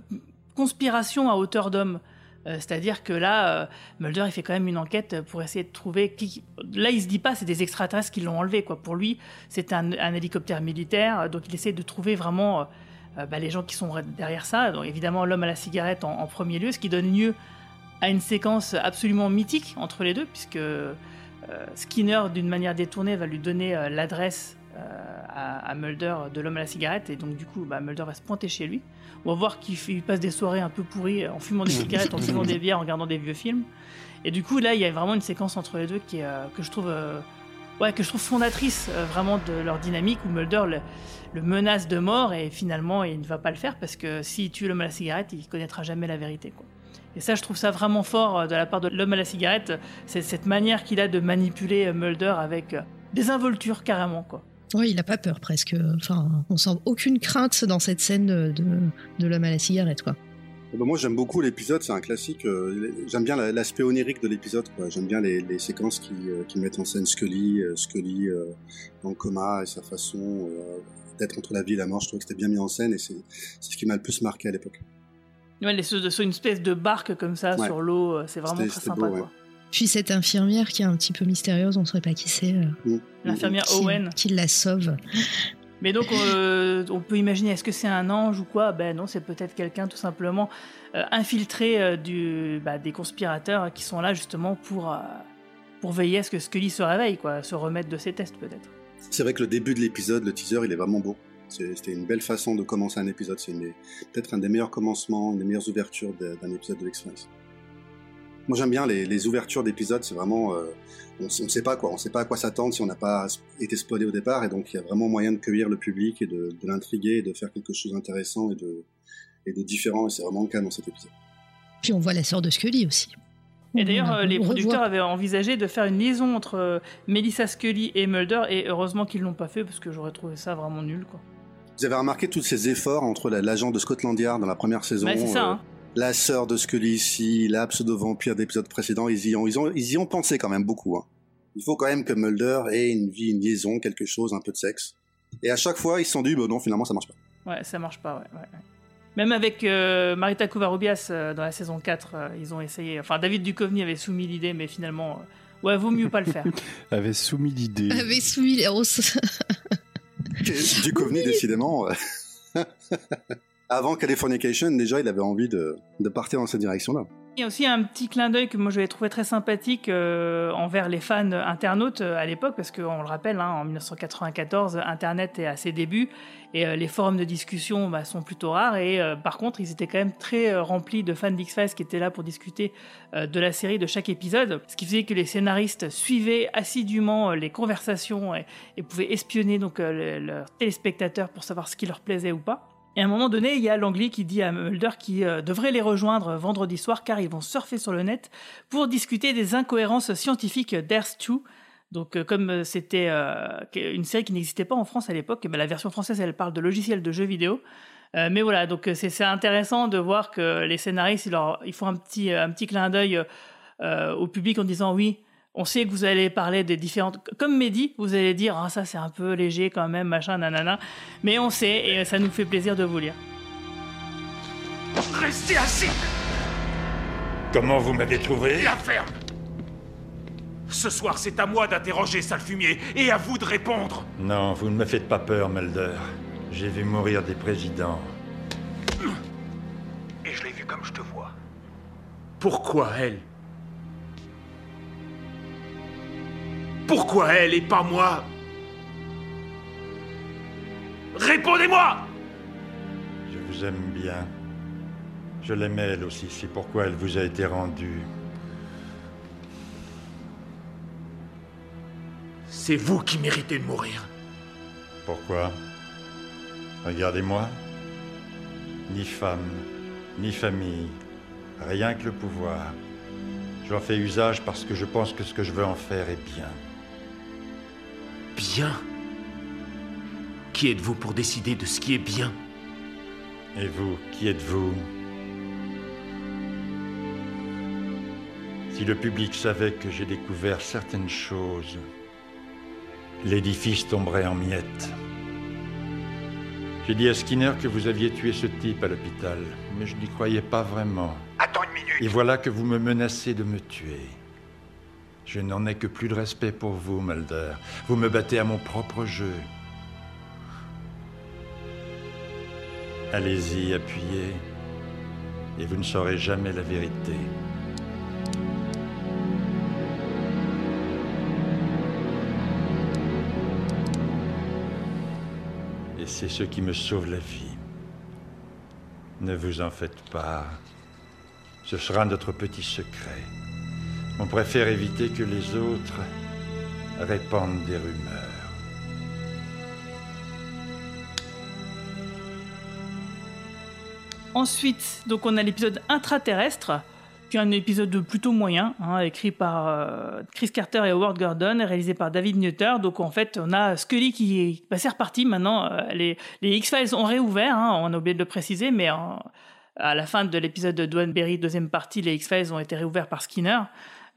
conspiration à hauteur d'homme. C'est-à-dire que là, Mulder, il fait quand même une enquête pour essayer de trouver. Là, il se dit pas, c'est des extraterrestres qui l'ont enlevé. Quoi. Pour lui, c'est un, hélicoptère militaire, donc il essaie de trouver vraiment bah, les gens qui sont derrière ça. Donc évidemment, l'homme à la cigarette en, premier lieu, ce qui donne lieu à une séquence absolument mythique entre les deux, puisque Skinner, d'une manière détournée, va lui donner l'adresse à, à Mulder de l'homme à la cigarette, et donc du coup, bah, Mulder va se pointer chez lui. On va voir qu'il passe des soirées un peu pourries en fumant des cigarettes, en fumant des bières, en regardant des vieux films. Et du coup, là, il y a vraiment une séquence entre les deux qui euh, que je trouve, euh, que je trouve fondatrice euh, vraiment de leur dynamique, où Mulder le, menace de mort et finalement, il ne va pas le faire parce que s'il tue l'homme à la cigarette, il connaîtra jamais la vérité. Et ça, je trouve ça vraiment fort euh, de la part de l'homme à la cigarette. C'est cette manière qu'il a de manipuler euh, Mulder avec euh, des involtures carrément, quoi. Oui, il a pas peur presque. Enfin, on sent aucune crainte dans cette scène de, de, l'homme à la cigarette, quoi. Eh ben, moi j'aime beaucoup l'épisode, c'est un classique. euh, j'aime bien la- l'aspect onirique de l'épisode. J'aime bien les, les séquences qui, euh, qui mettent en scène Scully, euh, Scully dans le coma et sa façon d'être entre la vie et la mort. Je trouve que c'était bien mis en scène et c'est c'est ce qui m'a le plus marqué à l'époque. Ouais, les, une espèce de barque comme ça Ouais. sur l'eau, c'est vraiment très sympa. beau, ouais. Puis cette infirmière qui est un petit peu mystérieuse, on ne saurait pas qui c'est. euh, Mm. L'infirmière qui, Owen. qui la sauve. Mais donc, euh, on peut imaginer, est-ce que c'est un ange ou quoi? Ben non, c'est peut-être quelqu'un tout simplement euh, infiltré euh, du, bah, des conspirateurs qui sont là justement pour, euh, pour veiller à ce que Scully se réveille, quoi, se remettre de ses tests peut-être. C'est vrai que le début de l'épisode, le teaser, il est vraiment beau. C'est- C'était une belle façon de commencer un épisode. C'est peut-être un des meilleurs commencements, une des meilleures ouvertures d'un épisode de l'X-Files. Moi, j'aime bien les, les ouvertures d'épisodes. C'est vraiment, euh, on, ne sait pas quoi, on sait pas à quoi s'attendre si on n'a pas été spoilé au départ, et donc il y a vraiment moyen de cueillir le public et de, de l'intriguer et de faire quelque chose d'intéressant et de, et de différent. Et c'est vraiment le cas dans cet épisode. Puis on voit la sœur de Scully aussi. Et d'ailleurs, euh, les revoit. producteurs avaient envisagé de faire une liaison entre euh, Melissa Scully et Mulder, et heureusement qu'ils l'ont pas fait parce que j'aurais trouvé ça vraiment nul, quoi. Vous avez remarqué tous ces efforts entre la- l'agent de Scotland Yard dans la première saison, Ouais, c'est ça, euh, hein. La sœur de Scully ici, la pseudo-vampire d'épisodes précédents, ils y, ont, ils, ont, ils y ont pensé quand même beaucoup. Hein. Il faut quand même que Mulder ait une vie, une liaison, quelque chose, un peu de sexe. Et à chaque fois, ils se sont dit, bah non, finalement, ça marche pas. Ouais, ça marche pas, ouais. ouais, ouais. Même avec euh, Marita Covarrubias euh, dans la saison 4, euh, ils ont essayé. Enfin, David Duchovny avait soumis l'idée, mais finalement, euh, ouais, vaut mieux pas le faire. Avait soumis l'idée. Avait soumis les Duchovny, décidément. Avant Californication, déjà, il avait envie de, partir dans cette direction-là. Il y a aussi un petit clin d'œil que moi j'avais trouvé très sympathique euh, envers les fans internautes euh, à l'époque, parce qu'on le rappelle, hein, en 1994, Internet est à ses débuts et euh, les forums de discussion bah, sont plutôt rares. Et par contre, ils étaient quand même très remplis de fans d'X-Files qui étaient là pour discuter de la série, de chaque épisode, ce qui faisait que les scénaristes suivaient assidûment les conversations et, et pouvaient espionner donc le- leurs téléspectateurs pour savoir ce qui leur plaisait ou pas. Et à un moment donné, il y a Langley qui dit à Mulder qu'il euh, devrait les rejoindre vendredi soir car ils vont surfer sur le net pour discuter des incohérences scientifiques d'Earth 2. Donc, euh, comme euh, c'était une série qui n'existait pas en France à l'époque, eh ben, la version française, elle parle de logiciels de jeux vidéo. Mais voilà, donc c'est intéressant de voir que les scénaristes, ils, font un petit, un petit clin d'œil au public en disant oui, on sait que vous allez parler des différentes. Comme Mehdi, vous allez dire ah, ça c'est un peu léger quand même, machin, nanana. Mais on sait et ça nous fait plaisir de vous lire. Restez assis Comment vous m'avez trouvé? La ferme Ce soir, c'est à moi d'interroger Salfumier et à vous de répondre. Non, vous ne me faites pas peur, Mulder. J'ai vu mourir des présidents. Et je l'ai vu comme je te vois. Pourquoi elle? Pourquoi elle et pas moi? Répondez-moi Je vous aime bien. Je l'aimais elle aussi, c'est pourquoi elle vous a été rendue. C'est vous qui méritez de mourir. Pourquoi? Regardez-moi. Ni femme, ni famille, rien que le pouvoir. J'en fais usage parce que je pense que ce que je veux en faire est bien. Bien Qui êtes-vous pour décider de ce qui est bien? Et vous, qui êtes-vous? Si le public savait que j'ai découvert certaines choses, l'édifice tomberait en miettes. J'ai dit à Skinner que vous aviez tué ce type à l'hôpital, mais je n'y croyais pas vraiment. Attends une minute Et voilà que vous me menacez de me tuer. Je n'en ai que plus de respect pour vous, Mulder. Vous me battez à mon propre jeu. Allez-y, appuyez, et vous ne saurez jamais la vérité. Et c'est ce qui me sauve la vie. Ne vous en faites pas. Ce sera notre petit secret. On préfère éviter que les autres répandent des rumeurs. Ensuite, donc on a l'épisode intraterrestre, qui est un épisode plutôt moyen, hein, écrit par euh, Chris Carter et Howard Gordon, réalisé par David Nutter. Donc en fait, on a Scully qui bah, c'est reparti maintenant. euh, les les X-Files ont réouvert, hein, on a oublié de le préciser, mais à la fin de l'épisode de Dwayne Berry, deuxième partie, les X-Files ont été réouverts par Skinner.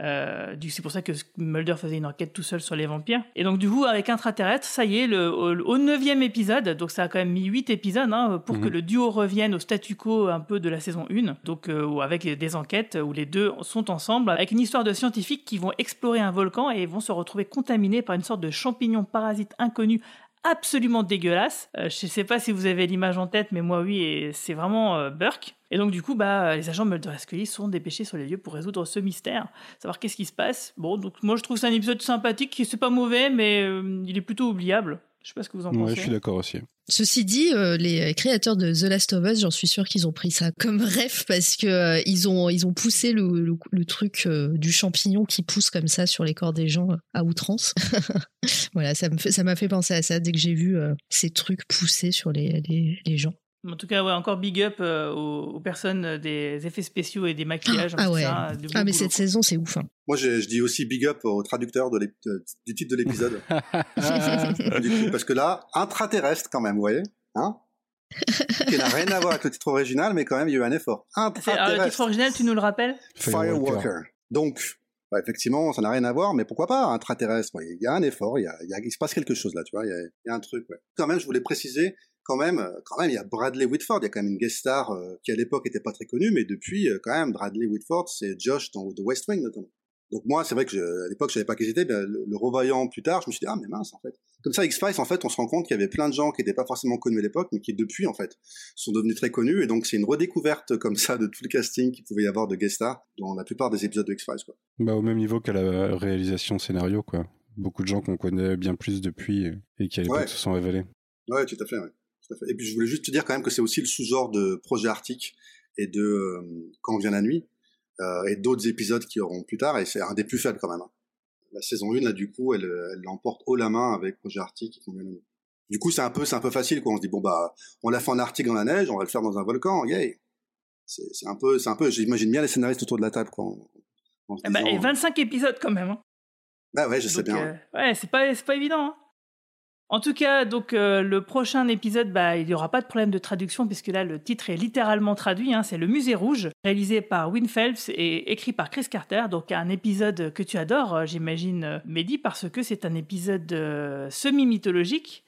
Euh, c'est pour ça que Mulder faisait une enquête tout seul sur les vampires. Et donc du coup, avec Intraterrestre, ça y est, le, au, neuvième épisode, donc ça a quand même mis huit épisodes hein, pour que Mhm. le duo revienne au statu quo un peu de la saison 1, donc euh, avec des enquêtes où les deux sont ensemble, avec une histoire de scientifiques qui vont explorer un volcan et vont se retrouver contaminés par une sorte de champignon parasite inconnu absolument dégueulasse. Euh, je sais pas si vous avez l'image en tête, mais moi oui, et c'est vraiment euh, Burke. Et donc du coup, bah, les agents Mulder et Scully sont dépêchés sur les lieux pour résoudre ce mystère, savoir qu'est-ce qui se passe. Bon, donc moi je trouve que c'est un épisode sympathique, qui c'est pas mauvais, mais euh, il est plutôt oubliable. Je sais pas ce que vous en Ouais, pensez. je suis d'accord aussi. Ceci dit, euh, les créateurs de The Last of Us, j'en suis sûr qu'ils ont pris ça comme rêve parce que euh, ils ont ils ont poussé le, le, le truc euh, du champignon qui pousse comme ça sur les corps des gens à outrance. voilà, ça me fait, ça m'a fait penser à ça dès que j'ai vu euh, ces trucs pousser sur les, les, les gens. En tout cas, ouais, encore big up euh, aux, aux personnes des effets spéciaux et des maquillages. Ah tout ouais. ça, Ah mais cette saison c'est ouf. hein. Moi, je, je dis aussi big up au traducteur de l'ép- de- du titre de l'épisode. Coup, Parce que là, intraterrestre quand même, vous voyez hein Qui n'a rien à voir avec le titre original, mais quand même, il y a eu un effort. C'est- alors, le Intraterrestre. titre original, tu nous le rappelles? Firewalker. Donc, bah, effectivement, ça n'a rien à voir, mais pourquoi pas intraterrestre Il y a un effort, il, y a, il, y a- il se passe quelque chose là, tu vois, il y a, il y a un truc. Ouais. Quand même, je voulais préciser, quand même, euh, quand même, il y a Bradley Whitford, il y a quand même une guest star euh, qui à l'époque était pas très connue, mais depuis, euh, quand même, Bradley Whitford, c'est Josh dans The West Wing notamment. Donc moi, c'est vrai que je, à l'époque, je savais pas qu'ils étaient, mais le, le revoyant plus tard, je me suis dit, ah, mais mince, en fait. Comme ça, X-Files, en fait, on se rend compte qu'il y avait plein de gens qui n'étaient pas forcément connus à l'époque, mais qui, depuis, en fait, sont devenus très connus. Et donc, c'est une redécouverte comme ça de tout le casting qu'il pouvait y avoir de guest stars dans la plupart des épisodes de X-Files, quoi. Bah, au même niveau qu'à la réalisation scénario, quoi. Beaucoup de gens qu'on connaît bien plus depuis et qui à l'époque Ouais. se sont révélés. Ouais, tout à fait, ouais. Tout à fait. Et puis, je voulais juste te dire quand même que c'est aussi le sous-genre de Projet Arctique et de euh, Quand vient la nuit, euh, et d'autres épisodes qui auront plus tard, et c'est un des plus faibles quand même. hein. La saison 1, là, du coup, elle, l'emporte haut la main avec Projet Arctique et Quand vient la nuit. Du coup, c'est un peu, c'est un peu facile, quoi. On se dit, bon, bah, on l'a fait en Arctique dans la neige, on va le faire dans un volcan, yay! C'est un peu, c'est un peu, j'imagine bien les scénaristes autour de la table, quoi. en- en Eh ben, disant, et 25 épisodes quand même. hein. Ah ouais, je sais Donc, bien. euh, ouais, c'est pas, c'est pas évident. hein. En tout cas, donc euh, le prochain épisode, bah, il n'y aura pas de problème de traduction puisque là le titre est littéralement traduit. hein, c'est Le Musée Rouge, réalisé par Win Phelps et écrit par Chris Carter. Donc un épisode que tu adores, euh, j'imagine, euh, Mehdi, parce que c'est un épisode semi-mythologique.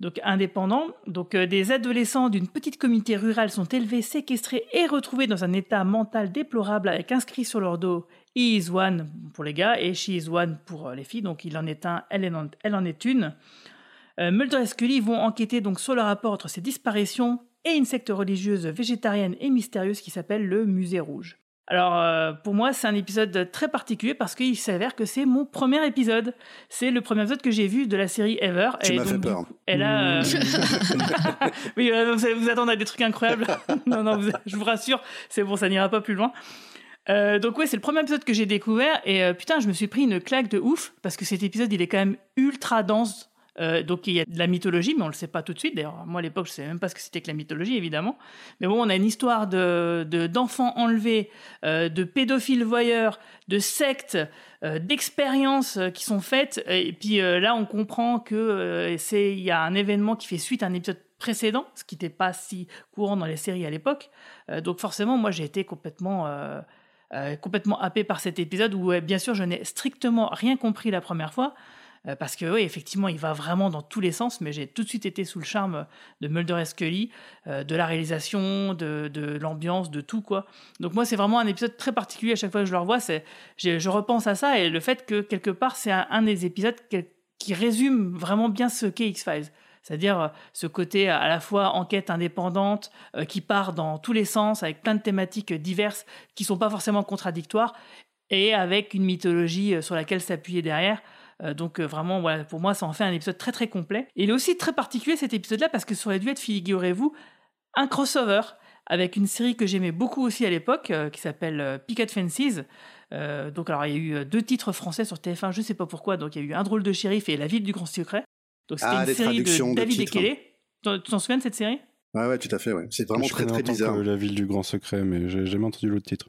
Donc indépendant, donc des adolescents d'une petite communauté rurale sont élevés, séquestrés et retrouvés dans un état mental déplorable avec inscrit sur leur dos He is one pour les gars et She is one pour les filles. Donc il en est un, elle en est une. Euh, Mulder et Scully vont enquêter donc sur le rapport entre ces disparitions et une secte religieuse végétarienne et mystérieuse qui s'appelle le Musée Rouge. Alors euh, pour moi c'est un épisode très particulier parce qu'il s'avère que c'est mon premier épisode. C'est le premier épisode que j'ai vu de la série Ever. Tu Et m'as donc, fait peur. coup, Et là, euh, oui, euh, vous, vous attendez à des trucs incroyables. non, non, vous- je vous rassure, c'est bon, ça n'ira pas plus loin. Euh, donc ouais, c'est le premier épisode que j'ai découvert et euh, putain, je me suis pris une claque de ouf parce que cet épisode, il est quand même ultra dense. Euh, donc il y a de la mythologie, mais on le sait pas tout de suite. D'ailleurs, moi à l'époque, je savais même pas ce que c'était que la mythologie, évidemment. Mais bon, on a une histoire de de- d'enfants enlevés, euh, de pédophiles voyeurs, de sectes, euh, d'expériences qui sont faites. Et puis là, on comprend que c'est y a un événement qui fait suite à un épisode précédent, ce qui n'était pas si courant dans les séries à l'époque. Donc forcément, moi, j'ai été complètement complètement happé par cet épisode où, bien sûr, je n'ai strictement rien compris la première fois. Euh, Parce que oui, effectivement, il va vraiment dans tous les sens, mais j'ai tout de suite été sous le charme de Mulder et Scully, euh, de la réalisation, de, l'ambiance, de tout quoi. Donc moi, c'est vraiment un épisode très particulier à chaque fois que je le revois. C'est, je repense à ça et le fait que quelque part, c'est un, des épisodes qui résume vraiment bien ce qu'est X Files. C'est-à-dire euh, ce côté à la fois enquête indépendante qui part dans tous les sens avec plein de thématiques diverses qui sont pas forcément contradictoires et avec une mythologie sur laquelle s'appuyer derrière. Euh, donc euh, vraiment, voilà, pour moi, ça en fait un épisode très très complet. Et il est aussi très particulier cet épisode-là parce que ça aurait dû être, figurez-vous, un crossover avec une série que j'aimais beaucoup aussi à l'époque euh, qui s'appelle euh, Picket Fences. Euh, donc alors il y a eu deux titres français sur TF1, je sais pas pourquoi. Donc il y a eu Un drôle de shérif et La ville du grand secret. Donc c'était Ah, une série de de David titres. Ekele. Tu t'en souviens de cette série? Ouais, ouais, tout à fait, ouais. C'est vraiment je très, très bizarre. que La ville du grand secret, mais j'ai jamais entendu l'autre titre.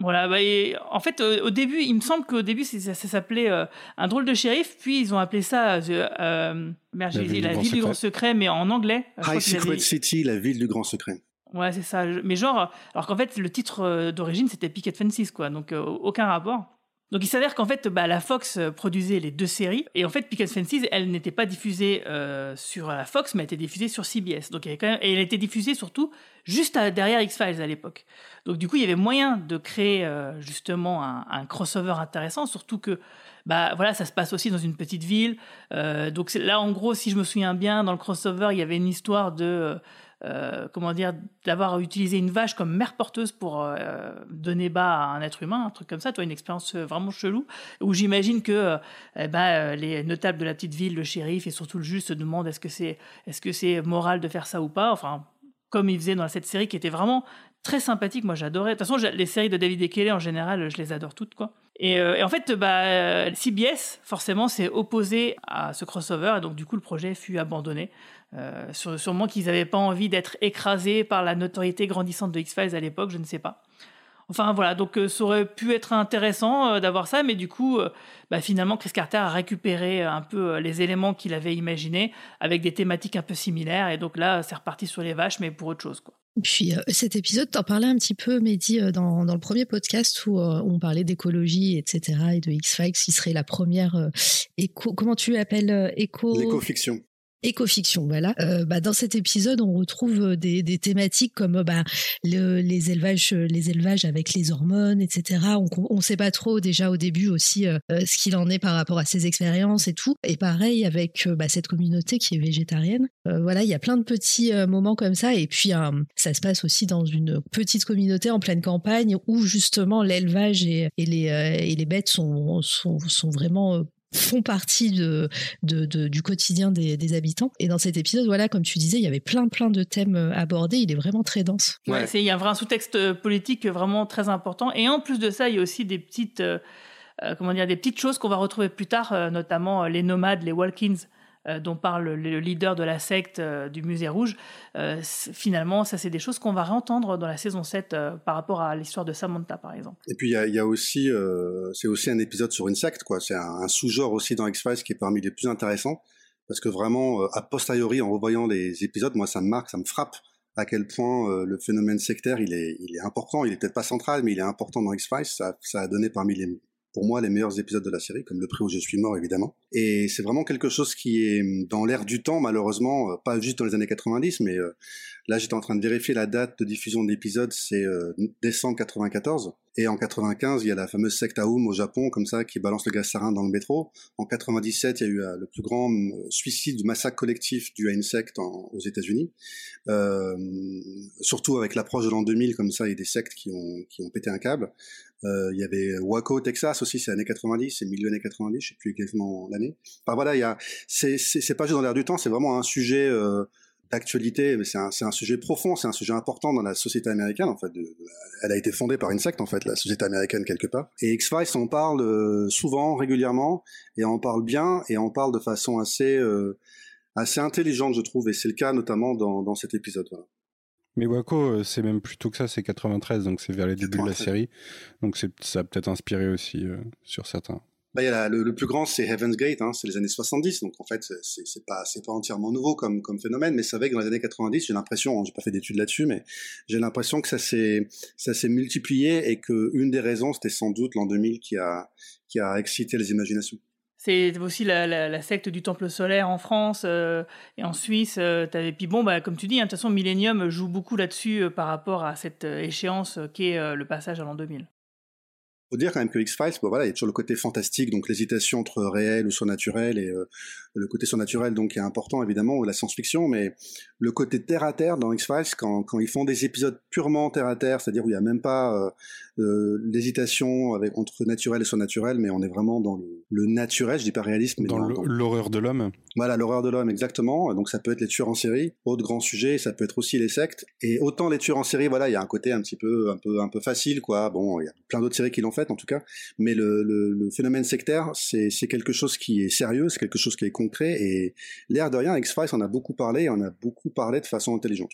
Voilà, bah, et en fait, euh, au début, il me semble qu'au début, ça, ça s'appelait euh, Un drôle de shérif, puis ils ont appelé ça euh, euh, merde, La ville La du grand ville du grand secret. mais en anglais. High avaient- Secret City, la ville du grand secret. Ouais, c'est ça. Mais genre, alors qu'en fait, le titre d'origine, c'était Picket Fences, quoi. Donc, aucun rapport. Donc, il s'avère qu'en fait, bah, la Fox euh, produisait les deux séries. Et en fait, Picket Fences, elle n'était pas diffusée euh, sur la Fox, mais elle était diffusée sur CBS. Donc. Et elle était diffusée surtout juste derrière X-Files à l'époque. Donc, du coup, il y avait moyen de créer euh, justement un, crossover intéressant, surtout que bah voilà, ça se passe aussi dans une petite ville. Donc là, en gros, si je me souviens bien, dans le crossover, il y avait une histoire de euh, comment dire, d'avoir utilisé une vache comme mère porteuse pour euh, donner bas à un être humain, un truc comme ça, toi, une expérience euh, vraiment chelou, où j'imagine que eh ben, les notables de la petite ville, le shérif et surtout le juge se demandent est-ce que c'est est-ce moral de faire ça ou pas, enfin, comme il faisait dans cette série qui était vraiment très sympathique, moi j'adorais. De toute façon, les séries de David Ekele, en général, je les adore toutes, quoi. Et, en fait, bah, CBS, forcément, s'est opposé à ce crossover, et donc du coup, le projet fut abandonné. Euh, sur- sûrement qu'ils n'avaient pas envie d'être écrasés par la notoriété grandissante de X-Files à l'époque, je ne sais pas. Enfin voilà, donc euh, ça aurait pu être intéressant euh, d'avoir ça, mais du coup, euh, bah, finalement, Chris Carter a récupéré euh, un peu euh, les éléments qu'il avait imaginés avec des thématiques un peu similaires, et donc là, c'est reparti sur les vaches, mais pour autre chose, quoi. Puis euh, cet épisode, t'en parlais un petit peu, Mehdi, euh, dans, dans le premier podcast où, euh, on parlait d'écologie, etc., et de X-Files, qui serait la première euh, éco... Comment tu l'appelles euh, Éco... L'éco-fiction. Écofiction, voilà. Euh, bah, dans cet épisode, on retrouve des, des thématiques comme bah, le, les élevages, les élevages avec les hormones, etc. On ne sait pas trop déjà au début aussi euh, ce qu'il en est par rapport à ses expériences et tout. Et pareil avec bah, cette communauté qui est végétarienne. Euh, voilà, il y a plein de petits moments comme ça. Et puis ça se passe aussi dans une petite communauté en pleine campagne où justement l'élevage et, les, bêtes sont vraiment font partie de, de, du quotidien des, des, habitants. Et dans cet épisode, voilà, comme tu disais, il y avait plein plein de thèmes euh, abordés. Il est vraiment très dense. Ouais, il y a un vrai sous-texte euh, politique vraiment très important. Et en plus de ça, il y a aussi des petites, euh, comment dire, des petites choses qu'on va retrouver plus tard, notamment les nomades, les walk-ins euh, dont parle le leader de la secte euh, du Musée Rouge, euh, finalement, ça c'est des choses qu'on va réentendre dans la saison 7 par rapport à l'histoire de Samantha, par exemple. Et puis il y a, aussi, c'est aussi un épisode sur une secte, quoi. C'est un, sous-genre aussi dans X-Files qui est parmi les plus intéressants, parce que vraiment, a posteriori, en revoyant les épisodes, moi ça me marque, ça me frappe à quel point le phénomène sectaire il est, important. Il est peut-être pas central, mais il est important dans X-Files. Ça a donné parmi les pour moi les meilleurs épisodes de la série, comme le prix où je suis mort évidemment. Et c'est vraiment quelque chose qui est dans l'air du temps, malheureusement, euh, pas juste dans les années 90, mais euh, là j'étais en train de vérifier la date de diffusion de l'épisode, c'est euh, décembre 94. Et en 95, il y a la fameuse secte Aum au Japon, comme ça, qui balance le gaz sarin dans le métro. En 97, il y a eu le plus grand suicide, du massacre collectif dû à une secte aux États-Unis. Euh, surtout avec l'approche de l'an 2000, comme ça, il y a des sectes qui ont, qui ont pété un câble. Euh, il y avait Waco, Texas aussi, c'est années 90, c'est milieu années 90, je sais plus exactement l'année. Enfin voilà, il y a, c'est, c'est, pas juste dans l'air du temps, c'est vraiment un sujet euh, d'actualité, mais c'est un, sujet profond, c'est un sujet important dans la société américaine en fait. De, elle a été fondée par une secte en fait, la société américaine quelque part. Et X-Files, on parle euh, souvent, régulièrement, et on parle bien, et on parle de façon assez euh, assez intelligente, je trouve, et c'est le cas notamment dans, dans cet épisode. Voilà. Mais Waco, euh, c'est même plutôt que ça, c'est 93, donc c'est vers les débuts de la série. Donc ça a peut-être inspiré aussi euh, sur certains. Bah, le, plus grand, c'est Heaven's Gate, hein, c'est les années 70, donc en fait, c'est pas, pas entièrement nouveau comme, comme phénomène, mais c'est vrai que dans les années 90, j'ai l'impression, hein, j'ai pas fait d'études là-dessus, mais j'ai l'impression que ça s'est, multiplié et que une des raisons, c'était sans doute l'an 2000 qui a, qui a excité les imaginations. C'est aussi la, secte du Temple solaire en France euh, et en Suisse. Euh, avais... Puis bon, bah, comme tu dis, hein, de toute façon, Millennium joue beaucoup là-dessus euh, par rapport à cette échéance qu'est le passage à l'an 2000 faut dire quand même que X-Files, bon voilà, il y a toujours le côté fantastique, donc l'hésitation entre réel ou surnaturel, et le côté surnaturel donc est important évidemment, ou la science-fiction, mais le côté terre à terre dans X-Files, quand, quand ils font des épisodes purement terre à terre, c'est-à-dire où il n'y a même pas euh, l'hésitation avec entre naturel et surnaturel, mais on est vraiment dans le, naturel, je dis pas réalisme, mais dans l'horreur de l'homme. Voilà, l'horreur de l'homme, exactement. Donc ça peut être les tueurs en série, autre grand sujet, ça peut être aussi les sectes. Et autant les tueurs en série, voilà, il y a un côté un petit peu, un peu, un peu facile, quoi. Bon, il y a plein d'autres séries qui l'ont en tout cas, mais le, phénomène sectaire, c'est quelque chose qui est sérieux, c'est quelque chose qui est concret, et l'air de rien, X-Files en a beaucoup parlé, et on a beaucoup parlé de façon intelligente.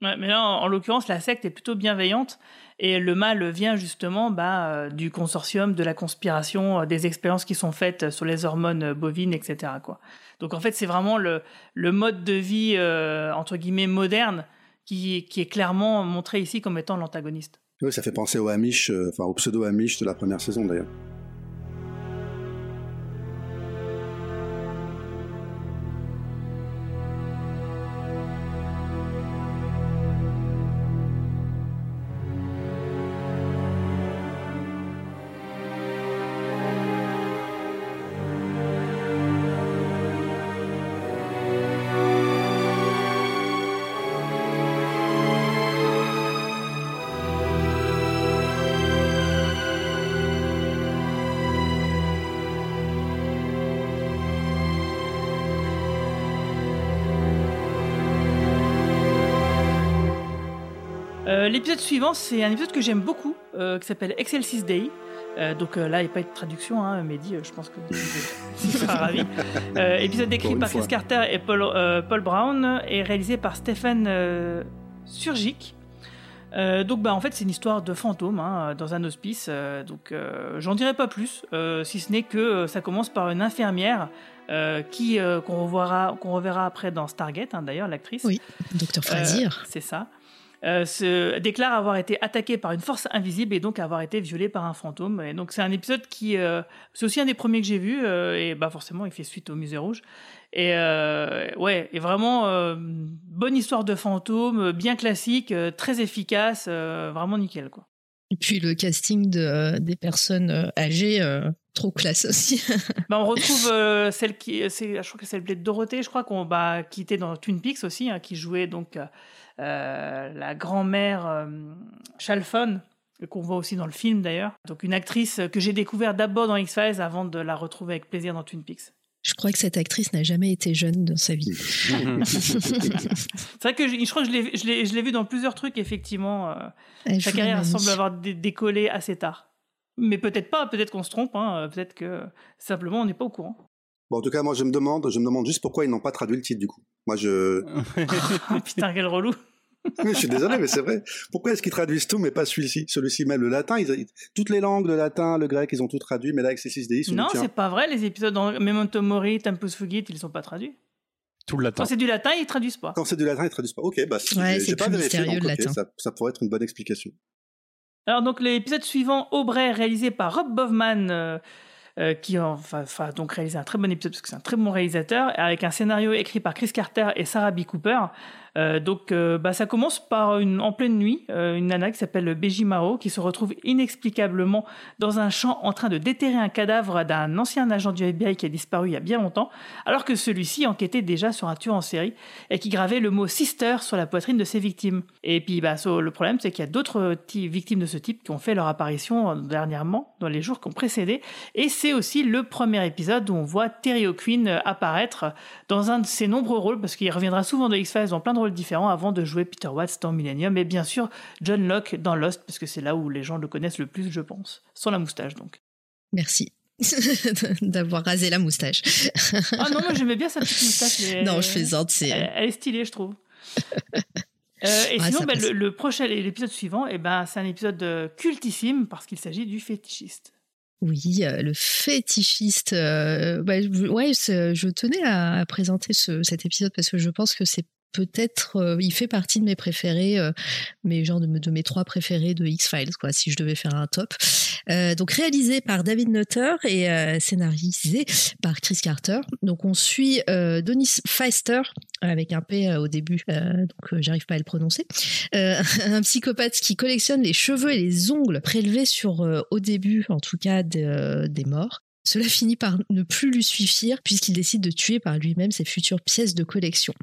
Mais là, en l'occurrence, la secte est plutôt bienveillante et le mal vient justement bah, euh, du consortium, de la conspiration, euh, des expériences qui sont faites sur les hormones bovines, etc. Donc en fait, c'est vraiment le, mode de vie, euh, entre guillemets, moderne qui, est clairement montré ici comme étant l'antagoniste. Oui, ça fait penser au Amish, enfin au pseudo-Amish de la première saison d'ailleurs. L'épisode suivant, c'est un épisode que j'aime beaucoup, euh, qui s'appelle Excelsis Day. Euh, donc euh, là, il n'y a pas de traduction, hein, Mehdi, je pense que tu seras ravi. épisode écrit par Chris Carter et Paul, Paul, Brown et réalisé par Stephen Surgic. donc bah en fait c'est une histoire de fantôme hein, dans un hospice. donc j'en dirai pas plus, si ce n'est que ça commence par une infirmière qui qu'on reverra qu'on reverra après dans Stargate hein, d'ailleurs l'actrice. Oui, Docteur Frazier. c'est ça. Euh, se déclare avoir été attaqué par une force invisible et donc avoir été violé par un fantôme. Et donc c'est un épisode qui, euh, c'est aussi un des premiers que j'ai vu euh, et bah forcément il fait suite au Musée Rouge. Et ouais, et vraiment bonne histoire de fantôme, bien classique, très efficace, vraiment nickel quoi. Et puis le casting de, des personnes âgées, euh, trop classe aussi. Bah, on retrouve euh, celle qui, c'est, je crois que c'est de Dorothée, je crois qu'on bah, qui était dans Twin Peaks aussi, hein, qui jouait donc la grand-mère euh, Chalfon, qu'on voit aussi dans le film d'ailleurs. Donc une actrice que j'ai découvert d'abord dans X-Files avant de la retrouver avec plaisir dans Twin Peaks. Je crois que cette actrice n'a jamais été jeune dans sa vie. C'est vrai que je, je crois que je l'ai, je, l'ai, je l'ai vu dans plusieurs trucs, effectivement. euh, Elle sa carrière semble avoir dé- décollé assez tard. Mais peut-être pas, peut-être qu'on se trompe, hein, peut-être que simplement on n'est pas au courant. Bon, en tout cas, moi, je me demande, je me demande juste pourquoi ils n'ont pas traduit le titre du coup. Moi, je, Ah, Putain, quel relou. je suis désolé, mais c'est vrai. Pourquoi est-ce qu'ils traduisent tout, mais pas celui-ci, celui-ci même le latin? Ils, ils- Toutes les langues, le latin, le grec, ils ont tout traduit, mais là, avec ces 6 DI, Non, c'est pas vrai, les épisodes dans Memento Mori, Tempus Fugit, ils sont pas traduits. Tout le latin. Quand c'est du latin, ils traduisent pas. Quand c'est du latin, ils traduisent pas. Ok, bah, si, Ouais, j'ai- c'est pas vérifié, mystérieux, donc, le ok, latin. ça, ça pourrait être une bonne explication. Alors donc l'épisode suivant, Aubrey, réalisé par Rob Bovman, euh, euh, qui a enfin, enfin, donc réalisé un très bon épisode parce que c'est un très bon réalisateur, avec un scénario écrit par Chris Carter et Sarah B. Cooper. Euh, donc euh, bah, ça commence par une, en pleine nuit, euh, une nana qui s'appelle Beji Mao qui se retrouve inexplicablement dans un champ en train de déterrer un cadavre d'un ancien agent du FBI qui a disparu il y a bien longtemps, alors que celui-ci enquêtait déjà sur un tueur en série et qui gravait le mot sister sur la poitrine de ses victimes. Et puis bah, le problème c'est qu'il y a d'autres ti- victimes de ce type qui ont fait leur apparition dernièrement, dans les jours qui ont précédé, et c'est aussi le premier épisode où on voit Terry O'Quinn apparaître dans un de ses nombreux rôles, parce qu'il reviendra souvent dans X-Files dans plein de rôles différents avant de jouer Peter Watts dans Millennium, et bien sûr John Locke dans Lost, parce que c'est là où les gens le connaissent le plus, je pense. Sans la moustache donc. Merci d'avoir rasé la moustache. Ah non, moi j'aimais bien sa petite moustache. mais- Non, je plaisante, c'est- Elle, elle est stylée, je trouve. Euh, et Ouais, sinon, bah, le, le prochain, l'épisode suivant, eh ben, c'est un épisode euh, cultissime parce qu'il s'agit du fétichiste. Oui, euh, le fétichiste. euh, bah, ouais, je tenais à, à présenter ce- cet épisode parce que je pense que c'est peut-être, euh, il fait partie de mes préférés, euh, genre de, de mes trois préférés de X-Files, quoi, si je devais faire un top. Euh, donc réalisé par David Nutter et euh, scénarisé par Chris Carter. Donc on suit Donis Feister avec un P au début, donc j'arrive pas à le prononcer. Un psychopathe qui collectionne les cheveux et les ongles prélevés sur, au début en tout cas, de- des morts. Cela finit par ne plus lui suffire puisqu'il décide de tuer par lui-même ses futures pièces de collection.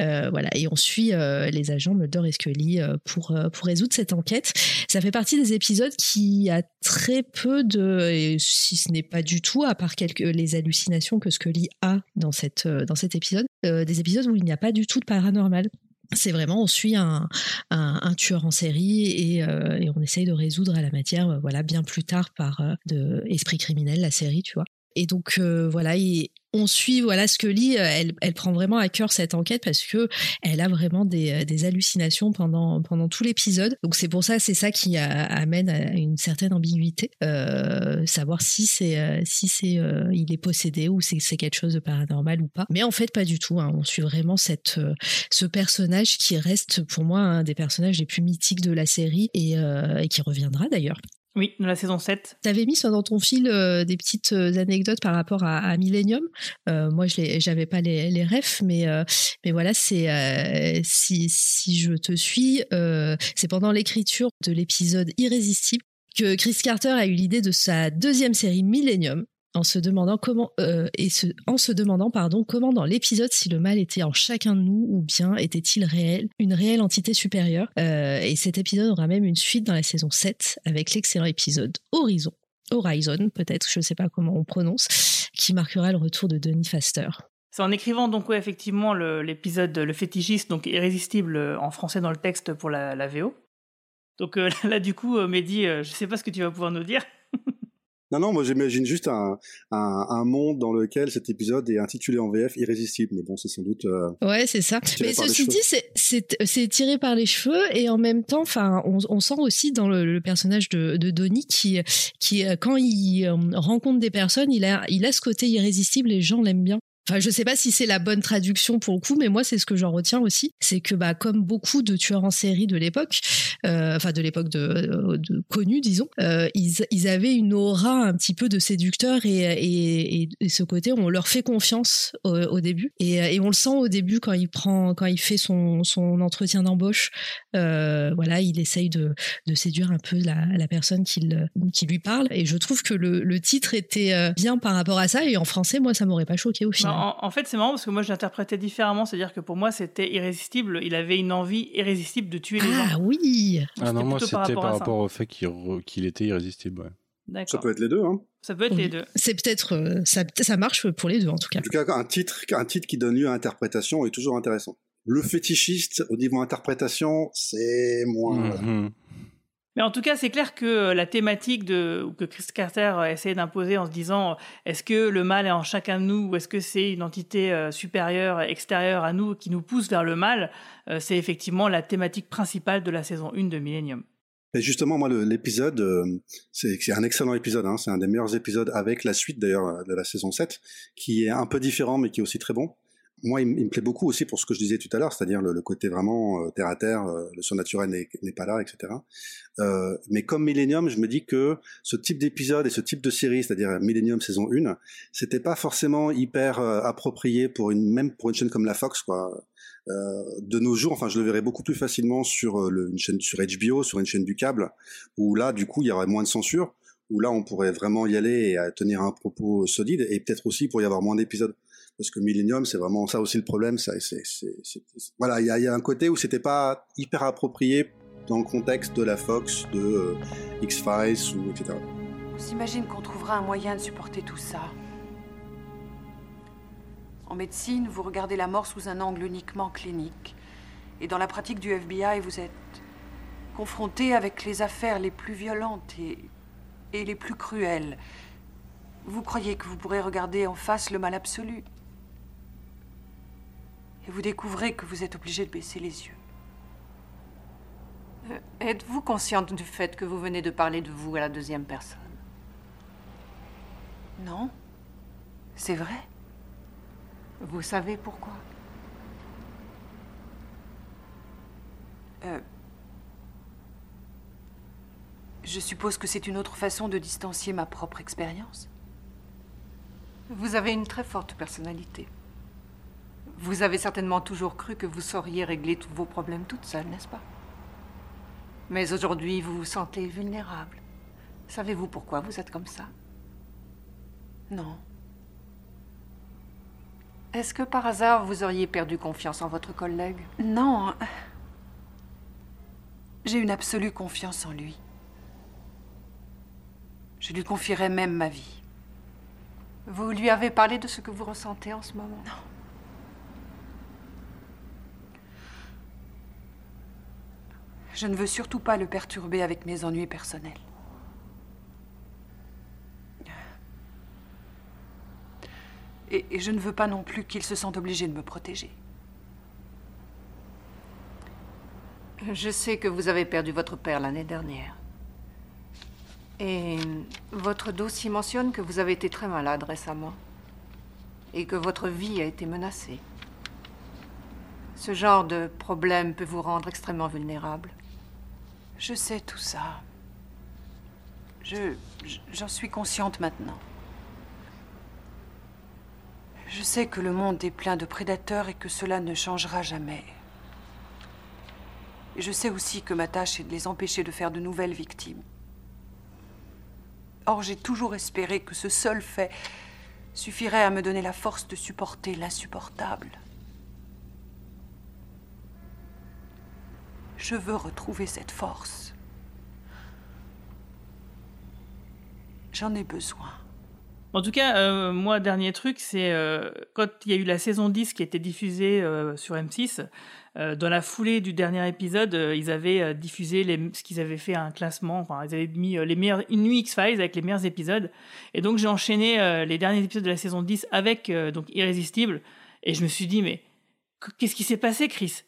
Euh, voilà, et on suit euh, les agents Mulder et Scully euh, pour, résoudre cette enquête. Ça fait partie des épisodes qui a très peu de, si ce n'est pas du tout, à part quelques les hallucinations que Scully a dans, cette, dans cet épisode, des épisodes où il n'y a pas du tout de paranormal. C'est vraiment, on suit un, un, tueur en série et, euh, et on essaye de résoudre à la matière, euh, voilà, bien plus tard par euh, de Esprit criminel, la série, tu vois. Et donc voilà, on suit voilà Scully, euh, elle, elle prend vraiment à cœur cette enquête parce que elle a vraiment des, euh, hallucinations pendant pendant tout l'épisode. Donc c'est pour ça, c'est ça qui amène à une certaine ambiguïté, euh, savoir si c'est si c'est il est possédé ou c'est c'est quelque chose de paranormal ou pas. Mais en fait pas du tout. hein. On suit vraiment cette ce personnage qui reste pour moi un des personnages les plus mythiques de la série et qui reviendra d'ailleurs. Oui, dans la saison 7. T'avais mis ça dans ton fil euh, des petites euh, anecdotes par rapport à, Millennium. Euh, moi, je j'avais pas les, les refs, mais euh, mais voilà, c'est euh, si si je te suis, euh, c'est pendant l'écriture de l'épisode Irrésistible que Chris Carter a eu l'idée de sa deuxième série Millennium en se demandant comment euh, et en se demandant pardon comment dans l'épisode si le mal était en chacun de nous ou bien était-il réel une réelle entité supérieure Euh, et cet épisode aura même une suite dans la saison 7 avec l'excellent épisode Horizon Horizon peut-être je sais pas comment on prononce qui marquera le retour de Denis Faster C'est en écrivant donc effectivement le- l'épisode Le fétichiste, donc irrésistible euh, en français dans le texte pour la, VO. Donc euh, là, du coup, Mehdi, je sais pas ce que tu vas pouvoir nous dire. Non, non, moi j'imagine juste un, un, un monde dans lequel cet épisode est intitulé en VF Irrésistible, mais bon, c'est sans doute. euh, Ouais, c'est ça. Mais ceci dit, c'est- c'est c'est tiré par les cheveux et en même temps, enfin, on, on sent aussi dans le, le personnage de, de Donnie qui, qui, euh, quand il euh, rencontre des personnes, il a, il a ce côté irrésistible et les gens l'aiment bien. Enfin, je sais pas si c'est la bonne traduction pour le coup, mais moi, c'est ce que j'en retiens aussi. C'est que, bah, comme beaucoup de tueurs en série de l'époque, euh, enfin, de l'époque de, de connue, disons, euh, ils, ils, avaient une aura un petit peu de séducteur et, et, et, ce côté, on leur fait confiance au, au début. Et, on le sent au début quand il prend, quand il fait son, son entretien d'embauche. Euh, voilà, il essaye de, de séduire un peu la, la personne qui, qui lui parle. Et je trouve que le, le titre était euh, bien par rapport à ça. Et en français, moi, ça m'aurait pas choqué au final. En, en fait, c'est marrant parce que moi, je l'interprétais différemment. C'est-à-dire que pour moi, c'était irrésistible. Il avait une envie irrésistible de tuer les gens. Ah oui Ah non, moi, c'était par rapport, au fait qu'il qu était irrésistible. Ouais. Ça peut être les deux. Hein. Ça peut être oui. les deux. C'est peut-être euh, ça, ça marche pour les deux en tout cas. En tout cas, un titre, un titre qui donne lieu à interprétation est toujours intéressant. Le fétichiste au niveau interprétation, c'est moins. Mmh. Mais en tout cas, c'est clair que la thématique que Chris Carter essayait d'imposer en se disant est-ce que le mal est en chacun de nous ou est-ce que c'est une entité euh, supérieure, extérieure à nous qui nous pousse vers le mal, euh, c'est effectivement la thématique principale de la saison 1 de Millennium. Et justement, moi, l'épisode, euh, c'est un excellent épisode. Hein, c'est un des meilleurs épisodes avec la suite d'ailleurs de la saison 7, qui est un peu différent mais qui est aussi très bon moi, il, me plaît beaucoup aussi pour ce que je disais tout à l'heure, c'est-à-dire le, le, côté vraiment euh, terre à terre, euh, le surnaturel n'est pas là, etc. Euh, mais comme Millennium, je me dis que ce type d'épisode et ce type de série, c'est-à-dire Millennium saison 1, c'était pas forcément hyper euh, approprié pour une même pour une chaîne comme la Fox, quoi. Euh, de nos jours, enfin, je le verrais beaucoup plus facilement sur le, une chaîne sur HBO, sur une chaîne du câble, où là, du coup, il y aurait moins de censure, où là, on pourrait vraiment y aller et tenir un propos solide, et peut-être aussi pour y avoir moins d'épisodes parce que Millennium, c'est vraiment ça aussi le problème. Voilà, il y a, un côté où c'était pas hyper approprié dans le contexte de la Fox, de euh, X-Files etc. On s'imagine qu'on trouvera un moyen de supporter tout ça? En médecine, vous regardez la mort sous un angle uniquement clinique. Et dans la pratique du FBI, vous êtes confronté avec les affaires les plus violentes et les plus cruelles. Vous croyez que vous pourrez regarder en face le mal absolu? Et vous découvrez que vous êtes obligé de baisser les yeux. Euh, Êtes-vous consciente du fait que vous venez de parler de vous à la deuxième personne? Non. C'est vrai. Vous savez pourquoi? Euh, Je suppose que c'est une autre façon de distancier ma propre expérience. Vous avez une très forte personnalité. Vous avez certainement toujours cru que vous sauriez régler tous vos problèmes toute seule, n'est-ce pas? Mais aujourd'hui, vous vous sentez vulnérable. Savez-vous pourquoi vous êtes comme ça? Non. Est-ce que par hasard, vous auriez perdu confiance en votre collègue? Non. J'ai une absolue confiance en lui. Je lui confierais même ma vie. Vous lui avez parlé de ce que vous ressentez en ce moment? Non. Je ne veux surtout pas le perturber avec mes ennuis personnels. Et, je ne veux pas non plus qu'il se sente obligé de me protéger. Je sais que vous avez perdu votre père l'année dernière. Et votre dossier mentionne que vous avez été très malade récemment. Et que votre vie a été menacée. Ce genre de problème peut vous rendre extrêmement vulnérable. Je sais tout ça. Je. J'en suis consciente maintenant. Je sais que le monde est plein de prédateurs et que cela ne changera jamais. Je sais aussi que ma tâche est de les empêcher de faire de nouvelles victimes. Or, j'ai toujours espéré que ce seul fait suffirait à me donner la force de supporter l'insupportable. Je veux retrouver cette force. J'en ai besoin. En tout cas, euh, moi, dernier truc, c'est euh, quand il y a eu la saison 10 qui était diffusée euh, sur M6, dans la foulée du dernier épisode, ils avaient diffusé les, ce qu'ils avaient fait un classement, ils avaient mis les une nuit X-Files avec les meilleurs épisodes. Et donc, j'ai enchaîné les derniers épisodes de la saison 10 avec donc Irrésistible. Et je me suis dit, mais qu'est-ce qui s'est passé, Chris?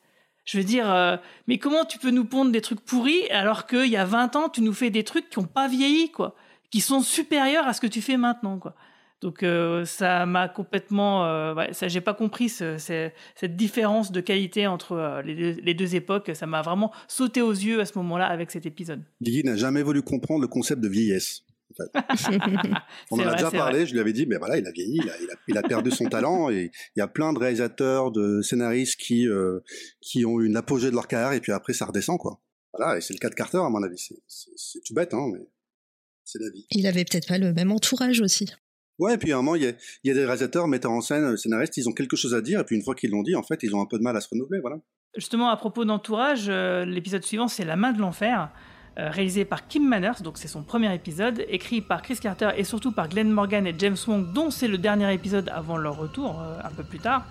Je veux dire, euh, mais comment tu peux nous pondre des trucs pourris alors qu'il y a 20 ans, tu nous fais des trucs qui n'ont pas vieilli, quoi, qui sont supérieurs à ce que tu fais maintenant, quoi. Donc euh, ça m'a complètement, euh, ouais, ça j'ai pas compris ce- ce- cette différence de qualité entre euh, les, deux, les deux époques. Ça m'a vraiment sauté aux yeux à ce moment-là avec cet épisode. Guigui n'a jamais voulu comprendre le concept de vieillesse. En fait. On en a vrai, déjà parlé, vrai. je lui avais dit, mais voilà, il a vieilli, il a, il a, il a perdu son talent, et il y a plein de réalisateurs, de scénaristes qui, euh, qui ont eu une apogée de leur carrière, et puis après ça redescend, quoi. Voilà, et c'est le cas de Carter, à mon avis. C'est- tout bête, hein, mais c'est la vie. Il avait peut-être pas le même entourage aussi. Ouais, et puis à un moment, il y a, il y a des réalisateurs, metteurs en scène, scénaristes, ils ont quelque chose à dire, et puis une fois qu'ils l'ont dit, en fait, ils ont un peu de mal à se renouveler, voilà. Justement, à propos d'entourage, euh, l'épisode suivant, c'est La main de l'enfer, euh, réalisé par Kim Manners, donc c'est son premier épisode, écrit par Chris Carter et surtout par Glenn Morgan et James Wong, dont c'est le dernier épisode avant leur retour, euh, un peu plus tard.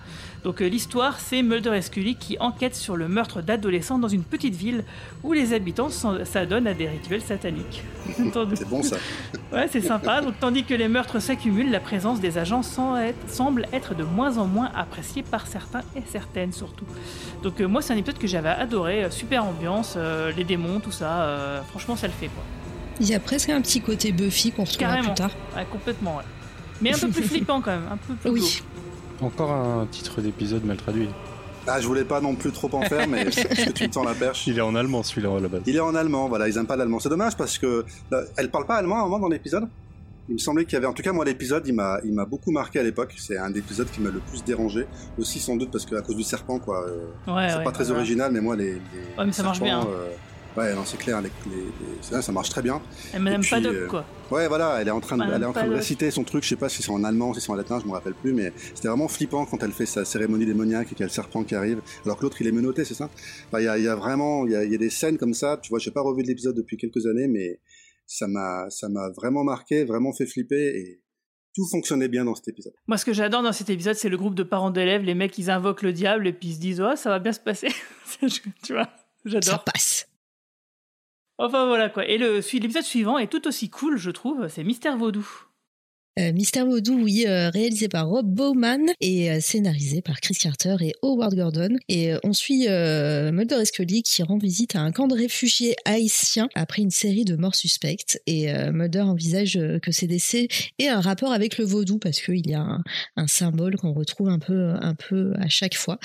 Donc euh, l'histoire, c'est Mulder et Scully qui enquêtent sur le meurtre d'adolescents dans une petite ville où les habitants s'adonnent à des rituels sataniques. C'est bon ça. Ouais, c'est sympa. Donc, tandis que les meurtres s'accumulent, la présence des agents être- semble être de moins en moins appréciée par certains et certaines surtout. Donc, euh, moi, c'est un épisode que j'avais adoré. euh, Super ambiance, euh, les démons, tout ça. Euh, franchement, ça le fait quoi. Il y a presque un petit côté Buffy qu'on retrouvera Carrément. plus tard. Ouais, complètement, ouais. Mais un peu plus flippant quand même. Un peu plus Oui. Encore un titre d'épisode mal traduit. Ah, je voulais pas non plus trop en faire, mais parce que tu me tends la perche. Il est en allemand celui-là à la base. Il est en allemand, voilà, ils aiment pas l'allemand. C'est dommage parce que là, elle parle pas allemand à un moment dans l'épisode. Il me semblait qu'il y avait, en tout cas moi l'épisode, il m'a, il m'a beaucoup marqué à l'époque. C'est un des épisodes qui m'a le plus dérangé. Aussi sans doute parce que à cause du serpent, quoi. euh, Ouais, c'est ouais, pas très voilà. original, mais moi les. les Ouais, mais ça marche bien. euh, ouais, non, c'est clair, les, les- les- ça, ça marche très bien. Et Madame Et puis, Paddock, euh, quoi. Ouais, voilà, elle est en train de, Madame elle est en train de réciter son truc. Je sais pas si c'est en allemand, si c'est en latin, je me rappelle plus, mais c'était vraiment flippant quand elle fait sa cérémonie démoniaque et qu'il y a le serpent qui arrive, alors que l'autre il est menotté, c'est ça? Enfin, Il y, a, il y a vraiment, il y a, il y a des scènes comme ça. Tu vois, j'ai pas revu de l'épisode depuis quelques années, mais ça m'a, ça m'a vraiment marqué, vraiment fait flipper et tout fonctionnait bien dans cet épisode. Moi, ce que j'adore dans cet épisode, c'est le groupe de parents d'élèves. Les mecs, ils invoquent le diable et puis ils se disent, oh, ça va bien se passer. tu vois, j'adore. Ça passe. Enfin voilà quoi. Et le l'épisode suivant est tout aussi cool, je trouve. C'est Mystère Vaudou. Euh, Mystère Vaudou, oui, euh, réalisé par Rob Bowman et euh, scénarisé par Chris Carter et Howard Gordon. Et on suit Mulder et Scully qui rend visite à un camp de réfugiés haïtiens après une série de morts suspectes. Et Mulder envisage que ces décès aient un rapport avec le vaudou parce qu'il y a un, symbole qu'on retrouve un peu, un peu à chaque fois.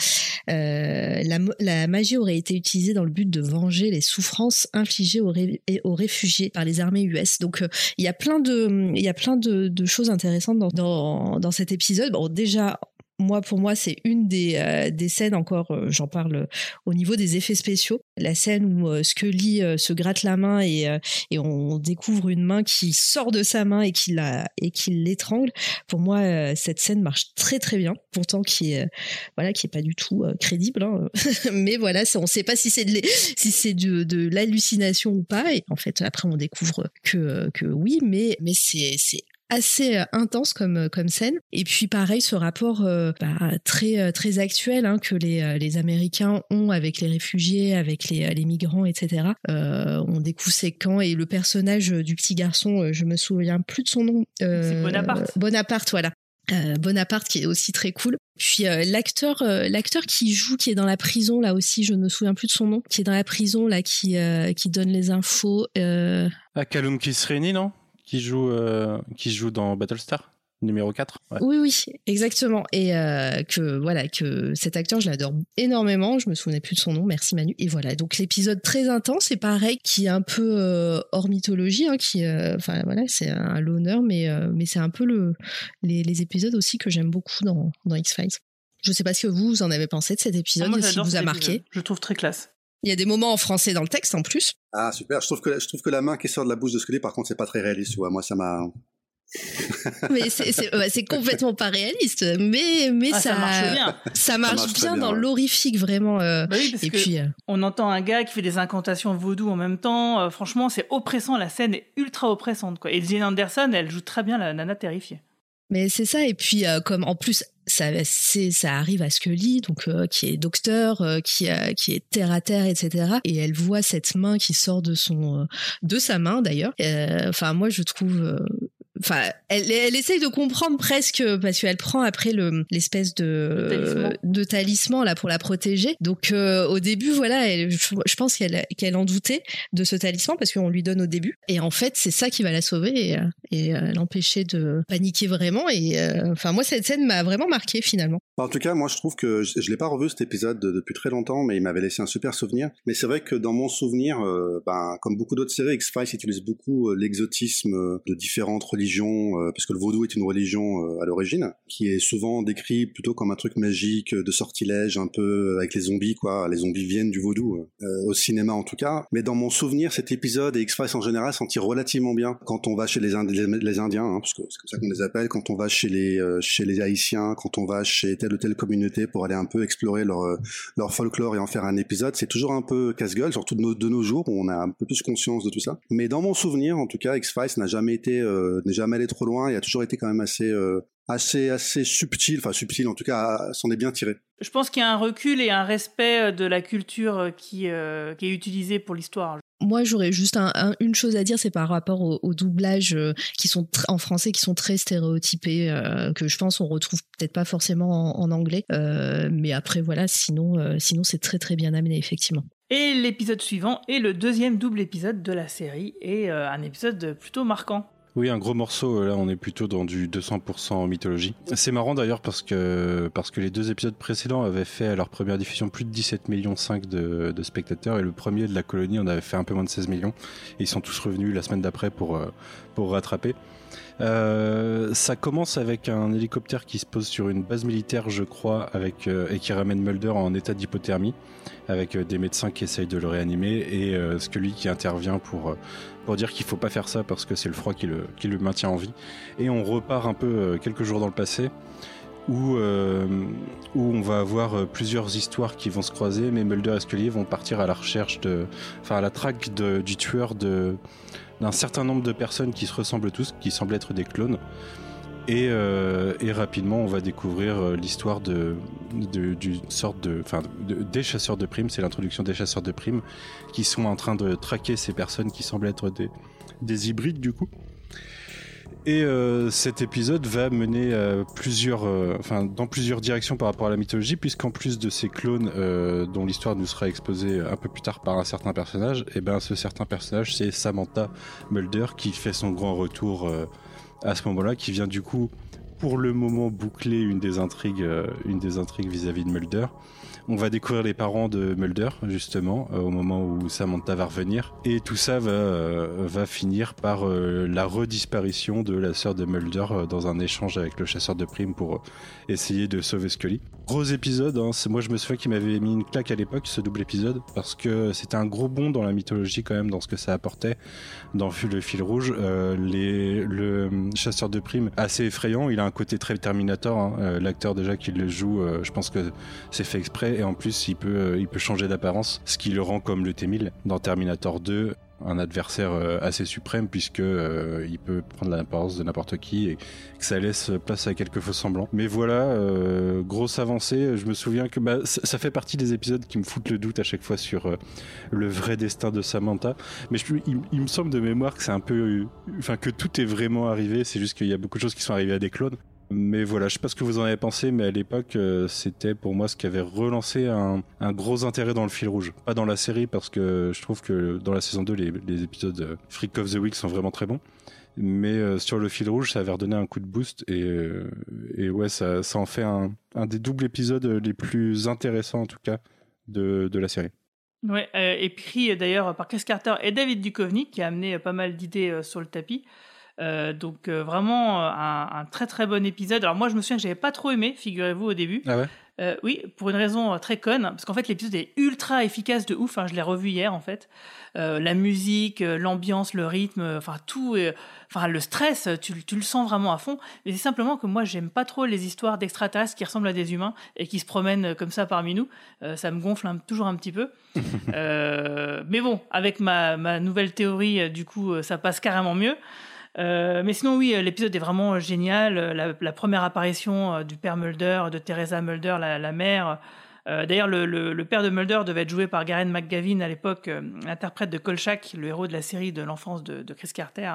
La, magie aurait été utilisée dans le but de venger les souffrances infligées aux, réfugiés par les armées US. Donc il y a plein de, y a plein de choses intéressantes dans, dans, dans cet épisode. Déjà, moi, pour moi, c'est une des, euh, des scènes encore, euh, j'en parle euh, au niveau des effets spéciaux. La scène où Scully se gratte la main et, et on découvre une main qui sort de sa main et qui la et qui l'étrangle. Pour moi, cette scène marche très très bien. Pourtant, qui est voilà, qui est pas du tout crédible. hein. Mais voilà, on sait pas si c'est de si c'est de, de l'hallucination ou pas. Et en fait, après, on découvre que que oui, mais mais c'est c'est assez euh, intense comme comme scène et puis pareil ce rapport euh, bah, très euh, très actuel hein, que les euh, les Américains ont avec les réfugiés avec les les migrants etc euh, on découvre ces camps et le personnage du petit garçon euh, je me souviens plus de son nom euh, C'est Bonaparte. Bonaparte voilà euh, Bonaparte qui est aussi très cool. Puis euh, l'acteur, euh, l'acteur qui joue, qui est dans la prison là aussi, je ne me souviens plus de son nom, qui est dans la prison là, qui euh, qui donne les infos. Euh... Ah, Callum Kisreni, non? Qui joue, euh, qui joue dans Battlestar numéro 4. ouais. Oui, oui, exactement. Et euh, que voilà, que cet acteur, je l'adore énormément. Je me souvenais plus de son nom. Merci Manu. Et voilà, donc l'épisode très intense, c'est pareil, qui est un peu euh, hors mythologie, hein, qui, euh, enfin voilà, c'est un l'honneur, mais euh, mais c'est un peu le les, les épisodes aussi que j'aime beaucoup dans dans X Files. Je sais pas ce que vous, vous en avez pensé de cet épisode, Ah, moi, j'adore vous a marqué. épisode. Je le trouve très classe. Il y a des moments en français dans le texte en plus. Ah super, je trouve que je trouve que la main qui sort de la bouche de Scully, par contre, c'est pas très réaliste, tu vois. Moi, ça m'a. mais c'est c'est ouais, c'est complètement pas réaliste mais mais Ah, ça ça marche bien. ça marche, bien, bien, dans ouais. l'horrifique vraiment euh, Bah oui, parce et que puis euh, on entend un gars qui fait des incantations vaudou en même temps. Euh, franchement, c'est oppressant. La scène est ultra oppressante. Quoi. Et Gillian Anderson, elle joue très bien la nana terrifiée. Mais c'est ça et puis euh, comme en plus ça ça arrive à Scully donc euh, qui est docteur euh, qui qui est terre à terre etc et elle voit cette main qui sort de son de sa main d'ailleurs. Enfin moi je trouve enfin, elle, elle essaye de comprendre presque parce qu'elle prend après le l'espèce de talisman. de talisman là pour la protéger. Donc euh, au début, voilà, elle- je, je pense qu'elle qu'elle en doutait de ce talisman parce qu'on lui donne au début. Et en fait, c'est ça qui va la sauver et, euh, et euh, l'empêcher de paniquer vraiment. Et euh, enfin, moi, cette scène m'a vraiment marqué finalement. En tout cas, moi, je trouve que je, je l'ai pas revu cet épisode de- depuis très longtemps, mais il m'avait laissé un super souvenir. Mais c'est vrai que dans mon souvenir, euh, ben, comme beaucoup d'autres séries, X-Files utilise beaucoup euh, l'exotisme de différentes religions, euh, parce que le vaudou est une religion euh, à l'origine, qui est souvent décrit plutôt comme un truc magique, euh, de sortilège, un peu avec les zombies, quoi. Les zombies viennent du vaudou, au cinéma en tout cas. Mais dans mon souvenir, cet épisode et X-Files en général s'en tire relativement bien quand on va chez les, les, Indiens, hein, parce que c'est comme ça qu'on les appelle, quand on va chez les, chez les Haïtiens, quand on va chez telle ou telle communauté pour aller un peu explorer leur, folklore et en faire un épisode, c'est toujours un peu casse-gueule, surtout de nos, jours où on a un peu plus conscience de tout ça. Mais dans mon souvenir, en tout cas, X-Files n'a jamais été, euh, jamais allé trop loin et a toujours été quand même assez, euh, assez, assez subtil, enfin subtil en tout cas, s'en est bien tiré. Je pense qu'il y a un recul et un respect de la culture qui, euh, qui est utilisée pour l'histoire. Moi, j'aurais juste un- un- une chose à dire, c'est par rapport au, au doublage euh, qui sont en français, qui sont très stéréotypés, euh, que je pense on retrouve peut-être pas forcément en, en anglais. Euh, mais après, voilà, sinon, euh, sinon c'est très très bien amené, effectivement. Et l'épisode suivant est le deuxième double épisode de la série et euh, un épisode plutôt marquant. Oui, un gros morceau, euh, là on est plutôt dans du 200% mythologie. C'est marrant d'ailleurs parce que, parce que les deux épisodes précédents avaient fait à leur première diffusion plus de 17 millions 5 de, spectateurs et le premier de la colonie on avait fait un peu moins de 16 millions ils sont tous revenus la semaine d'après pour, euh, pour rattraper. Euh, ça commence avec un hélicoptère qui se pose sur une base militaire, je crois, avec, euh, et qui ramène Mulder en état d'hypothermie, avec euh, des médecins qui essayent de le réanimer et euh, Scully qui intervient pour, pour dire qu'il faut pas faire ça parce que c'est le froid qui le, maintient en vie. Et on repart un peu euh, quelques jours dans le passé. Où, euh, on va avoir euh, plusieurs histoires qui vont se croiser, mais Mulder et Scully vont partir à la recherche de, enfin à la traque du tueur d'un certain nombre de personnes qui se ressemblent tous, qui semblent être des clones. Et, euh, et rapidement, on va découvrir euh, l'histoire de, d'une sorte de, enfin, de- des chasseurs de primes. C'est l'introduction des chasseurs de primes qui sont en train de traquer ces personnes qui semblent être des, des hybrides du coup. Et euh, cet épisode va mener plusieurs, enfin, dans plusieurs directions par rapport à la mythologie, puisqu'en plus de ces clones dont l'histoire nous sera exposée un peu plus tard par un certain personnage, et ben ce certain personnage c'est Samantha Mulder qui fait son grand retour à ce moment-là, qui vient du coup pour le moment boucler une des intrigues, euh, une des intrigues vis-à-vis de Mulder. On va découvrir les parents de Mulder justement euh, au moment où Samantha va revenir et tout ça va euh, finir par la redisparition de la sœur de Mulder dans un échange avec le chasseur de primes pour essayer de sauver Scully. Gros épisode, hein, c'est- moi je me souviens qu'il m'avait mis une claque à l'époque ce double épisode parce que c'était un gros bond dans la mythologie quand même dans ce que ça apportait dans le fil rouge. Euh, le chasseur de primes assez effrayant, il a un côté très Terminator. hein. Euh, L'acteur déjà qui le joue, euh, je pense que c'est fait exprès et en plus il peut il peut changer d'apparence, ce qui le rend comme le T-1000 dans Terminator 2 un adversaire euh, assez suprême puisque euh, il peut prendre l'apparence de n'importe qui et que ça laisse place à quelques faux semblants. Mais voilà, euh, grosse avancée. Je me souviens que bah, ça, fait partie des épisodes qui me foutent le doute à chaque fois sur le vrai destin de Samantha. Mais il, il me semble de mémoire que c'est un peu, enfin que tout est vraiment arrivé. C'est juste qu'il y a beaucoup de choses qui sont arrivées à des clones. Mais voilà, je sais pas ce que vous en avez pensé, mais à l'époque, euh, c'était pour moi ce qui avait relancé un, gros intérêt dans le fil rouge. Pas dans la série, parce que je trouve que dans la saison 2, les, épisodes euh, Freak of the Week sont vraiment très bons. Mais euh, sur le fil rouge, ça avait redonné un coup de boost. Et, et ouais, ça, en fait un, des doubles épisodes les plus intéressants, en tout cas, de, la série. Ouais, écrit d'ailleurs par Chris Carter et David Duchovny, qui a amené pas mal d'idées sur le tapis. Euh, donc euh, vraiment euh, un, un très très bon épisode. Alors moi je me souviens que j'avais pas trop aimé, figurez-vous au début. Ah ouais oui, pour une raison très conne, parce qu'en fait l'épisode est ultra efficace de ouf. hein, je l'ai revu hier en fait. La musique, l'ambiance, le rythme, enfin tout, enfin le stress, tu, tu le sens vraiment à fond. Mais c'est simplement que moi j'aime pas trop les histoires d'extraterrestres qui ressemblent à des humains et qui se promènent comme ça parmi nous. Ça me gonfle un- toujours un petit peu. Mais bon, avec ma, ma nouvelle théorie, du coup, ça passe carrément mieux. Euh, mais sinon, oui, euh, l'épisode est vraiment euh, génial. La, première apparition du père Mulder, de Teresa Mulder, la, mère, D'ailleurs, le, père de Mulder devait être joué par Garen McGavin à l'époque, euh, l'interprète de Kolchak, le héros de la série de l'enfance de, Chris Carter.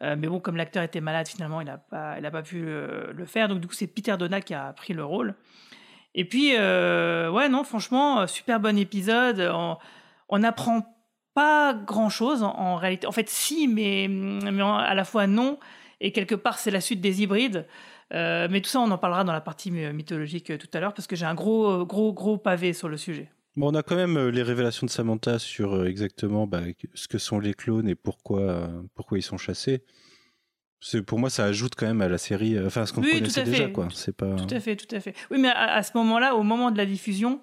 Mais bon, comme l'acteur était malade, finalement, il n'a pas, pas pu le faire. Donc, du coup, c'est Peter Donald qui a pris le rôle. Et puis, ouais, non, franchement, super bon épisode. On, on n'apprend pas grand-chose en, en réalité. En fait, si, mais, à la fois non. Et quelque part, c'est la suite des hybrides. Euh, mais tout ça, on en parlera dans la partie my- mythologique euh, tout à l'heure, parce que j'ai un gros, gros, gros pavé sur le sujet. Bon, on a quand même euh, les révélations de Samantha sur euh, exactement bah, ce que sont les clones et pourquoi, euh, pourquoi ils sont chassés. Pour moi, ça ajoute quand même à la série, euh, enfin, à ce qu'on Oui, connaissait déjà, quoi. C'est pas. Tout à fait, tout à fait. Oui, mais à, à ce moment-là, au moment de la diffusion,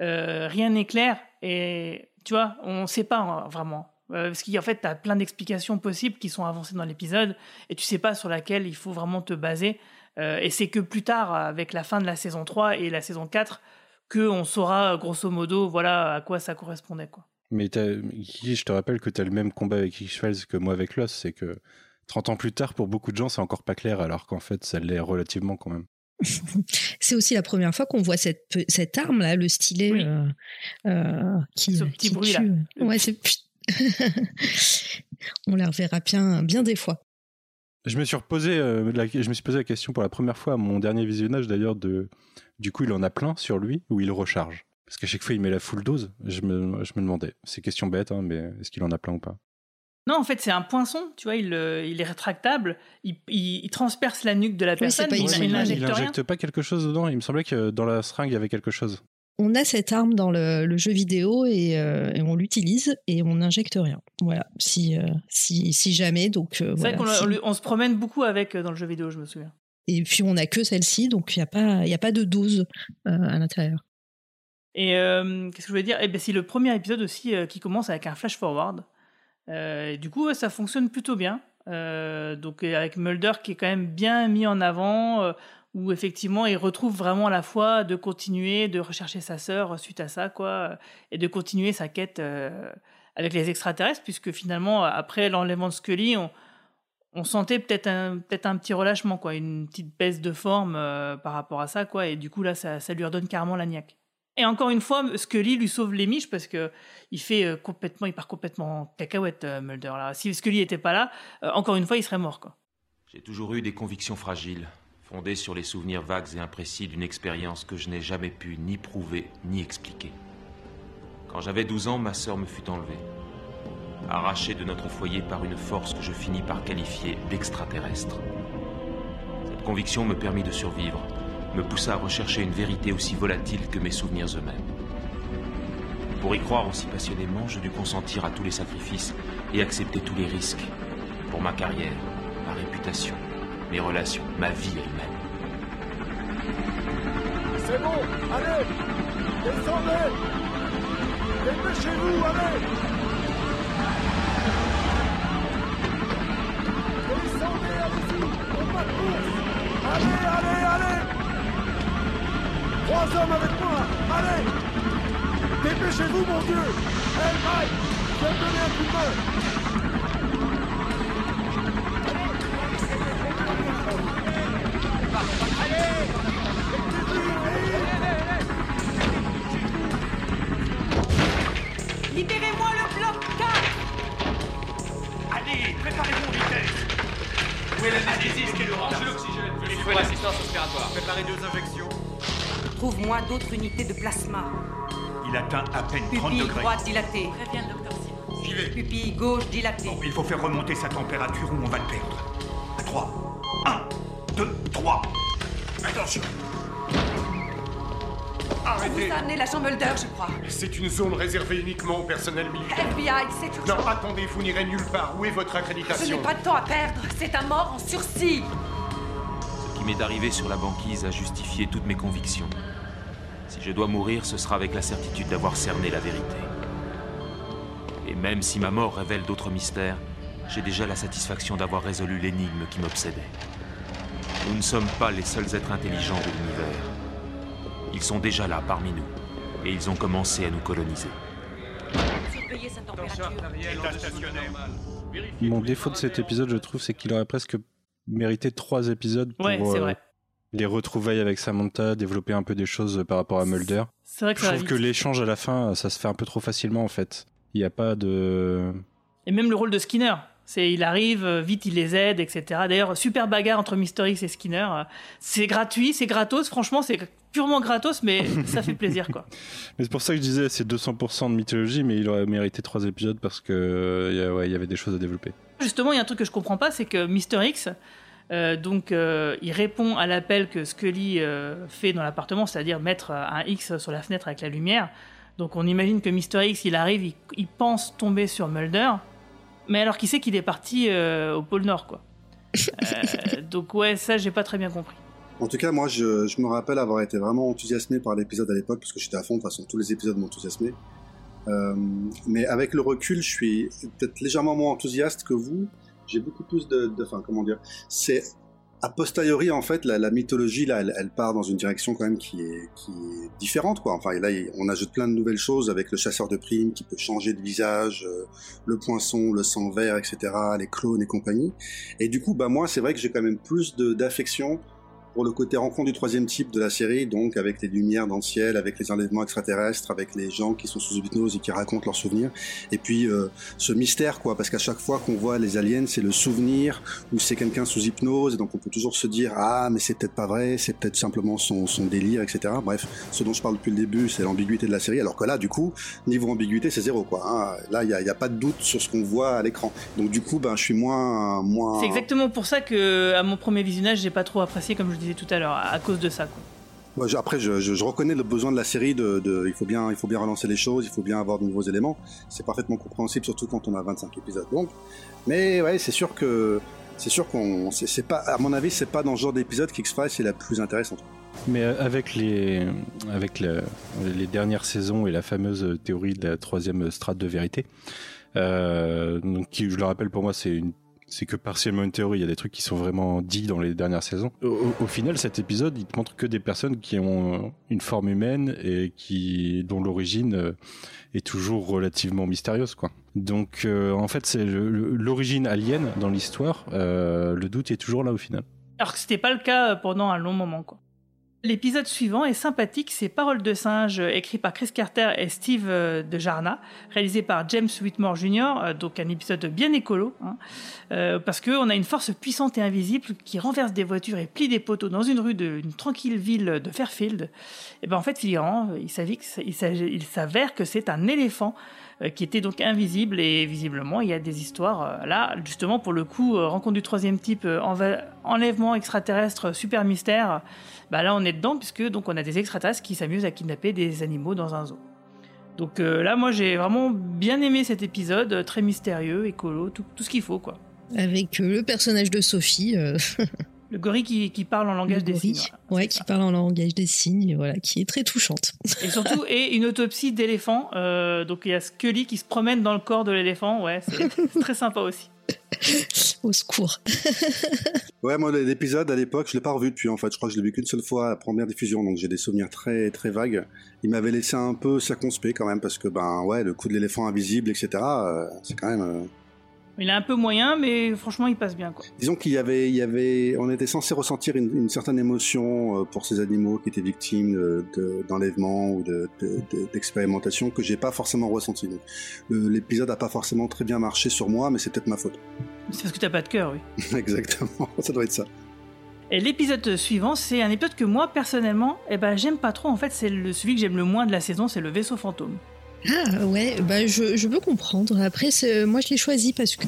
euh, rien n'est clair et tu vois, on ne sait pas hein, vraiment. Euh, parce qu'en fait, tu as plein d'explications possibles qui sont avancées dans l'épisode et tu sais pas sur laquelle il faut vraiment te baser. Euh, et c'est que plus tard, avec la fin de la saison 3 et la saison 4, qu'on saura grosso modo voilà à quoi ça correspondait. Quoi. Mais je te rappelle que tu as le même combat avec X-Files que moi avec Lost, c'est que 30 ans plus tard, pour beaucoup de gens, c'est encore pas clair, alors qu'en fait, ça l'est relativement quand même. C'est aussi la première fois qu'on voit cette, cette arme là, le stylet euh, euh, qui, Ce petit qui bruit, là. Ouais, c'est. On la reverra bien, bien des fois. Je me suis reposé, euh, la, je me suis posé la question pour la première fois à mon dernier visionnage d'ailleurs de, du coup il en a plein sur lui ou il recharge? Parce qu'à chaque fois il met la full dose. Je me, je me demandais, c'est question bête, hein, mais est-ce qu'il en a plein ou pas? Non, en fait, c'est un poinçon, tu vois, il, euh, il est rétractable, il, il- il transperce la nuque de la Oui, personne, pas il, n'injecte pas quelque chose dedans. Il me semblait que dans la seringue il y avait quelque chose. On a cette arme dans le, le jeu vidéo et, euh, et on l'utilise et on n'injecte rien. Voilà, si, euh, si, si jamais. Donc, euh, C'est voilà, vrai qu'on si- on lui- on se promène beaucoup avec euh, dans le jeu vidéo, je me souviens. Et puis on n'a que celle-ci, donc il n'y a, pas- il y a pas de dose euh, à l'intérieur. Et euh, qu'est-ce que je voulais dire? Eh ben, c'est le premier épisode aussi euh, qui commence avec un flash forward. Euh, et du coup, ça fonctionne plutôt bien. Euh, donc euh, avec Mulder qui est quand même bien mis en avant, euh, où effectivement il retrouve vraiment la foi de continuer de rechercher sa sœur suite à ça, quoi, euh, et de continuer sa quête euh, avec les extraterrestres, puisque finalement après l'enlèvement de Scully, on, sentait peut-être un, peut-être un petit relâchement, quoi, une petite baisse de forme euh, par rapport à ça, quoi, et du coup là ça, ça lui redonne carrément la niaque. Et encore une fois, Scully lui sauve les miches parce que il fait euh, complètement, il part complètement en cacahuète, euh, Mulder. Là. Si Scully était pas là, euh, encore une fois, il serait mort. J'ai toujours eu des convictions fragiles, fondées sur les souvenirs vagues et imprécis d'une expérience que je n'ai jamais pu ni prouver ni expliquer. Quand j'avais 12 ans, ma sœur me fut enlevée, arrachée de notre foyer par une force que je finis par qualifier d'extraterrestre. Cette conviction me permit de survivre, me poussa à rechercher une vérité aussi volatile que mes souvenirs eux-mêmes. Pour y croire aussi passionnément, je dus consentir à tous les sacrifices et accepter tous les risques pour ma carrière, ma réputation, mes relations, ma vie elle-même. C'est bon, allez Descendez Dépêchez-vous, allez Descendez, allez-y pas de Allez, allez, allez Trois hommes avec moi Allez Dépêchez-vous, mon Dieu Hey, Mike Viens me donner un coup de main Libérez-moi le bloc 4 Allez, préparez-vous en vitesse Où est l'anesthésiste qui range l'oxygène Il faut l'assistance respiratoire. Préparez deux injections. Trouve-moi d'autres unités de plasma. Il atteint à peine 30 Pupille degrés. droite dilatée. Préviens le docteur Simon. J'y vais. Pupille gauche dilatée. Il faut faire remonter sa température ou on va le perdre. À 3. 1, 2, 3. Attention. On Arrêtez. vous a amené l'agent Mulder, je crois. C'est une zone réservée uniquement au personnel militaire. FBI, c'est urgent. Non, attendez, vous n'irez nulle part. Où est votre Je n'ai accréditation pas de temps à perdre. C'est un mort en sursis. Ce qui m'est arrivé sur la banquise a justifié toutes mes convictions. Si je dois mourir, ce sera avec la certitude d'avoir cerné la vérité. Et même si ma mort révèle d'autres mystères, j'ai déjà la satisfaction d'avoir résolu l'énigme qui m'obsédait. Nous ne sommes pas les seuls êtres intelligents de l'univers. Ils sont déjà là parmi nous, et ils ont commencé à nous coloniser. Mon défaut de cet épisode, je trouve, c'est qu'il aurait presque mérité trois épisodes pour, Ouais, c'est euh, vrai. Les retrouvailles avec Samantha, développer un peu des choses par rapport à Mulder. C'est vrai que Je ça trouve que l'échange à la fin, ça se fait un peu trop facilement en fait. Il n'y a pas de. Et même le rôle de Skinner. C'est, il arrive, euh, vite il les aide, etc. D'ailleurs, super bagarre entre Mister X et Skinner. Euh, C'est gratuit, c'est gratos. Franchement, c'est purement gratos, mais ça fait plaisir, quoi. Mais c'est pour ça que je disais c'est 200% de mythologie, mais il aurait mérité trois épisodes parce que euh, ouais, il y avait des choses à développer. Justement, il y a un truc que je comprends pas, c'est que Mister X, euh, donc, euh, il répond à l'appel que Scully euh, fait dans l'appartement, c'est-à-dire mettre un X sur la fenêtre avec la lumière. Donc, on imagine que Mister X, il arrive, il, il pense tomber sur Mulder, mais alors qu'il sait qu'il est parti au pôle Nord, quoi. Donc, ouais, ça, j'ai pas très bien compris. En tout cas, moi, je, je me rappelle avoir été vraiment enthousiasmé par l'épisode à l'époque, parce que j'étais à fond, de toute façon, tous les épisodes m'ont enthousiasmé. Mais avec le recul, je suis peut-être légèrement moins enthousiaste que vous. J'ai beaucoup plus de... Enfin, comment dire C'est... A posteriori, en fait, la, mythologie, là, elle, part dans une direction quand même qui est, qui est différente, quoi. Enfin, là, on ajoute plein de nouvelles choses avec le chasseur de primes qui peut changer de visage, euh, le poinçon, le sang vert, etc., les clones et compagnie. Et du coup, bah moi, c'est vrai que j'ai quand même plus d'affection le côté rencontre du troisième type de la série, donc avec les lumières dans le ciel, avec les enlèvements extraterrestres, avec les gens qui sont sous hypnose et qui racontent leurs souvenirs, et puis euh, ce mystère quoi, parce qu'à chaque fois qu'on voit les aliens, c'est le souvenir ou c'est quelqu'un sous hypnose, et donc on peut toujours se dire ah mais c'est peut-être pas vrai, c'est peut-être simplement son, son délire, etc. Bref, ce dont je parle depuis le début, c'est l'ambiguïté de la série, alors que là du coup niveau ambiguïté c'est zéro quoi. hein. Là il y a, y a pas de doute sur ce qu'on voit à l'écran, donc du coup ben je suis moins moins C'est exactement pour ça que, à mon premier visionnage, j'ai pas trop apprécié, comme je disais tout à l'heure, à cause de ça, quoi. Ouais, je- après, je, je- je reconnais le besoin de la série. De, de- il faut bien, il faut bien relancer les choses. Il faut bien avoir de nouveaux éléments. C'est parfaitement compréhensible, surtout quand on a 25 épisodes. Donc, mais ouais, c'est sûr que, c'est sûr qu'on, c'est pas, à mon avis, c'est pas dans ce genre d'épisode qu'X-Files est la plus intéressante. Mais euh, avec les, avec le- les dernières saisons et la fameuse théorie de la troisième strate de vérité, euh, donc qui, je le rappelle pour moi, c'est une c'est que partiellement une théorie, il y a des trucs qui sont vraiment dits dans les dernières saisons. Au, final, cet épisode, il te montre que des personnes qui ont une forme humaine et qui dont l'origine euh, est toujours relativement mystérieuse, quoi. Donc, euh, en fait, c'est l'origine alien dans l'histoire. euh, le doute est toujours là au final. Alors que c'était pas le cas pendant un long moment, quoi. L'épisode suivant est sympathique, c'est Paroles de singe, euh, écrit par Chris Carter et Steve euh, de Jarna, réalisé par James Whitmore Jr., euh, donc un épisode bien écolo, hein, parce qu'on a une force puissante et invisible qui renverse des voitures et plie des poteaux dans une rue d'une tranquille ville de Fairfield. Et ben en fait, figurant, il s'avère que- c'est un éléphant qui était donc invisible et visiblement il y a des histoires là justement pour le coup rencontre du troisième type enlèvement extraterrestre super mystère bah là on est dedans puisque donc on a des extraterrestres qui s'amusent à kidnapper des animaux dans un zoo donc euh, là moi j'ai vraiment bien aimé cet épisode euh, très mystérieux écolo tout, tout ce qu'il faut quoi Avec euh, le personnage de Sophie. euh, le gorille qui, qui parle en langage des signes ouais, qui parle en langage des signes, voilà, qui est très touchante. et surtout et une autopsie d'éléphant euh, donc il y a Scully qui se promène dans le corps de l'éléphant ouais c'est très sympa aussi Au secours. Ouais, moi l'épisode à l'époque, je l'ai pas revu depuis en fait. Je crois que je l'ai vu qu'une seule fois à la première diffusion, donc j'ai des souvenirs très très vagues. Il m'avait laissé un peu circonspect quand même parce que ben ouais, le coup de l'éléphant invisible, etc. euh, c'est quand même. euh, il est un peu moyen mais franchement il passe bien quoi Disons qu'il y avait, il y avait, on était censé ressentir une, une certaine émotion euh, pour ces animaux qui étaient victimes de- de- d'enlèvement ou de- de- d'expérimentation que j'ai pas forcément ressenti. L'épisode a pas forcément très bien marché sur moi, mais c'est peut-être ma faute. c'est parce que t'as pas de cœur oui Exactement, ça doit être ça. Et l'épisode suivant, c'est un épisode que moi personnellement, eh ben j'aime pas trop. En fait, c'est le, celui que j'aime le moins de la saison, c'est le vaisseau fantôme. Ah ouais, bah je, je peux comprendre. Après, moi je l'ai choisi parce que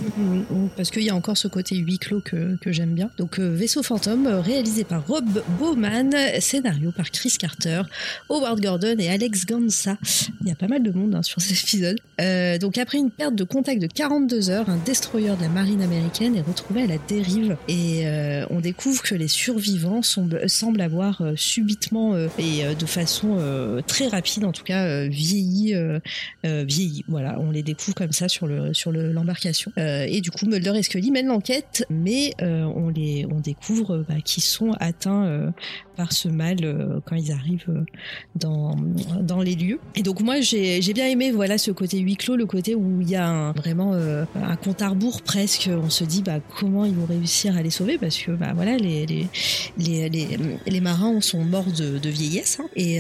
parce qu'il y a encore ce côté huis clos que, que j'aime bien. Donc euh, Vaisseau fantôme, réalisé par Rob Bowman, scénario par Chris Carter, Howard Gordon et Alex Gansa. Il y a pas mal de monde hein, sur cet épisode. Euh, donc après une perte de contact de 42 heures, un destroyer de la marine américaine est retrouvé à la dérive et euh, on découvre que les survivants semblent, avoir euh, subitement euh, et euh, de façon très rapide en tout cas vieilli euh, euh, vieilli. Voilà, on les découvre comme ça sur le sur le- l'embarcation. Euh, et du coup, Mulder et Scully mènent l'enquête, mais on découvre bah, qu'ils sont atteints par ce mal quand ils arrivent dans, dans les lieux. Et donc moi j'ai bien aimé voilà ce côté huis clos, le côté où il y a vraiment un compte à rebours presque. On se dit bah comment ils vont réussir à les sauver? Parce que bah voilà les les, les, les, marins sont morts de, de vieillesse hein, et,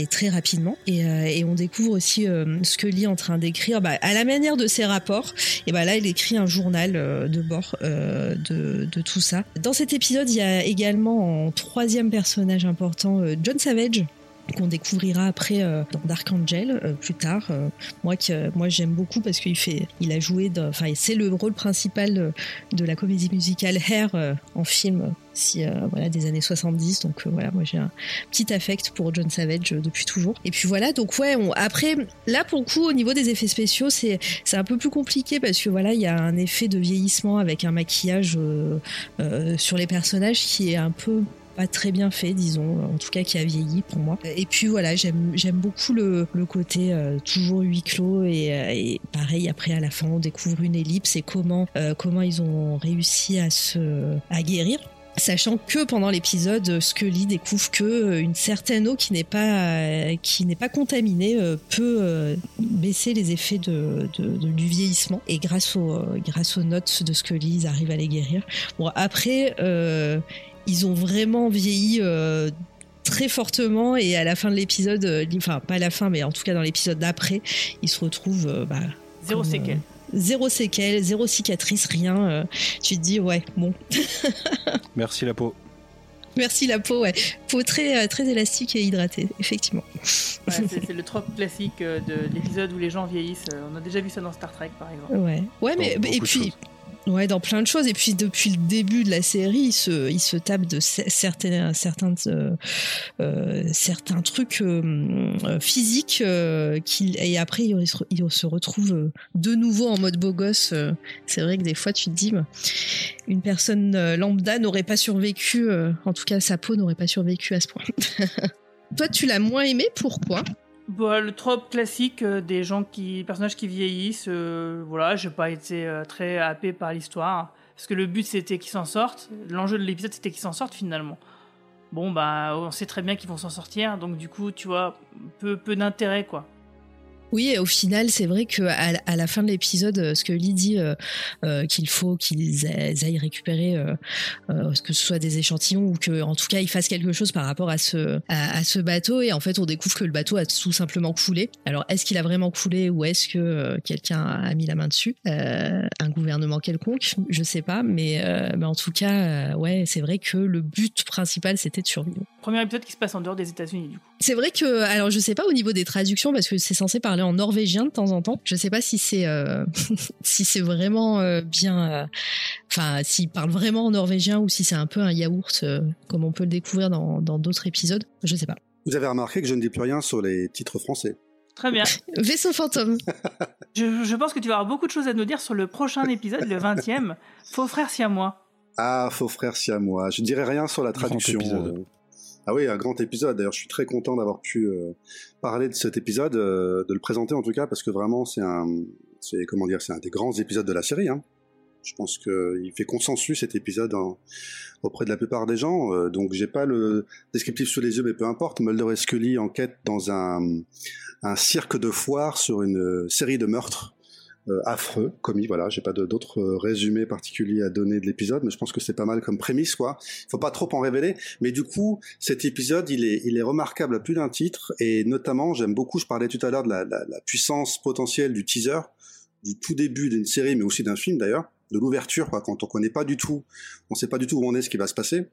et, très rapidement et, et on découvre aussi Scully en train d'écrire bah, à la manière de ses rapports et bah là il écrit un journal de bord de, de tout ça. Dans cet épisode il y a également en troisième personnage important John Savage qu'on découvrira après euh, dans Dark Angel euh, plus tard. Euh, moi que moi j'aime beaucoup parce qu'il fait, il a joué, enfin c'est le rôle principal de la comédie musicale Hair en film. Si, voilà des années 70 donc voilà moi j'ai un petit affect pour John Savage depuis toujours et puis voilà donc ouais après là pour le coup au niveau des effets spéciaux c'est c'est un peu plus compliqué parce que voilà il y a un effet de vieillissement avec un maquillage sur les personnages qui est un peu pas très bien fait, disons, en tout cas qui a vieilli pour moi. Et puis voilà, j'aime beaucoup le, le côté euh, toujours huis clos et, euh, et, pareil après à la fin on découvre une ellipse et comment euh, comment ils ont réussi à se à guérir sachant que pendant l'épisode, Scully découvre que une certaine eau qui n'est pas qui n'est pas contaminée peut baisser les effets de, du vieillissement et grâce aux grâce aux notes de Scully, ils arrivent à les guérir. Bon après, ils ont vraiment vieilli euh, très fortement et à la fin de l'épisode, euh, enfin pas à la fin, mais en tout cas dans l'épisode d'après, ils se retrouvent euh, bah, zéro séquelles. Zéro séquelles, zéro cicatrice, rien. tu te dis ouais, bon. Merci la peau. Merci la peau, ouais. Peau très, très élastique et hydratée, effectivement. c'est le trope classique de l'épisode où les gens vieillissent. On a déjà vu ça dans Star Trek, par exemple. Ouais, ouais, mais et puis. Ouais, dans plein de choses. Et puis depuis le début de la série, il se, il se tape de certains, certains, euh, euh, certains trucs euh, physiques et après il, se retrouve de nouveau en mode beau gosse. C'est vrai que des fois tu te dis, une personne lambda n'aurait pas survécu, en tout cas sa peau n'aurait pas survécu à ce point. Toi, tu l'as moins aimé, pourquoi? Bah, le trope classique euh, des gens qui, personnages qui vieillissent. Euh, voilà, j'ai pas été euh, très happé par l'histoire parce que le but c'était qu'ils s'en sortent. L'enjeu de l'épisode c'était qu'ils s'en sortent finalement. Bon bah, on sait très bien qu'ils vont s'en sortir, donc du coup, tu vois, peu peu d'intérêt quoi. Oui, et au final, c'est vrai que à, la fin de l'épisode, euh, ce que Lee dit euh, euh, qu'il faut qu'ils aillent récupérer, que ce soit des échantillons ou que, en tout cas, ils fassent quelque chose par rapport à ce à, ce bateau. Et en fait, on découvre que le bateau a tout simplement coulé. Alors, est-ce qu'il a vraiment coulé ou est-ce que quelqu'un a mis la main dessus, un gouvernement quelconque, je sais pas. Mais, mais en tout cas, ouais, c'est vrai que le but principal, c'était de survivre. Premier épisode qui se passe en dehors des États-Unis, du coup. C'est vrai que, alors, je sais pas au niveau des traductions parce que c'est censé parler en norvégien de temps en temps. Je sais pas si c'est euh, si c'est vraiment euh, bien, euh, enfin s'il parle vraiment en norvégien ou si c'est un peu un yaourt comme on peut le découvrir dans d'autres épisodes. Je sais pas. Vous avez remarqué que je ne dis plus rien sur les titres français. Très bien. Vaisseau fantôme. je, pense que tu vas avoir beaucoup de choses à nous dire sur le prochain épisode, le 20e. Faux frère siamois. Ah, faux frère siamois. Je ne dirais rien sur la traduction. Ah oui, un grand épisode. D'ailleurs, je suis très content d'avoir pu euh, parler de cet épisode, euh, de le présenter en tout cas, parce que vraiment, c'est un, c'est comment dire, c'est un des grands épisodes de la série. Hein. Je pense qu'il fait consensus cet épisode auprès de la plupart des gens. Euh, donc, j'ai pas le descriptif sous les yeux, mais peu importe. Mulder et Scully enquêtent dans un, un cirque de foire sur une série de meurtres euh, affreux commis. Voilà, j'ai pas d'autres euh, résumés particuliers à donner de l'épisode, mais je pense que c'est pas mal comme prémisse, quoi. Faut pas trop en révéler, mais du coup, cet épisode, il est, il est remarquable à plus d'un titre, et notamment, j'aime beaucoup. Je parlais tout à l'heure de la, la, la, puissance potentielle du teaser, du tout début d'une série, mais aussi d'un film d'ailleurs, de l'ouverture, quoi. Quand on connaît pas du tout, on sait pas du tout où on est, ce qui va se passer.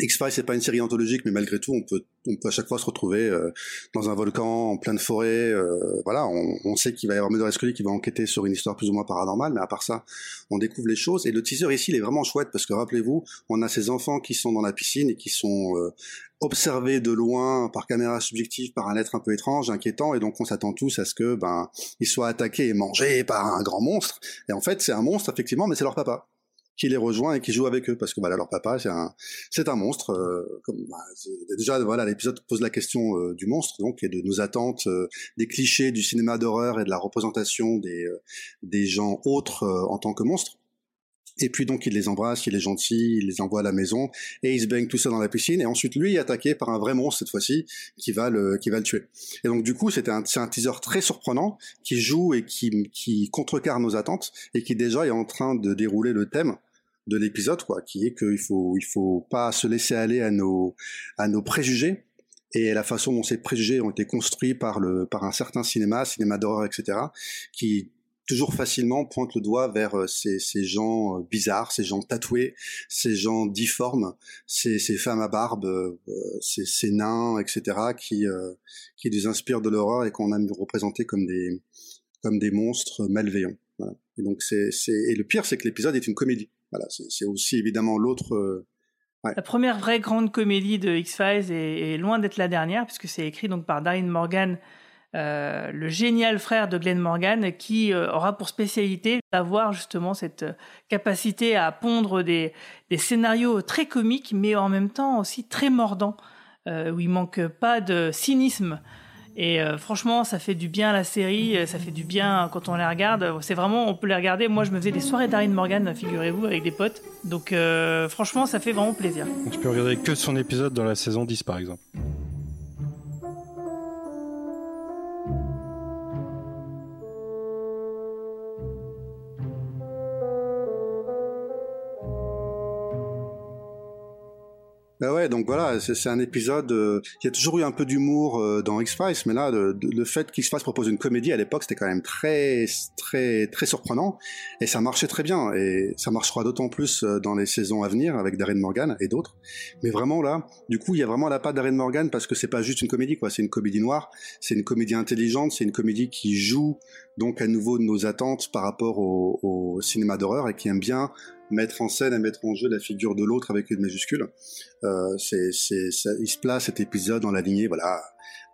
X-Files c'est pas une série anthologique, mais malgré tout, on peut, on peut à chaque fois se retrouver euh, dans un volcan, en pleine forêt. Euh, voilà, on, on sait qu'il va y avoir Mulder Scully qui va enquêter sur une histoire plus ou moins paranormale, mais à part ça, on découvre les choses. Et le teaser ici, il est vraiment chouette parce que rappelez-vous, on a ces enfants qui sont dans la piscine et qui sont euh, observés de loin par caméra subjective par un être un peu étrange, inquiétant, et donc on s'attend tous à ce que ben ils soient attaqués et mangés par un grand monstre. Et en fait, c'est un monstre effectivement, mais c'est leur papa qui les rejoint et qui joue avec eux parce que bah, leur papa c'est un c'est un monstre euh, comme bah, déjà voilà l'épisode pose la question euh, du monstre donc et de nos attentes euh, des clichés du cinéma d'horreur et de la représentation des des gens autres en tant que monstres Et puis donc il les embrasse, il est gentil, il les envoie à la maison et il se baigne tout ça dans la piscine. Et ensuite lui est attaqué par un vrai monstre cette fois-ci qui va le qui va le tuer. Et donc du coup c'était un, c'est un teaser très surprenant qui joue et qui qui contrecarre nos attentes et qui déjà est en train de dérouler le thème de l'épisode quoi, qui est qu'il faut il faut pas se laisser aller à nos à nos préjugés et la façon dont ces préjugés ont été construits par le par un certain cinéma, cinéma d'horreur, etc., qui toujours facilement pointe le doigt vers euh, ces, ces gens euh, bizarres, ces gens tatoués, ces gens difformes, ces, ces femmes à barbe, euh, ces, ces nains, etc., qui qui nous inspirent de l'horreur et qu'on a représenté comme des comme des monstres malveillants. Voilà. Et donc c'est et le pire c'est que l'épisode est une comédie. C'est aussi évidemment l'autre Ouais. La première vraie grande comédie de X-Files est, loin d'être la dernière, puisque c'est écrit donc par Darren Morgan, euh, le génial frère de Glenn Morgan, qui euh, aura pour spécialité d'avoir justement cette capacité à pondre des, scénarios très comiques, mais en même temps aussi très mordants, euh, où il manque pas de cynisme. Et euh, franchement, ça fait du bien à la série, euh, ça fait du bien quand on les regarde. C'est vraiment, on peut les regarder. Moi, je me faisais des soirées d'Arine Morgan, figurez-vous, avec des potes. Donc, euh, franchement, ça fait vraiment plaisir. Tu peux regarder que son épisode dans la saison 10, par exemple. Bah ouais, donc voilà, c'est un épisode. Euh, il y a toujours eu un peu d'humour euh, dans X-Files, mais là, le, le fait qu'X-Files propose une comédie à l'époque, c'était quand même très, très, très surprenant, et ça marchait très bien, et ça marchera d'autant plus euh, dans les saisons à venir avec Darren Morgan et d'autres. Mais vraiment là, du coup, il y a vraiment la patte Darren Morgan parce que c'est pas juste une comédie, quoi. C'est une comédie noire, c'est une comédie intelligente, c'est une comédie qui joue donc à nouveau nos attentes par rapport au, au cinéma d'horreur et qui aime bien mettre en scène et mettre en jeu la figure de l'autre avec une majuscule. Euh, c'est, c'est, il se place cet épisode dans la lignée, voilà,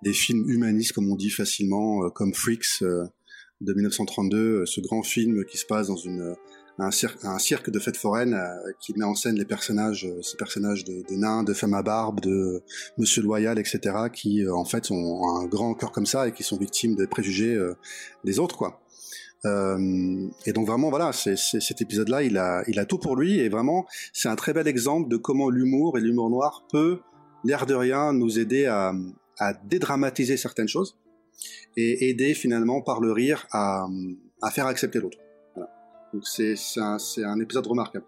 des films humanistes comme on dit facilement, euh, comme Freaks euh, de 1932, euh, ce grand film qui se passe dans une un cirque, un cirque de fêtes foraines euh, qui met en scène les personnages, ces personnages de, de nains, de femmes à barbe, de Monsieur Loyal, etc., qui en fait ont un grand cœur comme ça et qui sont victimes des préjugés des autres, quoi. Euh, et donc vraiment voilà, cet épisode-là, il a, tout pour lui et vraiment c'est un très bel exemple de comment l'humour et l'humour noir peut, l'air de rien, nous aider à, dédramatiser certaines choses et aider finalement par le rire à, faire accepter l'autre. Donc c'est, un, c'est un épisode remarquable.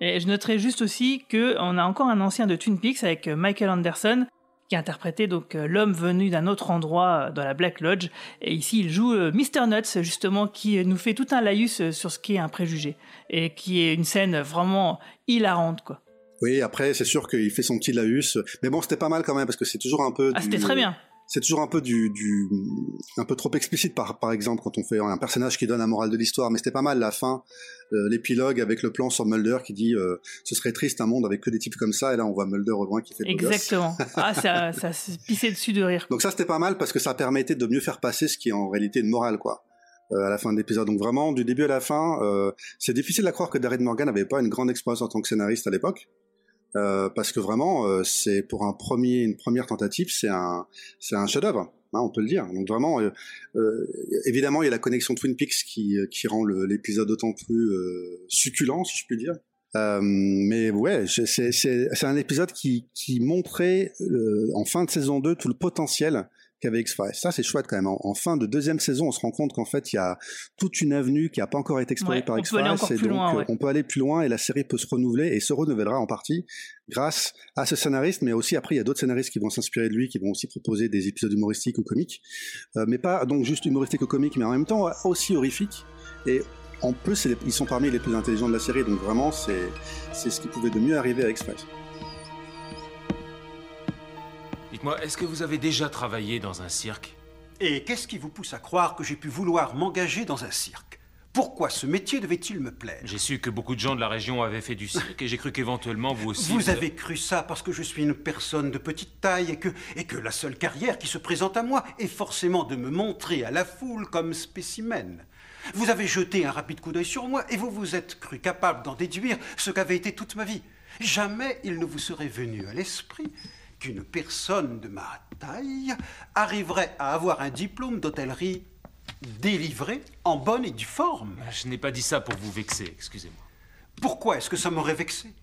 Et je noterai juste aussi que on a encore un ancien de Twin Peaks avec Michael Anderson qui interprétait donc euh, l'homme venu d'un autre endroit euh, dans la Black Lodge. Et ici, il joue euh, Mr. Nuts, justement, qui nous fait tout un laïus sur ce qui est un préjugé. Et qui est une scène vraiment hilarante, quoi. Oui, après, c'est sûr qu'il fait son petit laïus. Mais bon, c'était pas mal quand même, parce que c'est toujours un peu... Ah, c'était très bien c'est toujours un peu du, du, un peu trop explicite par, par exemple quand on fait un personnage qui donne la morale de l'histoire mais c'était pas mal la fin l'épilogue avec le plan sur Mulder qui dit euh, ce serait triste un monde avec que des types comme ça et là on voit Mulder au loin qui fait exactement ah ça ça se pissait dessus de rire donc ça c'était pas mal parce que ça permettait de mieux faire passer ce qui est en réalité une morale quoi euh, à la fin de l'épisode. Donc vraiment, du début à la fin, euh, c'est difficile à croire que Darren Morgan n'avait pas une grande expérience en tant que scénariste à l'époque. Euh, parce que vraiment, euh, c'est pour un premier, une première tentative, c'est un, c'est un chef-d'œuvre, hein, on peut le dire. Donc vraiment, euh, euh évidemment, il y a la connexion Twin Peaks qui, qui rend l'épisode d'autant plus succulent, si je puis dire. mais ouais, c'est, c'est, un épisode qui, qui montrait en fin de saison 2 tout le potentiel qu'avec X-Files. Ça, c'est chouette quand même. En, en, fin de deuxième saison, on se rend compte qu'en fait, il y a toute une avenue qui n'a pas encore été explorée ouais, par X-Files. Et donc, loin, ouais. on peut aller plus loin et la série peut se renouveler et se renouvellera en partie grâce à ce scénariste, mais aussi après, il y a d'autres scénaristes qui vont s'inspirer de lui, qui vont aussi proposer des épisodes humoristiques ou comiques. Euh, mais pas donc juste humoristiques ou comiques, mais en même temps aussi horrifiques. Et en plus, ils sont parmi les plus intelligents de la série, donc vraiment, c'est ce qui pouvait de mieux arriver à X-Files. Dites-moi, est-ce que vous avez déjà travaillé dans un cirque Et qu'est-ce qui vous pousse à croire que j'ai pu vouloir m'engager dans un cirque? Pourquoi ce métier devait-il me plaire? J'ai su que beaucoup de gens de la région avaient fait du cirque et j'ai cru qu'éventuellement vous aussi. Vous avez cru ça parce que je suis une personne de petite taille et que, et que la seule carrière qui se présente à moi est forcément de me montrer à la foule comme spécimen. Vous avez jeté un rapide coup d'œil sur moi et vous vous êtes cru capable d'en déduire ce qu'avait été toute ma vie. Jamais il ne vous serait venu à l'esprit qu'une personne de ma taille arriverait à avoir un diplôme d'hôtellerie délivré en bonne et due forme. Je n'ai pas dit ça pour vous vexer, excusez-moi. Pourquoi est-ce que ça m'aurait vexé?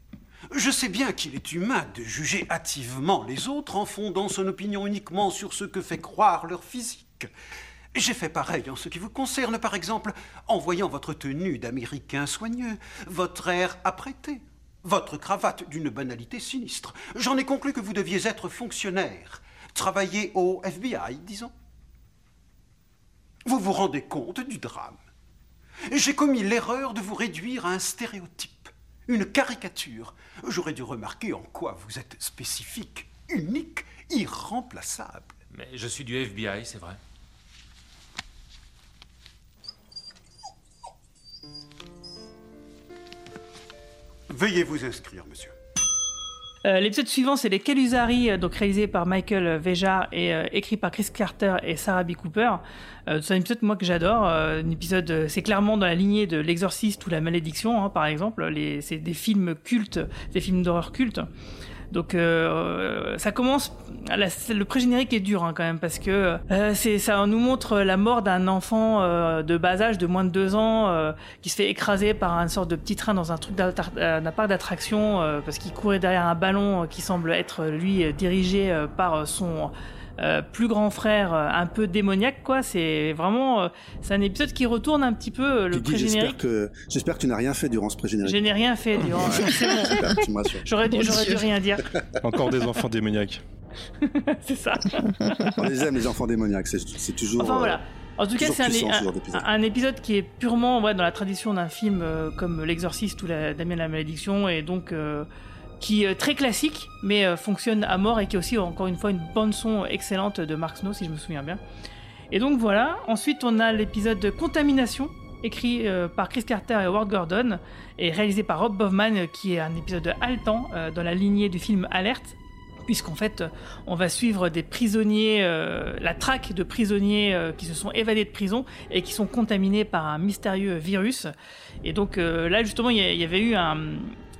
Je sais bien qu'il est humain de juger hâtivement les autres en fondant son opinion uniquement sur ce que fait croire leur physique. J'ai fait pareil en ce qui vous concerne, par exemple, en voyant votre tenue d'Américain soigneux, votre air apprêté, votre cravate d'une banalité sinistre. J'en ai conclu que vous deviez être fonctionnaire, travailler au FBI, disons. Vous vous rendez compte du drame. J'ai commis l'erreur de vous réduire à un stéréotype, une caricature. J'aurais dû remarquer en quoi vous êtes spécifique, unique, irremplaçable. Mais je suis du FBI, c'est vrai. Veuillez vous inscrire, monsieur. Euh, L'épisode suivant, c'est les Calusari, euh, donc réalisé par Michael Vejar et euh, écrit par Chris Carter et Sarah B. Cooper. C'est un épisode moi que j'adore. Un épisode, c'est clairement dans la lignée de L'Exorciste ou La Malédiction, hein, par exemple. C'est des films cultes, des films d'horreur cultes. Donc euh, ça commence, le pré-générique est dur hein, quand même parce que euh, c'est ça nous montre la mort d'un enfant euh, de bas âge de moins de deux ans euh, qui se fait écraser par une sorte de petit train dans un truc euh, d'un parc d'attraction parce qu'il courait derrière un ballon qui semble être lui dirigé par son euh, plus grand frère euh, un peu démoniaque quoi c'est vraiment euh, c'est un épisode qui retourne un petit peu le Guigui, j'espère pré-générique que, j'espère que tu n'as rien fait durant ce pré-générique. je n'ai rien fait durant bon. J'aurais dû, j'aurais dû rien dire Encore des enfants démoniaques. c'est ça On les aime, les enfants démoniaques, c'est, toujours. Enfin voilà. En tout cas, c'est un, un- épisode qui est purement ouais, dans la tradition d'un film euh, comme L'Exorciste ou la Damien la Malédiction, et donc euh, qui est très classique, mais euh, fonctionne à mort, et qui est aussi, encore une fois, une bande son excellente de Mark Snow, si je me souviens bien. Et donc voilà. Ensuite, on a l'épisode de Contamination, écrit euh, par Chris Carter et Howard Gordon, et réalisé par Rob Bovman, euh, qui est un épisode haletant euh, dans la lignée du film Alerte, puisqu'en fait, euh, on va suivre des prisonniers, euh, la traque de prisonniers euh, qui se sont évadés de prison et qui sont contaminés par un mystérieux virus. Et donc euh, là, justement, il y avait eu un-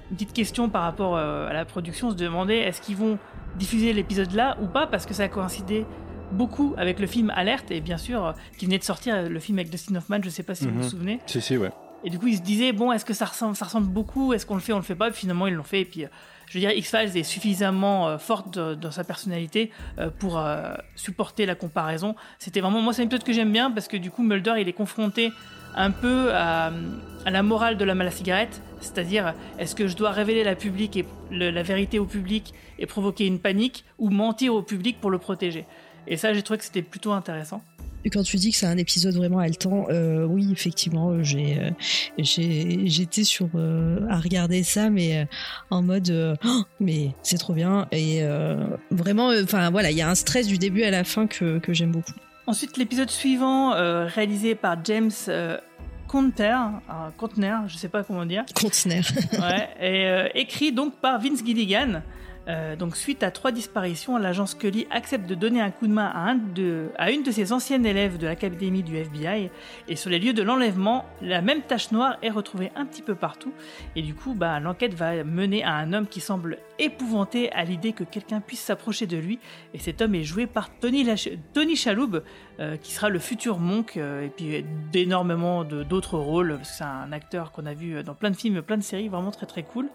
une petite question par rapport euh, à la production, on se demandait est-ce qu'ils vont diffuser l'épisode là ou pas, parce que ça a coïncidé beaucoup avec le film Alerte, et bien sûr, euh, qui venait de sortir, euh, le film avec Dustin Hoffman, je sais pas si vous Mhm. vous souvenez. Si, si, ouais. Et du coup, ils se disaient, bon, est-ce que ça ressemble, ça ressemble beaucoup? Est-ce qu'on le fait, on le fait pas? Et Finalement, ils l'ont fait. Et puis, je veux dire, X-Files est suffisamment euh, forte de- dans sa personnalité euh, pour euh, supporter la comparaison. C'était vraiment, moi, c'est un épisode que j'aime bien parce que du coup, Mulder, il est confronté un peu à, la morale de l'homme à cigarette. C'est-à-dire, est-ce que je dois révéler la, public et, la vérité au public et provoquer une panique ou mentir au public pour le protéger? Et ça, j'ai trouvé que c'était plutôt intéressant. Et quand tu dis que c'est un épisode vraiment haletant, euh, oui, effectivement, j'ai, euh, j'étais sur euh, à regarder ça, mais en mode, Oh, mais c'est trop bien et vraiment, enfin voilà, il y a un stress du début à la fin que, que j'aime beaucoup. Ensuite, l'épisode suivant, euh, réalisé par James euh, Conter, un conteneur, je sais pas comment dire. Conteneur. ouais, et euh, écrit donc par Vince Gilligan. Euh, donc, suite à trois disparitions, l'agent Scully accepte de donner un coup de main à, une de ses anciennes élèves de l'académie du FBI. Et sur les lieux de l'enlèvement, la même tache noire est retrouvée un petit peu partout. Et du coup, bah, l'enquête va mener à un homme qui semble épouvanté à l'idée que quelqu'un puisse s'approcher de lui. Et cet homme est joué par Tony, Lach- Chaloub, euh, qui sera le futur Monk, euh, et puis d'énormément d'autres rôles, c'est un acteur qu'on a vu dans plein de films, plein de séries, vraiment très très cool.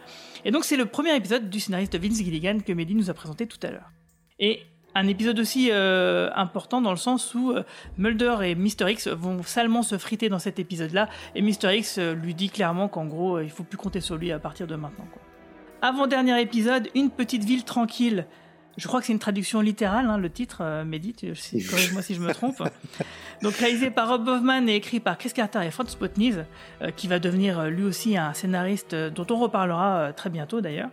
Et donc c'est le premier épisode du scénariste Vince Gilligan que Mehdi nous a présenté tout à l'heure. Et un épisode aussi euh, important dans le sens où euh, Mulder et Mr. X vont salement se friter dans cet épisode-là, et Mr. X euh, lui dit clairement qu'en gros, il faut plus compter sur lui à partir de maintenant. Avant-dernier épisode, une petite ville tranquille. Je crois que c'est une traduction littérale, hein, le titre, euh, si- corrige-moi si je me trompe. Donc réalisé par Rob Bovman et écrit par Chris Carter et Franz Potniz, euh, qui va devenir euh, lui aussi un scénariste euh, dont on reparlera euh, très bientôt d'ailleurs.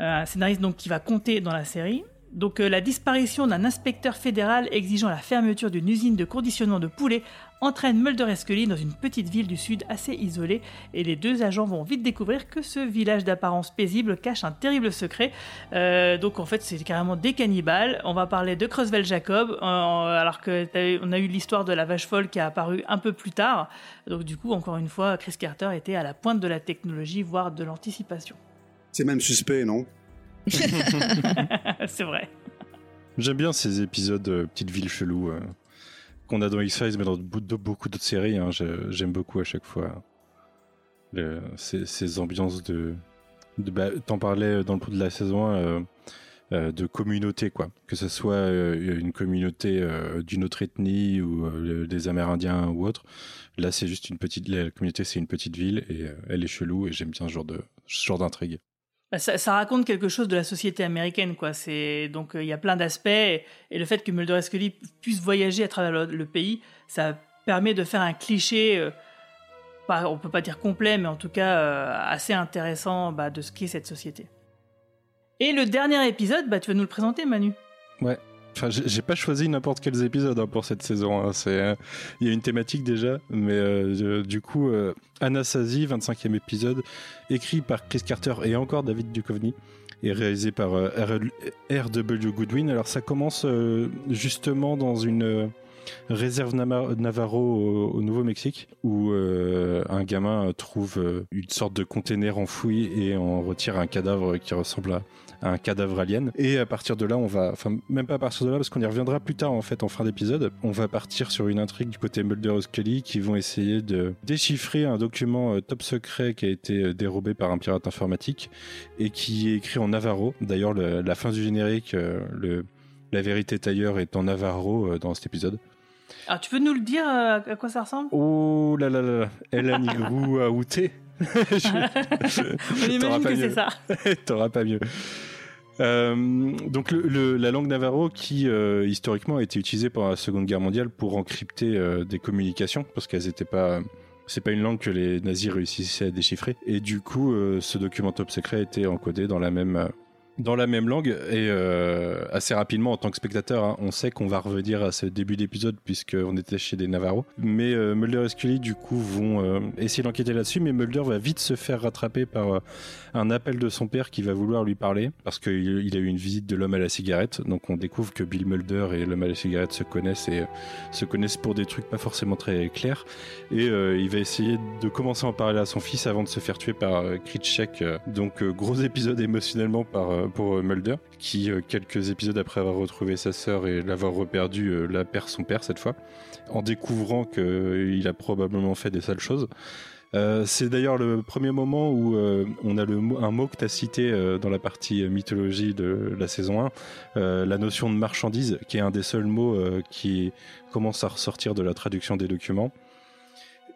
Euh, un scénariste donc qui va compter dans la série. Donc euh, la disparition d'un inspecteur fédéral exigeant la fermeture d'une usine de conditionnement de poulets entraîne Mulder et Scully dans une petite ville du sud assez isolée et les deux agents vont vite découvrir que ce village d'apparence paisible cache un terrible secret. Euh, donc en fait c'est carrément des cannibales. On va parler de Creutzfeldt Jacob alors que on a eu l'histoire de la vache folle qui a apparu un peu plus tard. Donc du coup encore une fois Chris Carter était à la pointe de la technologie voire de l'anticipation. C'est même suspect, non c'est vrai. J'aime bien ces épisodes euh, petites villes cheloues euh, qu'on a dans X-Files, mais dans de- beaucoup d'autres séries. hein. J'ai- J'aime beaucoup à chaque fois. Le- ces, ces ambiances de. de bah, T'en parlais dans le coup de la saison 1, euh, euh, de communauté, quoi. Que ce soit euh, une communauté euh, d'une autre ethnie ou euh, des Amérindiens ou autre. Là, c'est juste une petite. La communauté, c'est une petite ville et euh, elle est chelou et j'aime bien ce genre de ce genre d'intrigue. Bah, ça, raconte quelque chose de la société américaine, quoi. C'est donc euh, il y a plein d'aspects et, le fait que Mulder et Scully puissent voyager à travers le, le pays, ça permet de faire un cliché. euh, pas, on peut pas dire complet, mais en tout cas euh, assez intéressant bah, de ce qu'est cette société. Et le dernier épisode, bah, tu vas nous le présenter, Manu. Ouais. Enfin, j'ai pas choisi n'importe quels épisodes hein, pour cette saison. hein. C'est, euh, il y a une thématique déjà, mais euh, du coup, euh, Anasazi, 25e épisode, écrit par Chris Carter et encore David Duchovny, et réalisé par euh, R.W. Goodwin. Alors, ça commence justement dans une réserve Navarro au, au Nouveau-Mexique, où un gamin trouve une sorte de container enfoui et en retire un cadavre qui ressemble à un cadavre alien. Et à partir de là, on va, enfin même pas à partir de là, parce qu'on y reviendra plus tard en fait en fin d'épisode, on va partir sur une intrigue du côté Mulder et Scully qui vont essayer de déchiffrer un document euh, top secret qui a été euh, dérobé par un pirate informatique et qui est écrit en Navarro. D'ailleurs, le- la fin du générique, euh, le, la vérité est ailleurs est en Navarro dans cet épisode. Alors tu peux nous le dire euh, à quoi ça ressemble? Oh là là là, là. El Anigru Aouté. On imagine que c'est ça. T'auras pas mieux. Euh, donc la langue navarro qui euh, historiquement a été utilisée pendant la Seconde Guerre mondiale pour encrypter euh, des communications parce qu'elles étaient pas c'est pas une langue que les nazis réussissaient à déchiffrer. Et du coup ce document top secret était encodé dans la même dans la même langue et euh, assez rapidement en tant que spectateur hein, on sait qu'on va revenir à ce début d'épisode puisqu'on était chez des Navarros. Mais euh, Mulder et Scully du coup vont euh, essayer d'enquêter là-dessus. Mais Mulder va vite se faire rattraper par euh, un appel de son père qui va vouloir lui parler parce qu'il il a eu une visite de l'homme à la cigarette. Donc on découvre que Bill Mulder et l'homme à la cigarette se connaissent et euh, se connaissent pour des trucs pas forcément très clairs. Et euh, il va essayer de commencer à en parler à son fils avant de se faire tuer par Kritschek. Donc gros épisode émotionnellement par, pour euh, Mulder qui euh, quelques épisodes après avoir retrouvé sa sœur et l'avoir reperdu euh, la perd son père cette fois en découvrant qu'il a probablement fait des sales choses c'est d'ailleurs le premier moment où on a un mot que tu as cité dans la partie mythologie de la saison 1, euh, la notion de marchandise, qui est un des seuls mots qui commence à ressortir de la traduction des documents.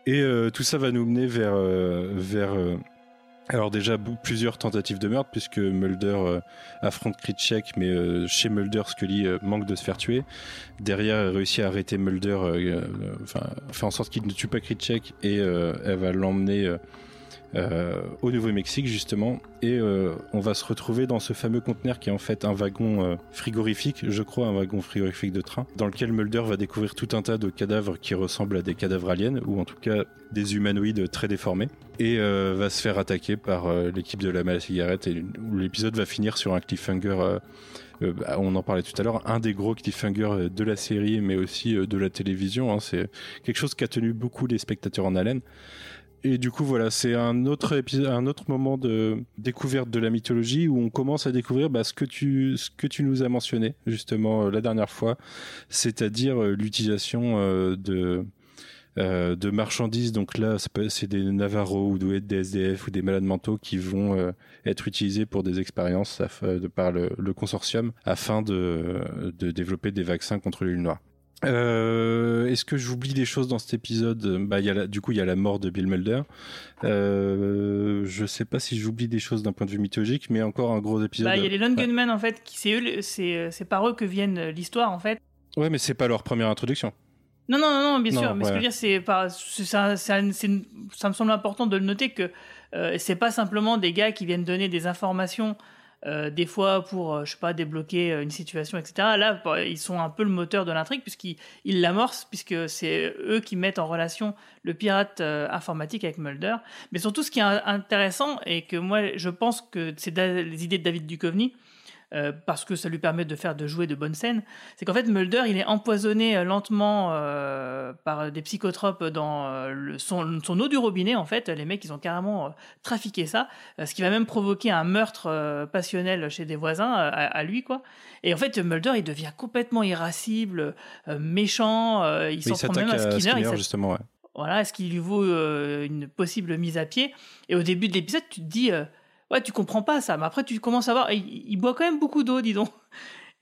Et tout ça va nous mener vers, vers alors déjà plusieurs tentatives de meurtre puisque Mulder euh, affronte Kritschek mais euh, chez Mulder Scully euh, manque de se faire tuer. Derrière elle réussit à arrêter Mulder, euh, enfin fait en sorte qu'il ne tue pas Kritschek et elle va l'emmener euh, au Nouveau-Mexique justement et euh, on va se retrouver dans ce fameux conteneur qui est en fait un wagon euh, frigorifique, je crois un wagon frigorifique de train, dans lequel Mulder va découvrir tout un tas de cadavres qui ressemblent à des cadavres aliens ou en tout cas des humanoïdes très déformés et va se faire attaquer par l'équipe de la à cigarette et l'épisode va finir sur un cliffhanger. bah, on en parlait tout à l'heure, un des gros cliffhangers de la série, mais aussi de la télévision. hein. c'est quelque chose qui a tenu beaucoup les spectateurs en haleine. Et du coup, voilà, c'est un autre épisode, un autre moment de découverte de la mythologie où on commence à découvrir bah, ce que tu, ce que tu nous as mentionné justement euh, la dernière fois, c'est-à-dire euh, l'utilisation euh, de euh, de marchandises. Donc là, c'est des Navarros ou des SDF ou des malades mentaux qui vont être utilisés pour des expériences de par le, le consortium afin de, de développer des vaccins contre l'huile noire. Euh, Est-ce que j'oublie des choses dans cet épisode? Bah, y a la- Du coup, il y a la mort de Bill Mulder. Euh, je sais pas si j'oublie des choses d'un point de vue mythologique, mais encore un gros épisode. Bah, il y a les Lone Ouais. Gunmen en fait, c'est euh, c'est par eux que viennent euh, l'histoire en fait. Ouais, mais c'est pas leur première introduction. Non, non, non, non, bien Non, sûr. Mais ce que je veux dire, c'est ça, ça me semble important de le noter que euh, c'est pas simplement des gars qui viennent donner des informations. Euh, des fois pour, euh, je sais pas, débloquer euh, une situation, etc. Là, bah, ils sont un peu le moteur de l'intrigue puisqu'ils ils l'amorcent, puisque c'est eux qui mettent en relation le pirate informatique avec Mulder. Mais surtout, ce qui est in- intéressant et que moi, je pense que c'est les idées de David Duchovny, euh, parce que ça lui permet de faire de jouer de bonnes scènes, c'est qu'en fait Mulder il est empoisonné euh, lentement euh, par des psychotropes dans le- son, son eau du robinet en fait. Les mecs ils ont carrément trafiqué ça, ce qui va même provoquer un meurtre passionnel chez des voisins à, à lui quoi. Et en fait Mulder il devient complètement irascible, méchant, il s'en prend même à Skinner. il Skinner, justement, ouais. Voilà, est-ce qu'il lui vaut une possible mise à pied? Et au début de l'épisode, tu te dis, ouais, tu comprends pas ça, mais après tu commences à voir, il, boit quand même beaucoup d'eau, dis donc.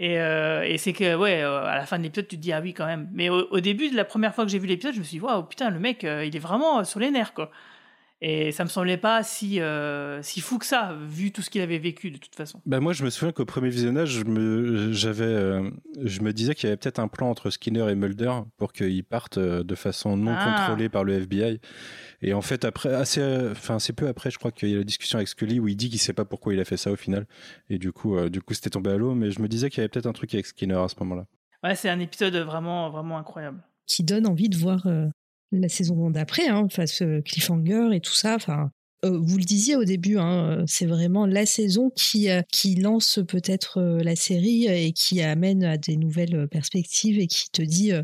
Et, euh, c'est que, ouais, euh, à la fin de l'épisode, tu te dis, ah oui, quand même. Mais au, début, de la première fois que j'ai vu l'épisode, je me suis dit, waouh, putain, le mec, euh, il est vraiment sur les nerfs, quoi. Et ça me semblait pas si, euh, si fou que ça, vu tout ce qu'il avait vécu, de toute façon. Bah moi, je me souviens qu'au premier visionnage, je me, j'avais, euh, je me disais qu'il y avait peut-être un plan entre Skinner et Mulder pour qu'ils partent euh, de façon non Ah. contrôlée par le FBI. Et en fait, après, assez, euh, enfin, c'est peu après, je crois qu'il y a la discussion avec Scully où il dit qu'il sait pas pourquoi il a fait ça au final. Et du coup, euh, du coup, c'était tombé à l'eau. Mais je me disais qu'il y avait peut-être un truc avec Skinner à ce moment-là. Ouais, c'est un épisode vraiment, vraiment incroyable. qui donne envie de voir euh, la saison d'après, hein, enfin, ce cliffhanger et tout ça. Enfin, euh, vous le disiez au début, hein, euh, c'est vraiment la saison qui, euh, qui lance peut-être euh, la série et qui amène à des nouvelles euh, perspectives et qui te dit, euh,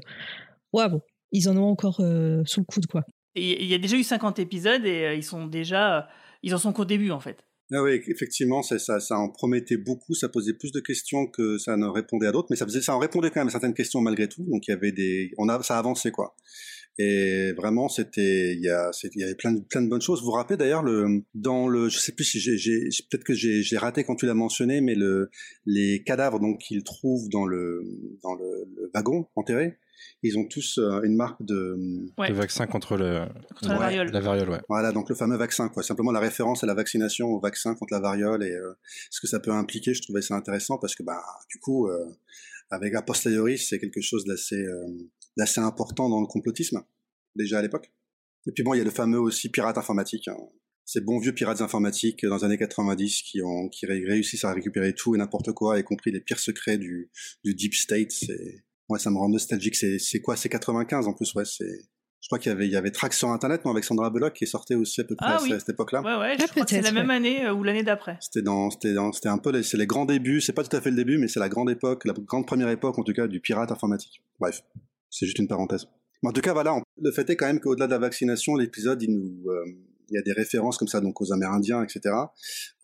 waouh, ils en ont encore euh, sous le coude, quoi. Il y a déjà eu 50 épisodes et euh, ils sont déjà. euh, Ils en sont qu'au début, en fait. Ah oui, effectivement, c'est ça, ça en promettait beaucoup, ça posait plus de questions que ça ne répondait à d'autres, mais ça faisait, ça en répondait quand même à certaines questions malgré tout. Donc il y avait des, on a, ça avançait quoi. Et vraiment, c'était, il y a, c'est- il y avait plein de, plein de bonnes choses. Vous vous rappelez d'ailleurs le, dans le, je sais plus si j'ai, j'ai peut-être que j'ai, j'ai raté quand tu l'as mentionné, mais le, les cadavres donc qu'ils trouvent dans le, dans le, le wagon enterré, ils ont tous euh, une marque de, Ouais. Le vaccin contre le, Contre la variole. La variole, ouais. voilà, donc le fameux vaccin, quoi. Simplement la référence à la vaccination, au vaccin contre la variole et euh, ce que ça peut impliquer. Je trouvais ça intéressant parce que, bah, du coup, euh, avec a posteriori, c'est quelque chose d'assez, euh, d'assez important dans le complotisme déjà à l'époque. Et puis bon, il y a le fameux aussi pirate informatique. Hein. Ces bons vieux pirates informatiques dans les années 90 qui ont qui ré- réussissent à récupérer tout et n'importe quoi, y compris les pires secrets du, du deep state. C'est ouais, ça me rend nostalgique. C'est c'est quoi? C'est 95 en plus, ouais. C'est je crois qu'il y avait il y avait Trax sur internet, moi, avec Sandra Bullock qui est sortie aussi à peu près Ah à oui. cette époque-là. Ouais, ouais, je crois que c'est la même année euh, ou l'année d'après. C'était dans, c'était dans, c'était un peu, les- c'est les grands débuts. C'est pas tout à fait le début, mais c'est la grande époque, la grande première époque en tout cas du pirate informatique. Bref, c'est juste une parenthèse. Mais en tout cas, voilà, le fait est quand même qu'au-delà de la vaccination, l'épisode, il nous, euh, il y a des références comme ça, donc aux Amérindiens, etc.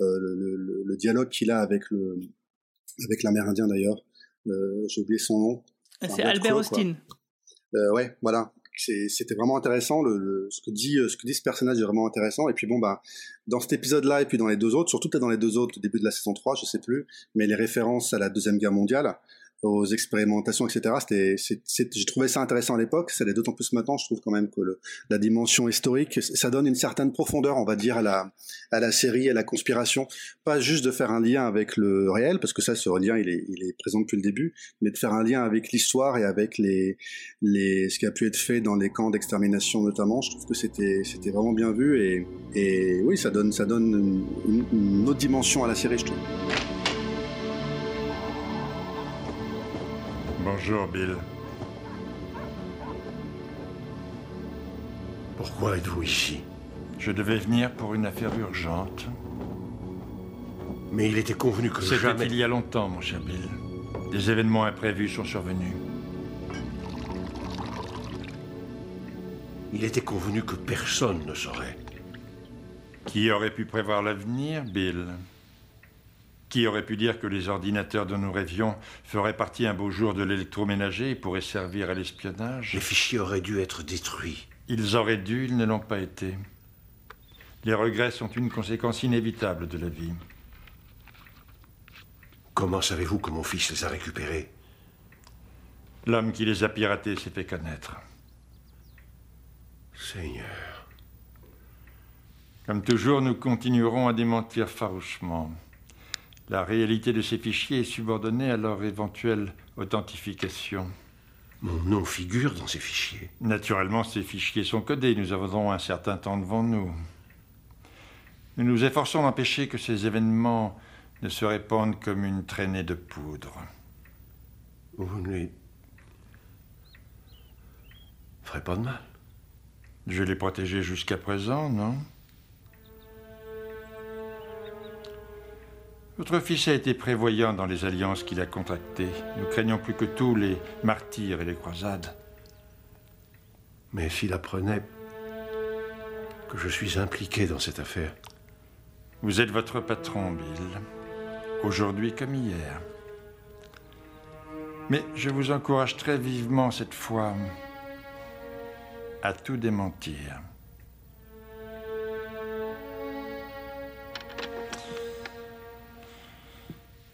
Euh, le, le- le- le dialogue qu'il a avec le, avec l'Amérindien d'ailleurs, euh, j'ai oublié son nom. Enfin, C'est Albert. Austin. Ouais, voilà. C'était vraiment intéressant. Le, le- ce que dit, ce que dit ce personnage est vraiment intéressant. Et puis bon, bah, dans cet épisode-là et puis dans les deux autres, surtout peut-être dans les deux autres, au début de la saison 3, je sais plus, mais les références à la deuxième guerre mondiale, aux expérimentations, etc. C'était, j'ai trouvé ça intéressant à l'époque. Ça l'est d'autant plus maintenant. Je trouve quand même que le- la dimension historique, ça donne une certaine profondeur, on va dire, à la, à la série, à la conspiration. Pas juste de faire un lien avec le réel, parce que ça, ce lien, il est, il est présent depuis le début, mais de faire un lien avec l'histoire et avec les, les, ce qui a pu être fait dans les camps d'extermination notamment. Je trouve que c'était, c'était vraiment bien vu et, et oui, ça donne, ça donne une- une autre dimension à la série, je trouve. Bonjour, Bill. Pourquoi êtes-vous ici? Je devais venir pour une affaire urgente. Mais il était convenu que C'était jamais... il y a longtemps, mon cher Bill. Des événements imprévus sont survenus. Il était convenu que personne ne saurait. Qui aurait pu prévoir l'avenir, Bill? Qui aurait pu dire que les ordinateurs dont nous rêvions feraient partie un beau jour de l'électroménager et pourraient servir à l'espionnage? Les fichiers auraient dû être détruits. Ils auraient dû, ils ne l'ont pas été. Les regrets sont une conséquence inévitable de la vie. Comment savez-vous que mon fils les a récupérés? L'homme qui les a piratés s'est fait connaître. Seigneur. Comme toujours, nous continuerons à démentir farouchement. La réalité de ces fichiers est subordonnée à leur éventuelle authentification. Mon nom figure dans ces fichiers. Naturellement, ces fichiers sont codés. Nous avons un certain temps devant nous. Nous nous efforçons d'empêcher que ces événements ne se répandent comme une traînée de poudre. Vous ne les ferez pas de mal. Je l'ai protégé jusqu'à présent, non? Votre fils a été prévoyant dans les alliances qu'il a contractées. Nous craignons plus que tout les martyrs et les croisades. Mais s'il apprenait que je suis impliqué dans cette affaire, Vous êtes votre patron, Bill. Aujourd'hui comme hier. Mais je vous encourage très vivement cette fois à tout démentir.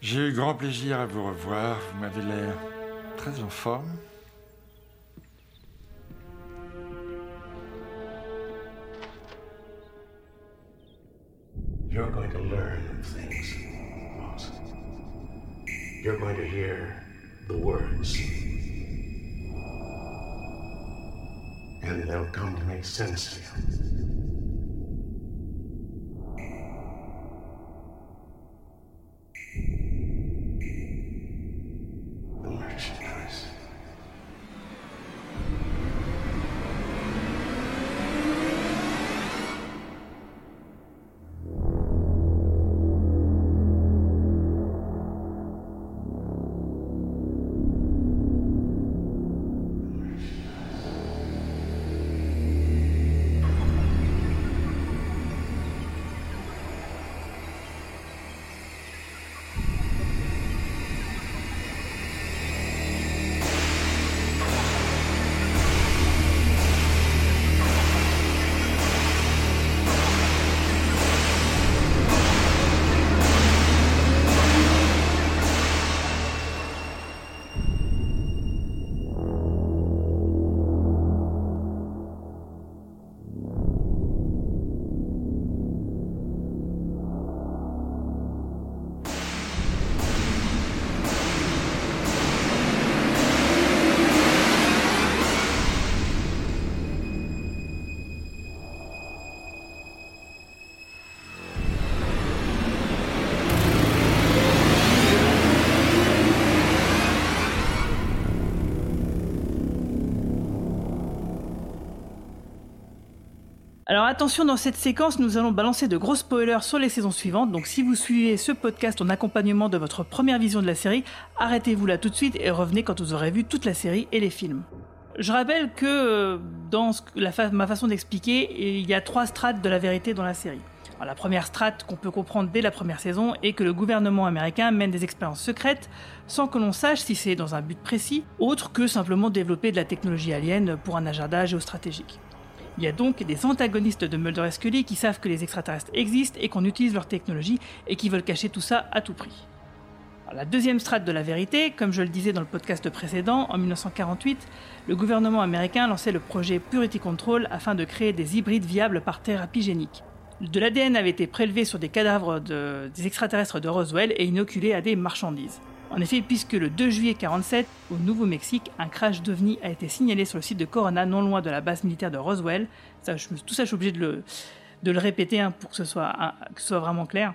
J'ai eu grand plaisir à vous revoir. Vous m'avez l'air très en forme. You're going to learn things. You're going to hear the words. And they'll come to make sense to you. Attention, dans cette séquence, nous allons balancer de gros spoilers sur les saisons suivantes, donc si vous suivez ce podcast en accompagnement de votre première vision de la série, arrêtez-vous là tout de suite et revenez quand vous aurez vu toute la série et les films. Je rappelle que euh, dans ma façon d'expliquer, il y a trois strates de la vérité dans la série. La première strate qu'on peut comprendre dès la première saison est que le gouvernement américain mène des expériences secrètes sans que l'on sache si c'est dans un but précis, autre que simplement développer de la technologie alien pour un agenda géostratégique. Il y a donc des antagonistes de Mulder et Scully qui savent que les extraterrestres existent et qu'on utilise leur technologie et qui veulent cacher tout ça à tout prix. La deuxième strate de la vérité, comme je le disais dans le podcast précédent, en 1948, le gouvernement américain lançait le projet Purity Control afin de créer des hybrides viables par thérapie génique. De l'ADN avait été prélevé sur des cadavres de- des extraterrestres de Roswell et inoculé à des marchandises. En effet, puisque le 2 juillet 47, au Nouveau-Mexique, un crash d'OVNI a été signalé sur le site de Corona, non loin de la base militaire de Roswell. Tout ça, je suis obligé de le, répéter hein, pour que ce soit vraiment clair.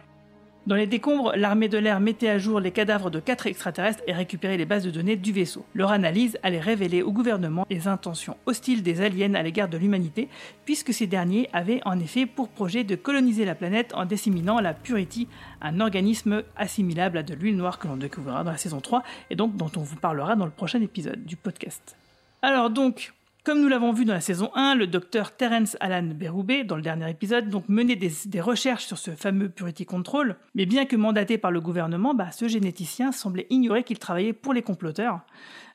Dans les décombres, l'armée de l'air mettait à jour les cadavres de quatre extraterrestres et récupérait les bases de données du vaisseau. Leur analyse allait révéler au gouvernement les intentions hostiles des aliens à l'égard de l'humanité, puisque ces derniers avaient en effet pour projet de coloniser la planète en disséminant la Purity, un organisme assimilable à de l'huile noire que l'on découvrira dans la saison 3 et donc dont on vous parlera dans le prochain épisode du podcast. Alors donc, comme nous l'avons vu dans la saison 1, le docteur Terence Alan Berube, dans le dernier épisode, donc menait des, recherches sur ce fameux Purity Control, mais bien que mandaté par le gouvernement, bah, ce généticien semblait ignorer qu'il travaillait pour les comploteurs.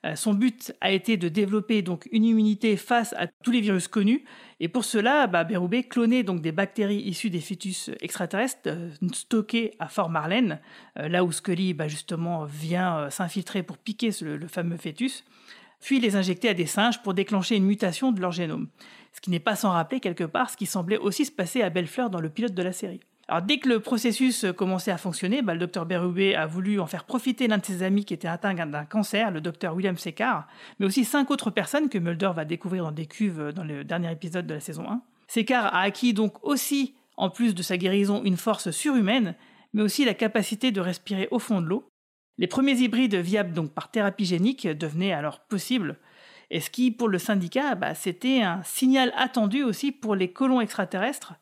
Euh, son but a été de développer donc une immunité face à tous les virus connus, et pour cela, bah, Berube clonait donc des bactéries issues des fœtus extraterrestres euh, stockés à Fort Marlène, euh, là où Scully bah, justement vient euh, s'infiltrer pour piquer le fameux fœtus puis les injecter à des singes pour déclencher une mutation de leur génome. Ce qui n'est pas sans rappeler quelque part ce qui semblait aussi se passer à Bellefleur dans le pilote de la série. Dès que le processus commençait à fonctionner, bah, le docteur Berube a voulu en faire profiter l'un de ses amis qui était atteint d'un cancer, le docteur William Secar, mais aussi cinq autres personnes que Mulder va découvrir dans des cuves dans le dernier épisode de la saison 1. Secar a acquis donc aussi, en plus de sa guérison, une force surhumaine, mais aussi la capacité de respirer au fond de l'eau, les premiers hybrides viables donc par thérapie génique devenaient alors possibles, et ce qui, pour le syndicat, bah, c'était un signal attendu aussi pour les colons extraterrestres.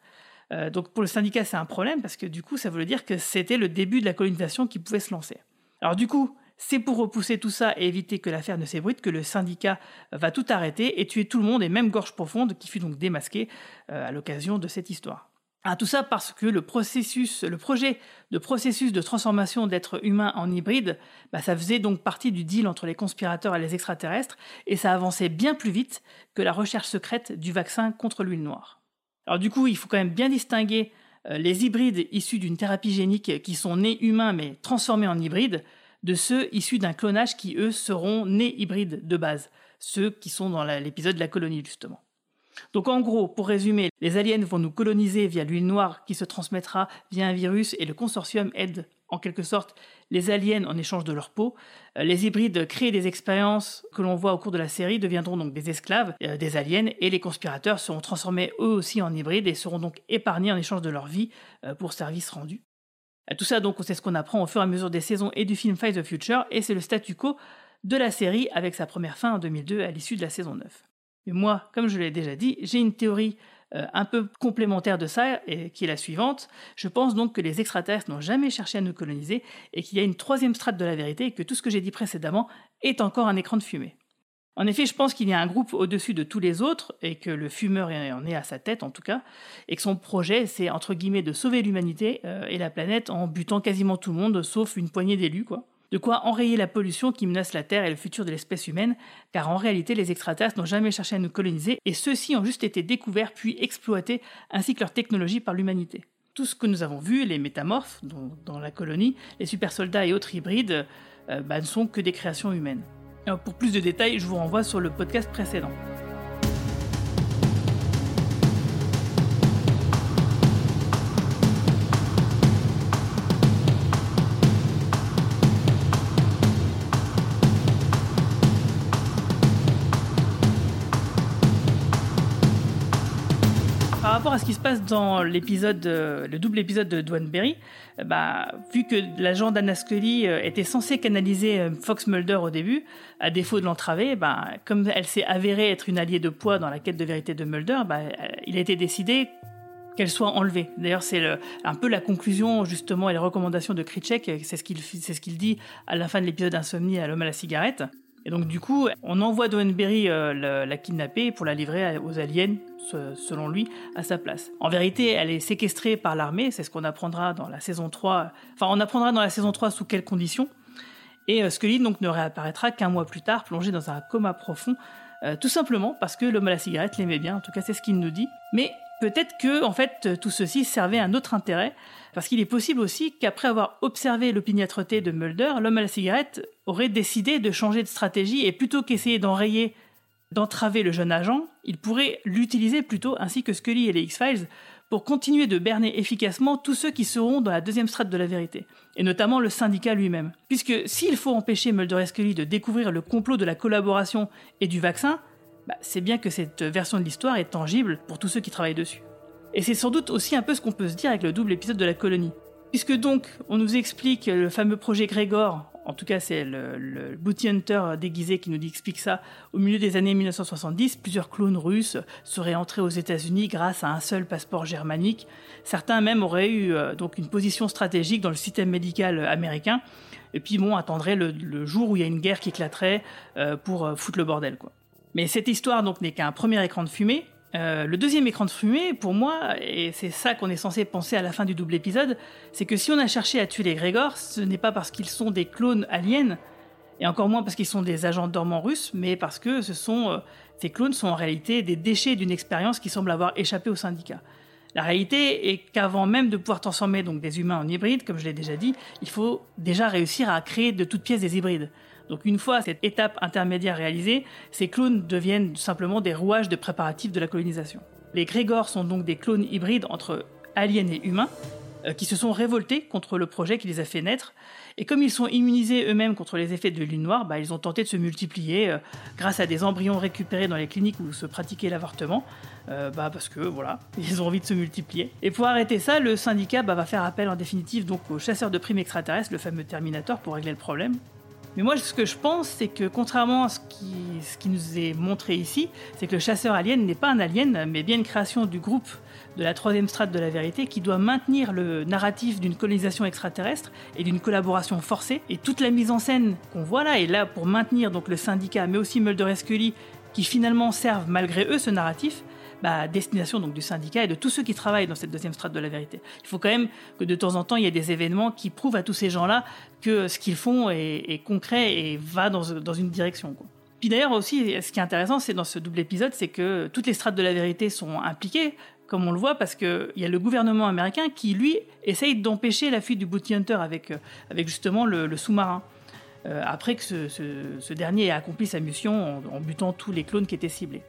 Euh, donc pour le syndicat, c'est un problème parce que du coup, ça voulait dire que c'était le début de la colonisation qui pouvait se lancer. Alors du coup, c'est pour repousser tout ça et éviter que l'affaire ne s'ébruite que le syndicat va tout arrêter et tuer tout le monde et même Gorge Profonde qui fut donc démasqué euh, à l'occasion de cette histoire. Ah, tout ça parce que le processus, le projet de processus de transformation d'êtres humains en hybrides, bah, ça faisait donc partie du deal entre les conspirateurs et les extraterrestres, et ça avançait bien plus vite que la recherche secrète du vaccin contre l'huile noire. Alors du coup, il faut quand même bien distinguer euh, les hybrides issus d'une thérapie génique qui sont nés humains mais transformés en hybrides, de ceux issus d'un clonage qui, eux, seront nés hybrides de base, ceux qui sont dans l'épisode de la colonie, justement. Donc en gros, pour résumer, les aliens vont nous coloniser via l'huile noire qui se transmettra via un virus et le consortium aide en quelque sorte les aliens en échange de leur peau. Euh, les hybrides créent des expériences que l'on voit au cours de la série deviendront donc des esclaves euh, des aliens et les conspirateurs seront transformés eux aussi en hybrides et seront donc épargnés en échange de leur vie euh, pour service rendu. Tout ça donc c'est ce qu'on apprend au fur et à mesure des saisons et du film Fight the Future et c'est le statu quo de la série avec sa première fin en 2002 à l'issue de la saison 9. Mais moi, comme je l'ai déjà dit, j'ai une théorie euh, un peu complémentaire de ça, qui est la suivante. Je pense donc que les extraterrestres n'ont jamais cherché à nous coloniser, et qu'il y a une troisième strate de la vérité, et que tout ce que j'ai dit précédemment est encore un écran de fumée. En effet, je pense qu'il y a un groupe au-dessus de tous les autres, et que le fumeur en est à sa tête en tout cas, et que son projet, c'est entre guillemets de sauver l'humanité euh, et la planète en butant quasiment tout le monde, sauf une poignée d'élus, quoi. De quoi enrayer la pollution qui menace la Terre et le futur de l'espèce humaine, car en réalité les extraterrestres n'ont jamais cherché à nous coloniser, et ceux-ci ont juste été découverts puis exploités, ainsi que leur technologie par l'humanité. Tout ce que nous avons vu, les métamorphes dans la colonie, les super soldats et autres hybrides, euh, bah, ne sont que des créations humaines. pour plus de détails, je vous renvoie sur le podcast précédent. Rapport à ce qui se passe dans l'épisode, euh, le double épisode de Dwan Berry, euh, bah, vu que l'agent d'Anna Scully euh, était censé canaliser Fox Mulder au début, à défaut de l'entraver, bah, comme elle s'est avérée être une alliée de poids dans la quête de vérité de Mulder, bah, il a été décidé qu'elle soit enlevée. D'ailleurs, c'est un peu la conclusion justement et les recommandations de Kritchek, c'est ce qu'il c'est ce qu'il dit à la fin de l'épisode Insomnie à l'homme à la cigarette. Et donc du coup, on envoie Doenberry euh, la, kidnapper pour la livrer aux aliens, selon lui, à sa place. En vérité, elle est séquestrée par l'armée, c'est ce qu'on apprendra dans la saison 3. Enfin, on apprendra dans la saison 3 sous quelles conditions. Et euh, Scully donc ne réapparaîtra qu'un mois plus tard, plongé dans un coma profond, euh, tout simplement parce que l'homme à la cigarette l'aimait bien, en tout cas c'est ce qu'il nous dit. Mais peut-être que, en fait, tout ceci servait un autre intérêt, parce qu'il est possible aussi qu'après avoir observé l'opiniâtreté de Mulder, l'homme à la cigarette aurait décidé de changer de stratégie et plutôt qu'essayer d'enrayer, d'entraver le jeune agent, il pourrait l'utiliser plutôt, ainsi que Scully et les X-Files, pour continuer de berner efficacement tous ceux qui seront dans la deuxième strate de la vérité, et notamment le syndicat lui-même. Puisque s'il faut empêcher Mulder et Scully de découvrir le complot de la collaboration et du vaccin, bah, c'est bien que cette version de l'histoire est tangible pour tous ceux qui travaillent dessus. Et c'est sans doute aussi un peu ce qu'on peut se dire avec le double épisode de la colonie. Puisque donc, on nous explique le fameux projet Grégor, en tout cas c'est le, le, Booty Hunter déguisé qui nous explique ça, au milieu des années 1970, plusieurs clones russes seraient entrés aux États-Unis grâce à un seul passeport germanique. Certains même auraient eu euh, donc une position stratégique dans le système médical américain. Et puis bon, attendraient le, jour où il y a une guerre qui éclaterait euh, pour euh, foutre le bordel quoi. Mais cette histoire donc n'est qu'un premier écran de fumée, euh, le deuxième écran de fumée, pour moi, et c'est ça qu'on est censé penser à la fin du double épisode, c'est que si on a cherché à tuer les Grégor, ce n'est pas parce qu'ils sont des clones aliens, et encore moins parce qu'ils sont des agents dormants russes, mais parce que euh, ces clones sont en réalité des déchets d'une expérience qui semble avoir échappé au syndicat. La réalité est qu'avant même de pouvoir transformer donc des humains en hybrides, comme je l'ai déjà dit, il faut déjà réussir à créer de toutes pièces des hybrides. Donc une fois cette étape intermédiaire réalisée, ces clones deviennent simplement des rouages de préparatifs de la colonisation. Les Grégor sont donc des clones hybrides entre aliens et humains, euh, qui se sont révoltés contre le projet qui les a fait naître. Et comme ils sont immunisés eux-mêmes contre les effets de l'huile noire, bah, ils ont tenté de se multiplier euh, grâce à des embryons récupérés dans les cliniques où se pratiquait l'avortement, euh, bah, parce que voilà, ils ont envie de se multiplier. Et pour arrêter ça, le syndicat bah, va faire appel en définitive donc au chasseur de primes extraterrestres, le fameux Terminator, pour régler le problème. Mais moi, ce que je pense, c'est que contrairement à ce qui, ce qui nous est montré ici, c'est que le chasseur alien n'est pas un alien, mais bien une création du groupe de la troisième strate de la vérité qui doit maintenir le narratif d'une colonisation extraterrestre et d'une collaboration forcée. Et toute la mise en scène qu'on voit là est là pour maintenir donc le syndicat, mais aussi Mulder et Scully, qui finalement servent malgré eux ce narratif destination donc du syndicat et de tous ceux qui travaillent dans cette deuxième strate de la vérité. Il faut quand même que de temps en temps il y ait des événements qui prouvent à tous ces gens-là que ce qu'ils font est, concret et va dans, dans une direction. Puis d'ailleurs aussi, ce qui est intéressant, c'est dans ce double épisode, c'est que toutes les strates de la vérité sont impliquées, comme on le voit, parce qu'il y a le gouvernement américain qui, lui, essaye d'empêcher la fuite du bounty hunter avec, euh, justement le, sous-marin. Euh, après que ce, dernier ait accompli sa mission en, en, butant tous les clones qui étaient ciblés.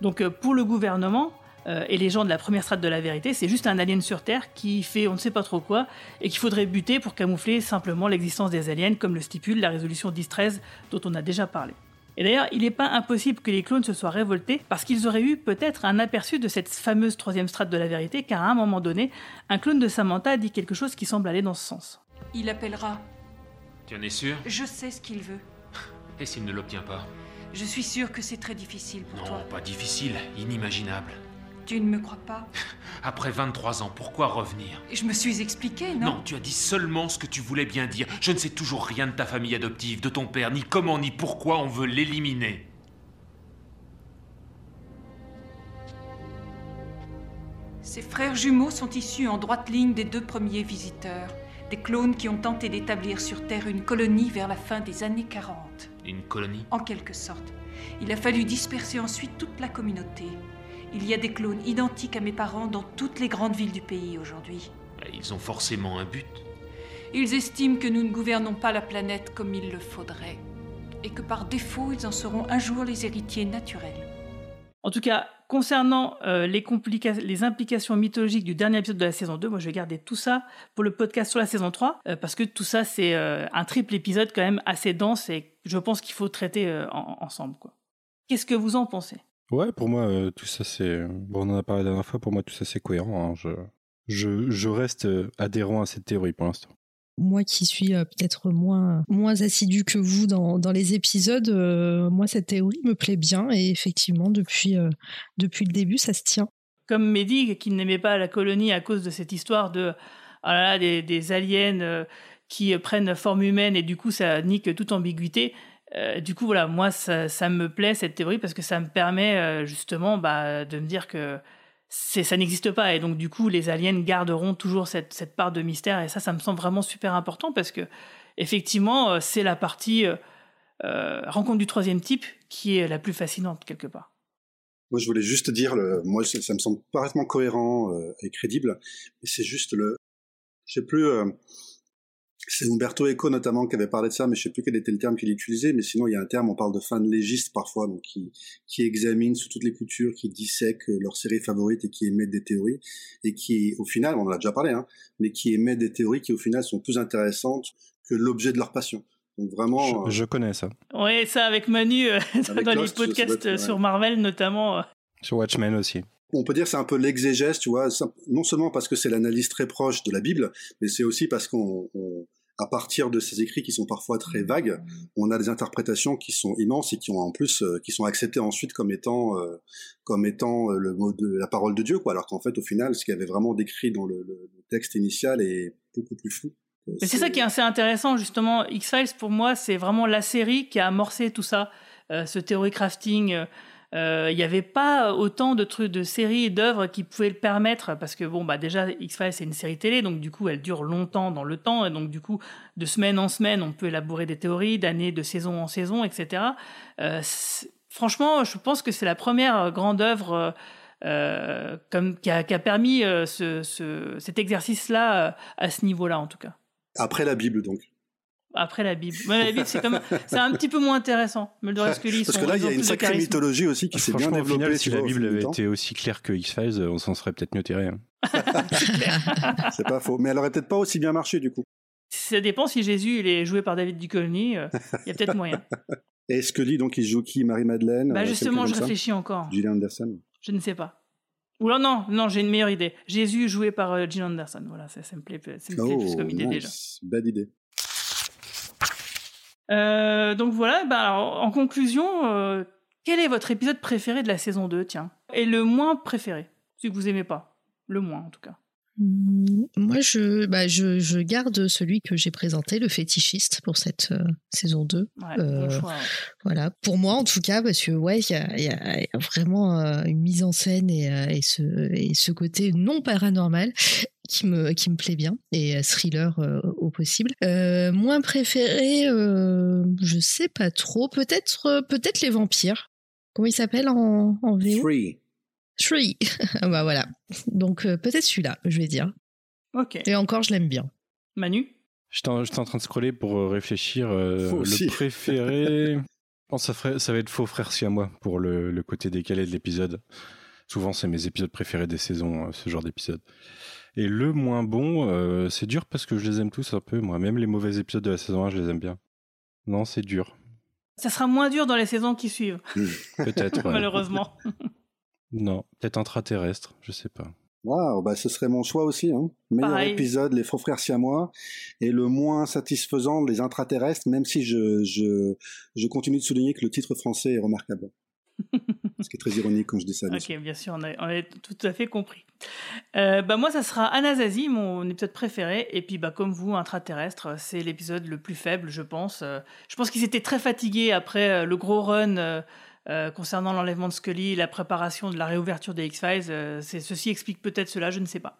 Donc euh, pour le gouvernement euh, et les gens de la première strate de la vérité, c'est juste un alien sur Terre qui fait on ne sait pas trop quoi et qu'il faudrait buter pour camoufler simplement l'existence des aliens, comme le stipule la résolution 1013 dont on a déjà parlé. Et d'ailleurs, il n'est pas impossible que les clones se soient révoltés parce qu'ils auraient eu peut-être un aperçu de cette fameuse troisième strate de la vérité, car à un moment donné, un clone de Samantha dit quelque chose qui semble aller dans ce sens. Il appellera. Tu en es sûr? Je sais ce qu'il veut. Et s'il ne l'obtient pas? Je suis sûre que c'est très difficile pour non, toi. Non, pas difficile, inimaginable. Tu ne me crois pas Après 23 ans, pourquoi revenir? Je me suis expliqué, non? Non, tu as dit seulement ce que tu voulais bien dire. Je ne sais toujours rien de ta famille adoptive, de ton père, ni comment, ni pourquoi on veut l'éliminer. Ses frères jumeaux sont issus en droite ligne des deux premiers visiteurs, des clones qui ont tenté d'établir sur Terre une colonie vers la fin des années 40. Une colonie? En quelque sorte. Il a fallu disperser ensuite toute la communauté. Il y a des clones identiques à mes parents dans toutes les grandes villes du pays aujourd'hui. Ils ont forcément un but. Ils estiment que nous ne gouvernons pas la planète comme il le faudrait. Et que par défaut, ils en seront un jour les héritiers naturels. En tout cas, concernant euh, les, implications mythologiques du dernier épisode de la saison 2, moi je vais garder tout ça pour le podcast sur la saison 3, euh, parce que tout ça c'est euh, un triple épisode quand même assez dense et je pense qu'il faut traiter en, ensemble. Qu'est-ce que vous en pensez? Ouais, pour moi, tout ça c'est. Bon, on en a parlé la dernière fois, pour moi tout ça c'est cohérent. Hein. Je... Je, reste adhérent à cette théorie pour l'instant moi qui suis euh, peut-être moins, moins assidu que vous dans, dans les épisodes, euh, moi cette théorie me plaît bien et effectivement depuis, euh, depuis le début ça se tient. Comme Mehdi qui n'aimait pas la colonie à cause de cette histoire de oh des, des, aliens qui prennent forme humaine et du coup ça nique toute ambiguïté. Du coup voilà, moi ça, ça, me plaît cette théorie parce que ça me permet justement bah, de me dire que ça n'existe pas. Et donc du coup les aliens garderont toujours cette, cette, part de mystère. Et ça ça me semble vraiment super important parce que effectivement euh, c'est la partie euh, rencontre du troisième type qui est la plus fascinante quelque part. Moi je voulais juste dire moi ça me semble parfaitement cohérent euh, et crédible. C'est juste le je sais plus euh, c'est Umberto Eco notamment qui avait parlé de ça, mais je sais plus quel était le terme qu'il utilisait, mais sinon il y a un terme, on parle de fan légiste parfois, donc qui, qui examine sous toutes les coutures, qui dissèque leur série favorite et qui émet des théories, et qui au final, on en a déjà parlé, hein, mais qui émet des théories qui au final sont plus intéressantes que l'objet de leur passion. Donc vraiment. Je, je connais ça. Oui, ça avec Manu euh, avec dans Lost, les podcasts être, ouais. sur Marvel notamment. euh. Sur Watchmen aussi on peut dire c'est un peu l'exégèse, tu vois, non seulement parce que c'est l'analyse très proche de la Bible, mais c'est aussi parce qu'on, on, à partir de ces écrits qui sont parfois très vagues, on a des interprétations qui sont immenses et qui ont en plus, euh, qui sont acceptées ensuite comme étant, euh, comme étant le mot de la parole de Dieu, quoi. Alors qu'en fait, au final, ce qu'il y avait vraiment décrit dans le, le, texte initial est beaucoup plus flou. Mais c'est ça qui est assez intéressant, justement. X-Files, pour moi, c'est vraiment la série qui a amorcé tout ça, euh, ce théorie crafting. Euh, il n'y avait pas autant de trucs de séries et d'œuvres qui pouvaient le permettre parce que bon bah déjà X-Files c'est une série télé donc du coup elle dure longtemps dans le temps et donc du coup de semaine en semaine on peut élaborer des théories d'année de saison en saison etc euh, franchement je pense que c'est la première grande œuvre euh, comme qui a, qui a permis ce, ce, cet exercice là à ce niveau là en tout cas. Après la Bible donc après la Bible. Ouais, la Bible, c'est comme, c'est un petit peu moins intéressant. Mulder et Scully Parce que là, il y a une sacrée mythologie aussi qui s'est bien développée. Final, si la Bible avait été aussi claire que X-Files, on s'en serait peut-être mieux tiré. Hein. c'est pas faux. Mais elle aurait peut-être pas aussi bien marché, du coup. Ça dépend si Jésus, il est joué par David Duchovny, il euh, y a peut-être moyen. Et Scully, donc, il joue qui? Marie-Madeleine Bah, justement, je réfléchis encore. Gillian Anderson Je ne sais pas. Ou là, non, non, j'ai une meilleure idée. Jésus joué par euh, Gillian Anderson. Voilà, ça, ça me plaît, ça me plaît oh, plus comme idée nice. déjà. Belle idée. Euh, donc voilà, bah alors, en conclusion, euh, quel est votre épisode préféré de la saison 2, tiens? Et le moins préféré, si vous aimez pas. Le moins, en tout cas. Hum, Moi, je, bah, je, je garde celui que j'ai présenté, le fétichiste, pour cette euh, saison 2. Ouais, bon choix, ouais. Voilà, pour moi en tout cas, parce que ouais, il y a, il y a- il y a vraiment une mise en scène et, et, ce, et ce côté non paranormal qui me, qui me plaît bien, et euh, thriller euh, au possible. Euh, moins préféré, euh, je sais pas trop, peut-être euh, peut-être les vampires. Comment il s'appelle en, en VO Three. Three. bah voilà. Donc euh, peut-être celui-là, je vais dire. Ok. Et encore, je l'aime bien. Manu? J'étais en, j'étais en train de scroller pour réfléchir. euh, le préféré, je pense que ça, ferait- ça va être Faux Frère Siamois pour le, le côté décalé de l'épisode. Souvent, c'est mes épisodes préférés des saisons, ce genre d'épisode. Et le moins bon, euh, c'est dur parce que je les aime tous un peu, moi. Même les mauvais épisodes de la saison 1, je les aime bien. Non, c'est dur. Ça sera moins dur dans les saisons qui suivent, Peut-être. ouais. malheureusement. Non, peut-être intraterrestre, je sais pas. Waouh, bah ce serait mon choix aussi. Hein. Meilleur Pareil. épisode, les faux frères siamois, et le moins satisfaisant, les intraterrestres, même si je, je, je continue de souligner que le titre français est remarquable. Ce qui est très ironique quand je dis ça. sûr. Ok, bien sûr, on a, on a tout à fait compris. Euh, bah moi, ça sera Anasazi, mon épisode préféré. Et puis, bah, comme vous, Intraterrestre, c'est l'épisode le plus faible, je pense. Euh, je pense qu'ils étaient très fatigués après euh, le gros run euh, concernant l'enlèvement de Scully, la préparation de la réouverture des X-Files. Euh, ceci explique peut-être cela, je ne sais pas.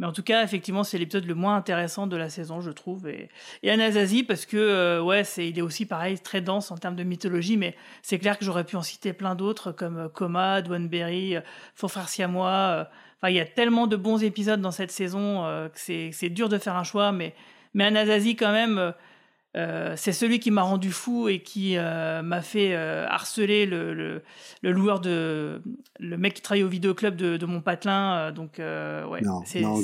Mais en tout cas, effectivement, c'est l'épisode le moins intéressant de la saison, je trouve. Et, et Anasazi, parce que, euh, ouais, c'est, il est aussi pareil, très dense en termes de mythologie, mais c'est clair que j'aurais pu en citer plein d'autres, comme euh, Coma, Dwanberry, euh, Faux euh. Enfin, il y a tellement de bons épisodes dans cette saison que c'est, c'est dur de faire un choix, mais, mais Anasazi, quand même, euh, c'est celui qui m'a rendu fou et qui euh, m'a fait euh, harceler le, le, le loueur de. le mec qui travaille au vidéoclub de, de mon patelin. euh, donc, euh, ouais. Non, c'est- non,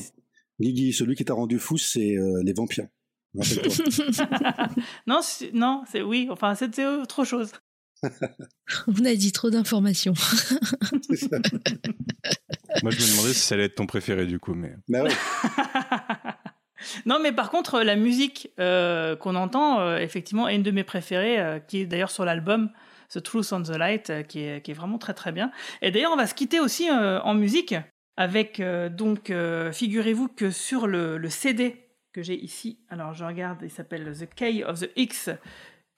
Guigui, celui qui t'a rendu fou, c'est euh, les vampires. Non, c'est- non, c'est oui. Enfin, c'était autre chose. On a dit trop d'informations. Moi, je me demandais si ça allait être ton préféré du coup, mais. Bah ouais. Non, mais par contre, la musique euh, qu'on entend, euh, effectivement, est une de mes préférées, euh, qui est d'ailleurs sur l'album The Truth on the Light, qui, est, vraiment très très bien. Et d'ailleurs, on va se quitter aussi en musique avec, donc, figurez-vous que sur le, CD que j'ai ici, alors je regarde, il s'appelle The Key of the X,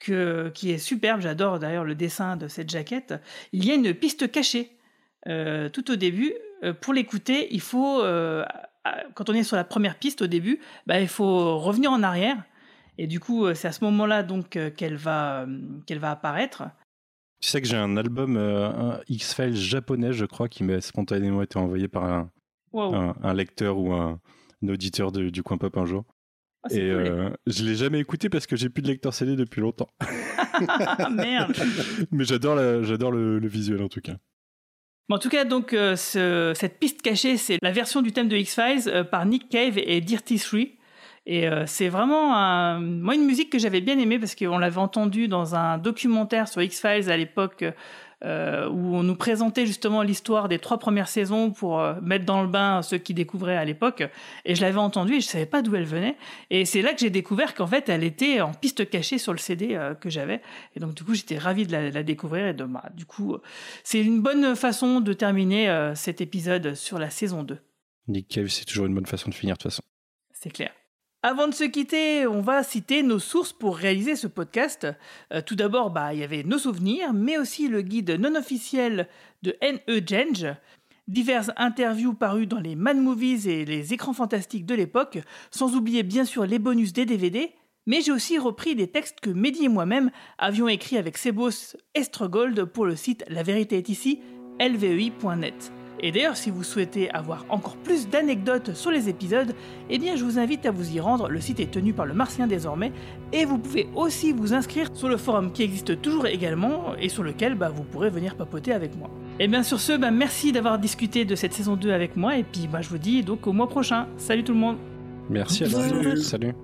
que, qui est superbe, j'adore d'ailleurs le dessin de cette jaquette, il y a une piste cachée tout au début. Pour l'écouter, il faut, quand on est sur la première piste au début, bah, il faut revenir en arrière. Et du coup, euh, c'est à ce moment-là donc euh, qu'elle va, euh, qu'elle va apparaître. Tu sais que j'ai un album un X-Files japonais, je crois, qui m'a spontanément été envoyé par un, Wow. un, un lecteur ou un, un auditeur de- du coin pop un jour. C'est Et cool. euh, je l'ai jamais écouté parce que j'ai plus de lecteur CD depuis longtemps. Ah, Merde. Mais j'adore j'adore le, le visuel en tout cas. En tout cas, donc euh, ce- cette piste cachée, c'est la version du thème de X-Files euh, par Nick Cave et Dirty Three. Et euh, c'est vraiment moi une musique que j'avais bien aimée parce qu'on l'avait entendue dans un documentaire sur X-Files à l'époque euh, où on nous présentait justement l'histoire des trois premières saisons pour euh, mettre dans le bain ceux qui découvraient à l'époque. Et je l'avais entendue et je savais pas d'où elle venait. Et c'est là que j'ai découvert qu'en fait elle était en piste cachée sur le CD euh, que j'avais. Et donc du coup j'étais ravi de la, la découvrir et de bah, du coup c'est une bonne façon de terminer cet épisode sur la saison 2. Nick Cave, c'est toujours une bonne façon de finir de toute façon. C'est clair. Avant de se quitter, on va citer nos sources pour réaliser ce podcast. Euh, tout d'abord, bah, il y avait nos souvenirs, mais aussi le guide non officiel de N.E. Genge, diverses interviews parues dans les Mad Movies et les écrans fantastiques de l'époque, sans oublier bien sûr les bonus des DVD, mais j'ai aussi repris des textes que Mehdi et moi-même avions écrits avec Sebos Estregold pour le site La Vérité est ici, lvei.net. Et d'ailleurs, si vous souhaitez avoir encore plus d'anecdotes sur les épisodes, eh bien je vous invite à vous y rendre, le site est tenu par le Martien désormais, et vous pouvez aussi vous inscrire sur le forum qui existe toujours également, et sur lequel bah, vous pourrez venir papoter avec moi. Et bien sur ce, bah, merci d'avoir discuté de cette saison 2 avec moi, et puis bah, je vous dis donc au mois prochain. Salut tout le monde Merci à Salut. tous. Salut.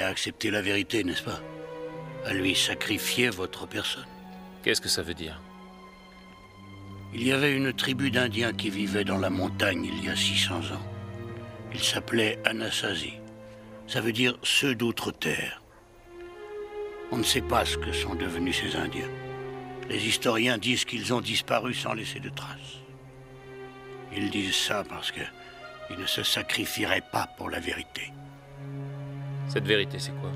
À accepter la vérité, n'est-ce pas? À lui sacrifier votre personne. Qu'est-ce que ça veut dire? Il y avait une tribu d'Indiens qui vivait dans la montagne il y a 600 ans. Ils s'appelaient Anasazi. Ça veut dire ceux d'outre-terre. On ne sait pas ce que sont devenus ces Indiens. Les historiens disent qu'ils ont disparu sans laisser de traces. Ils disent ça parce que ils ne se sacrifieraient pas pour la vérité. Cette vérité, c'est quoi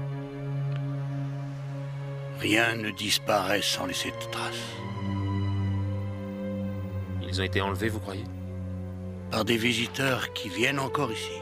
Rien ne disparaît sans laisser de traces. Ils ont été enlevés, vous croyez Par des visiteurs qui viennent encore ici.